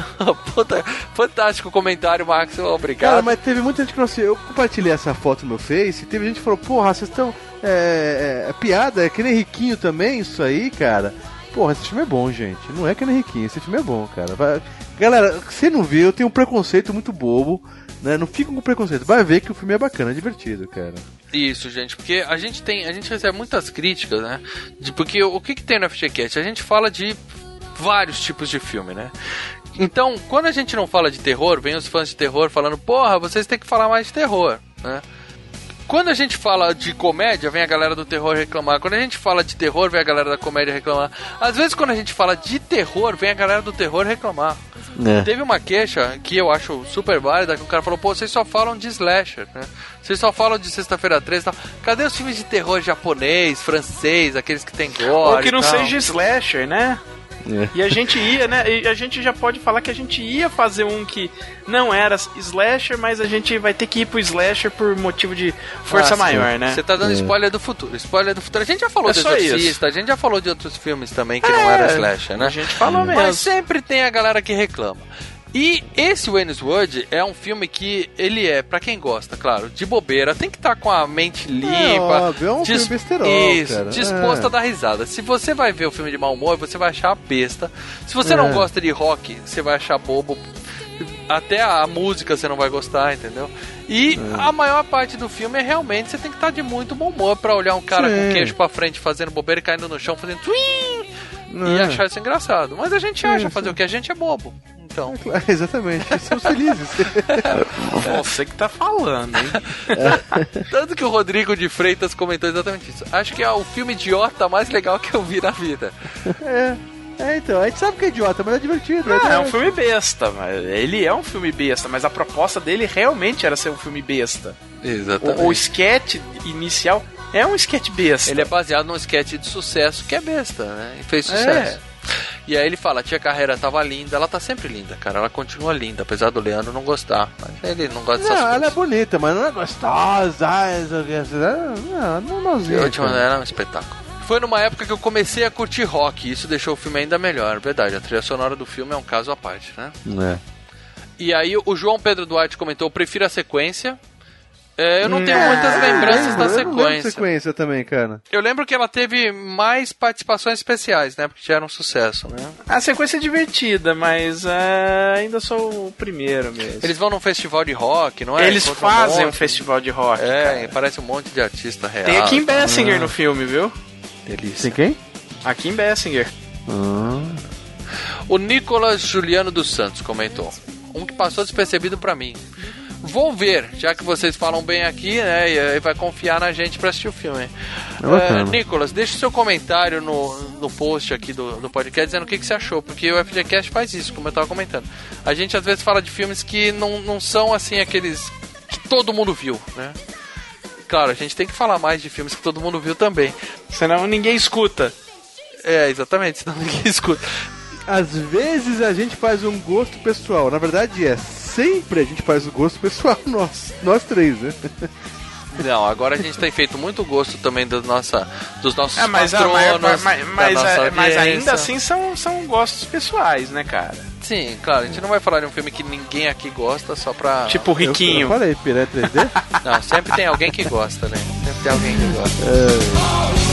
(laughs) Puta, fantástico comentário, Max. Obrigado. Cara, mas teve muita gente que não assistiu. Eu compartilhei essa foto no meu Face e teve gente que falou, porra, vocês estão. É, é, é piada, é que nem riquinho também, isso aí, cara. Porra, esse filme é bom, gente. Não é que nem riquinho, esse filme é bom, cara. Vai- Galera, você não viu, eu tenho um preconceito muito bobo, né? Não fica com preconceito. Vai ver que o filme é bacana, é divertido, cara. Isso, gente, porque a gente tem, a gente recebe muitas críticas, né? De, porque o que, que tem no FGCast? A gente fala de vários tipos de filme, né? Então, quando a gente não fala de terror, vem os fãs de terror falando, porra, vocês têm que falar mais de terror, né? Quando a gente fala de comédia, vem a galera do terror reclamar. Quando a gente fala de terror, vem a galera da comédia reclamar. Às vezes, quando a gente fala de terror, vem a galera do terror reclamar. É. Teve uma queixa que eu acho super válida, que o cara falou, pô, vocês só falam de slasher, né? Vocês só falam de sexta-feira 13 e tal. Cadê os filmes de terror japonês, francês, aqueles que tem gore Ou que não e tal? seja slasher, né? É. E a gente ia, né? E a gente já pode falar que a gente ia fazer um que não era slasher, mas a gente vai ter que ir pro slasher por motivo de força Ah, sim. maior, né? Você tá dando spoiler do futuro. Spoiler do futuro. A gente já falou É do Exorcista, a gente já falou de outros filmes também que não era slasher, né? A gente falou mesmo. Mas sempre tem a galera que reclama. E esse Wayne's World é um filme que ele é, pra quem gosta, claro, de bobeira, tem que estar com a mente limpa. óbvio, é um filme besterol, Isso, cara. disposto É. a dar risada. Se você vai ver o filme de mau humor, você vai achar besta. Se você não É. gosta de rock, você vai achar bobo. Até a música você não vai gostar, entendeu? E É. a maior parte do filme é realmente você tem que estar de muito bom humor pra olhar um cara com Sim. o queixo pra frente fazendo bobeira e caindo no chão fazendo twin e É. achar isso engraçado. Mas a gente acha fazer o que? A gente é bobo. Então. (laughs) Exatamente, somos felizes. (laughs) Você que tá falando, hein? Tanto que o Rodrigo de Freitas comentou exatamente isso. Acho que é o filme idiota mais legal que eu vi na vida. é. É, então, a gente sabe que é idiota, mas é divertido. Não, é um filme besta, mas ele é um filme besta, mas a proposta dele realmente era ser um filme besta. Exatamente. O, o sketch inicial é um sketch besta. Ele é baseado num sketch de sucesso que é besta, né? E fez É. E aí ele fala, tia Carreira tava linda, ela tá sempre linda, cara. Ela continua linda, apesar do Leandro não gostar. Mas ele não gosta dessas Não, ela é bonita, mas não é gostosa. Não, não, não, última era um espetáculo. Foi numa época que eu comecei a curtir rock, e isso deixou o filme ainda melhor. Verdade, a trilha sonora do filme é um caso à parte, né? É. E aí o João Pedro Duarte comentou, prefiro a sequência. É, eu não tenho Não, muitas lembranças da sequência. sequência também, cara. Eu lembro que ela teve mais participações especiais, né? Porque já era um sucesso, né? A sequência é divertida, mas é, ainda sou o primeiro mesmo. Eles vão num festival de rock, não é? Eles Encontram fazem um monte- festival de rock. É, cara. parece um monte de artista real. Tem a Kim Basinger no filme, viu? Delícia. Tem quem? A Kim Basinger. O Nicolas Juliano dos Santos comentou. Um que passou despercebido pra mim. Vou ver, já que vocês falam bem aqui, né? E aí vai confiar na gente pra assistir o filme. É. Eh, Nicolas, deixa o seu comentário no, no post aqui do, do podcast dizendo o que, que você achou, porque o FGCast faz isso, como eu tava comentando. A gente às vezes fala de filmes que não, não são assim aqueles que todo mundo viu, né? Claro, a gente tem que falar mais de filmes que todo mundo viu também. Senão ninguém escuta. É, exatamente, senão (laughs) ninguém escuta. Às vezes a gente faz um gosto pessoal. Na verdade é sempre a gente faz o gosto pessoal, (laughs) nós, nós três, né? Não, agora a gente tem feito muito gosto também do nossa, dos nossos É, mas, a- patronos, mas, mas, nossa é, mas ainda assim são, são gostos pessoais, né, cara? Sim, claro, a gente não vai falar de um filme que ninguém aqui gosta só pra... Tipo o Eu, eu Riquinho. falei, Piranha 3D? Não, sempre tem alguém que gosta, né? Sempre tem alguém que gosta. I'm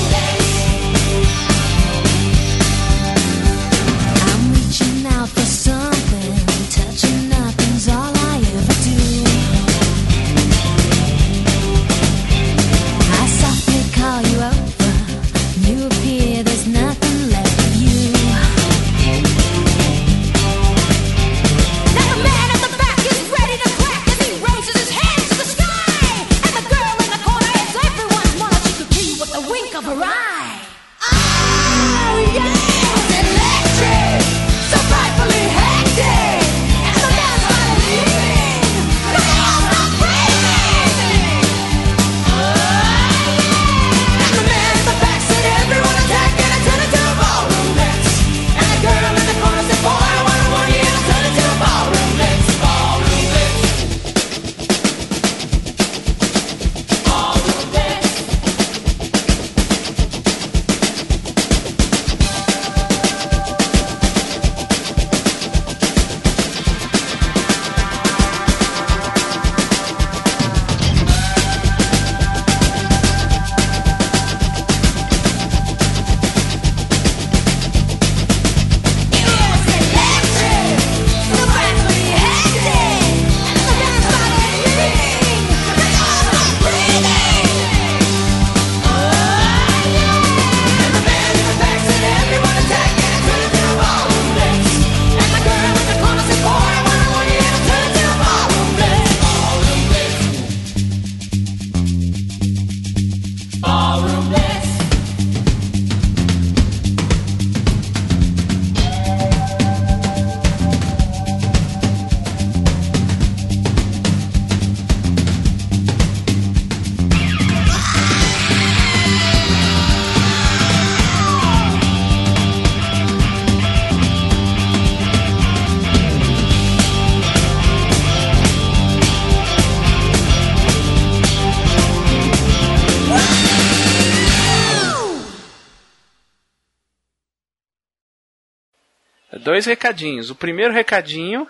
Dois recadinhos. O primeiro recadinho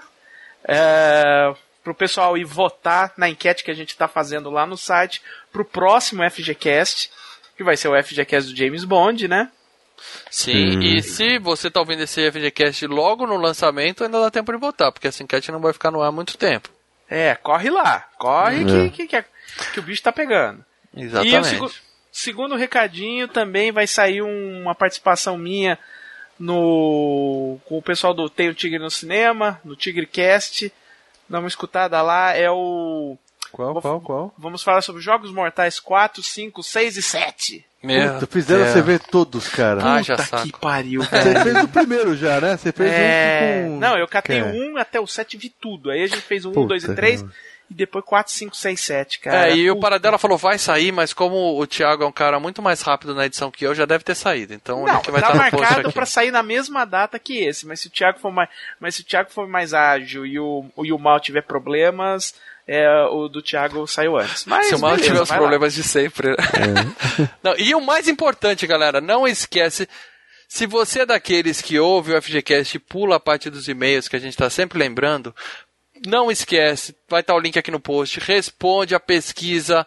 é pro pessoal ir votar na enquete que a gente está fazendo lá no site pro próximo FGCast, que vai ser o FGCast do James Bond, né? Sim, e se você tá ouvindo esse FGCast logo no lançamento, ainda dá tempo de votar, porque essa enquete não vai ficar no ar muito tempo. É, corre lá. Corre que, que, que, é- que o bicho tá pegando. Exatamente. E o segu- segundo recadinho também vai sair um- uma participação minha no com o pessoal do Tem o Tigre no Cinema, no Tigrecast. Dá uma escutada lá, é o Qual, qual, qual? vamos falar sobre Jogos Mortais 4, 5, 6 e 7. Meu Puta, fizeram Deus. você ver todos, cara. Ah, já Puta saco. que pariu, Você velho. fez o primeiro já, né? Você fez É... um com... Não, eu catei É. o 1 até o 7 vi tudo. Aí a gente fez o 1, Puta 2 e 3 merda. E depois 4, 5, 6, 7, cara. É, e o Puta. Paradela falou, vai sair, mas como o Thiago é um cara muito mais rápido na edição que eu, já deve ter saído. Então Não, a gente vai tá estar marcado pra sair na mesma data que esse, mas se o Thiago for mais, mas se o Thiago for mais ágil e o, e o Mal tiver problemas, é, o do Thiago saiu antes. Mas Se o mal tiver os vai lá. problemas de sempre. né? (laughs) Não, e o mais importante, galera, não esquece. Se você é daqueles que ouve o FGCast e pula a parte dos e-mails que a gente está sempre lembrando, não esquece, vai estar o link aqui no post, responde a pesquisa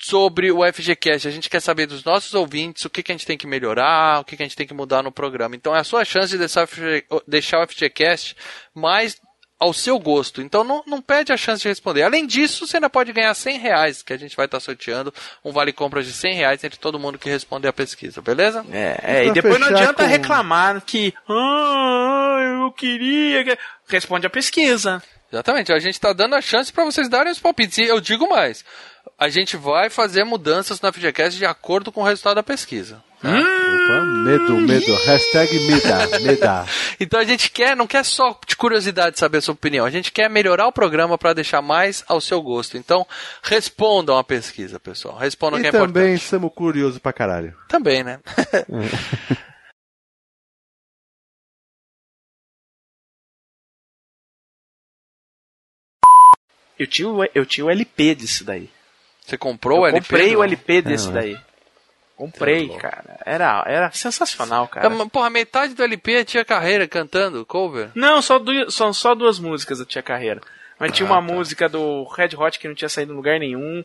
sobre o FGCast. A gente quer saber dos nossos ouvintes o que, que a gente tem que melhorar, o que, que a gente tem que mudar no programa. Então é a sua chance de deixar o FG deixar o FGCast mais ao seu gosto. Então não, não perde a chance de responder. Além disso, você ainda pode ganhar 100 reais, que a gente vai estar sorteando um vale compras de 100 reais entre todo mundo que responder a pesquisa, beleza? É, é, e depois não adianta com- reclamar que ah, eu queria. que-" Responde a pesquisa. Exatamente, a gente está dando a chance para vocês darem os palpites. E eu digo mais, a gente vai fazer mudanças na FGCast de acordo com o resultado da pesquisa. Opa, medo, medo. Hashtag meda, meda. (laughs) Então a gente quer, não quer só de curiosidade saber a sua opinião, a gente quer melhorar o programa para deixar mais ao seu gosto. Então respondam a pesquisa, pessoal. Respondam E que é também importante. somos curiosos pra caralho. Também, né? (laughs) (laughs) Eu tinha, o, eu tinha o LP disso daí. Você comprou eu o LP? comprei não? o LP desse É, daí. Comprei, louco. cara. Era, era sensacional, É, cara. mas, Porra, metade do LP é Tia Carreira cantando, cover. Não, só, du são só duas músicas da Tia Carreira. Mas tinha Ah, uma tá. música do Red Hot que não tinha saído em lugar nenhum.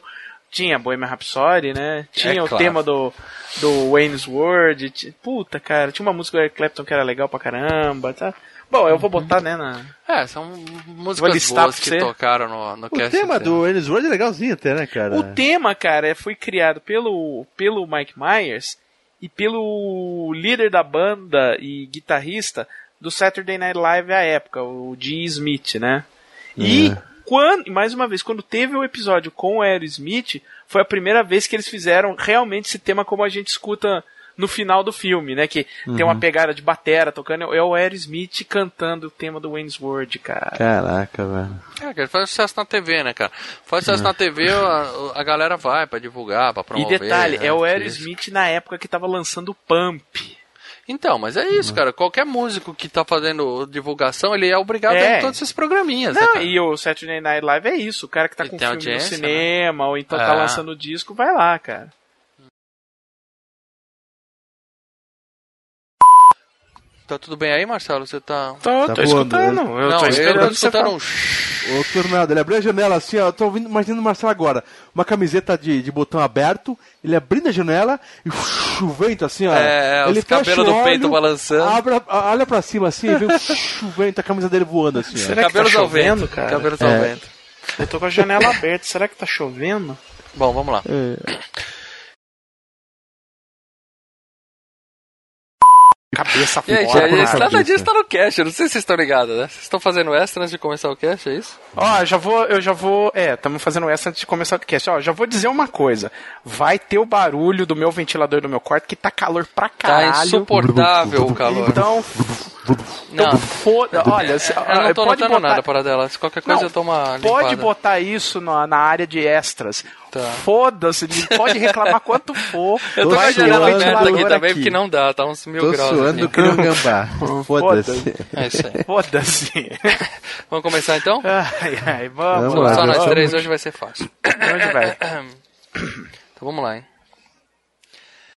Tinha Bohemian Rhapsody, né? Tinha o É claro. tema do, do Wayne's World. Puta, cara. Tinha uma música do Eric Clapton que era legal pra caramba, tá? Bom, eu vou botar, né, na... É, são músicas boas que você. tocaram no, no O cast. tema inteiro. do Ennis World é legalzinho até, né, cara? O tema, cara, foi criado pelo, pelo Mike Myers e pelo líder da banda e guitarrista do Saturday Night Live à época, o G. Smith, né? E É. quando, mais uma vez, quando teve o episódio com o Aerosmith, foi a primeira vez que eles fizeram realmente esse tema como a gente escuta no final do filme, né? Que tem uma pegada de batera tocando, é o Aerosmith cantando o tema do Wayne's World, cara. Caraca, velho. É, cara, faz sucesso na TV, né, cara? Faz sucesso na TV, a, a galera vai pra divulgar, pra E promover. detalhe, né, é o. Aerosmith na época que tava lançando o Pump. Então, mas é isso, cara. Qualquer músico que tá fazendo divulgação, ele é obrigado a ir É. em todos esses programinhas, né, Não, cara? e o Saturday Night Live é isso. O cara que tá E com filme no audiência, cinema, ou então tá É. lançando disco, vai lá, cara. Tá tudo bem aí, Marcelo? Você tá... Tô, Tá tô voando, escutando. Eu Não, tô eu esperando tô você escutando um... Ô, Tornado, ele abriu a janela assim, ó. Eu tô ouvindo, imaginando o Marcelo agora. Uma camiseta de, de botão aberto, ele abrindo a janela e o vento assim, ó. É, ele os cabelos do peito balançando. Abre, olha pra cima assim e vê o (laughs) vento, a camisa dele voando assim, ó. Será que tá Cabelos ao chovendo, vento, cara? Cabelos É. ao vento. Eu tô com a janela aberta. Será que tá chovendo? Bom, vamos lá. Cabeça Gente, fora. é isso, cabeça. nada disso tá no cast. Eu não sei se vocês estão ligados, né? Vocês estão fazendo extra antes de começar o cast, é isso? Ó, eu já vou, eu já vou, é, estamos fazendo essa antes de começar o cast. Ó, já vou dizer uma coisa. Vai ter o barulho do meu ventilador do meu quarto que tá calor pra Tá caralho. insuportável o calor. Então, Não, foda, olha, eu não tô pode notando botar, nada para dela. Se qualquer coisa Não, eu tomo uma Pode botar isso na, na área de extras. Tá. Foda-se, pode reclamar (laughs) quanto for. Eu tô com a aberta aqui também, porque não dá, tá uns mil Tô graus suando aqui. que um gambá. (laughs) Foda-se. É isso aí. (laughs) Foda-se. Vamos começar então? Ai, ai, vamos. Vamos lá, Só nós vamos. três hoje vai ser fácil. Onde vai? (coughs) Então vamos lá, hein?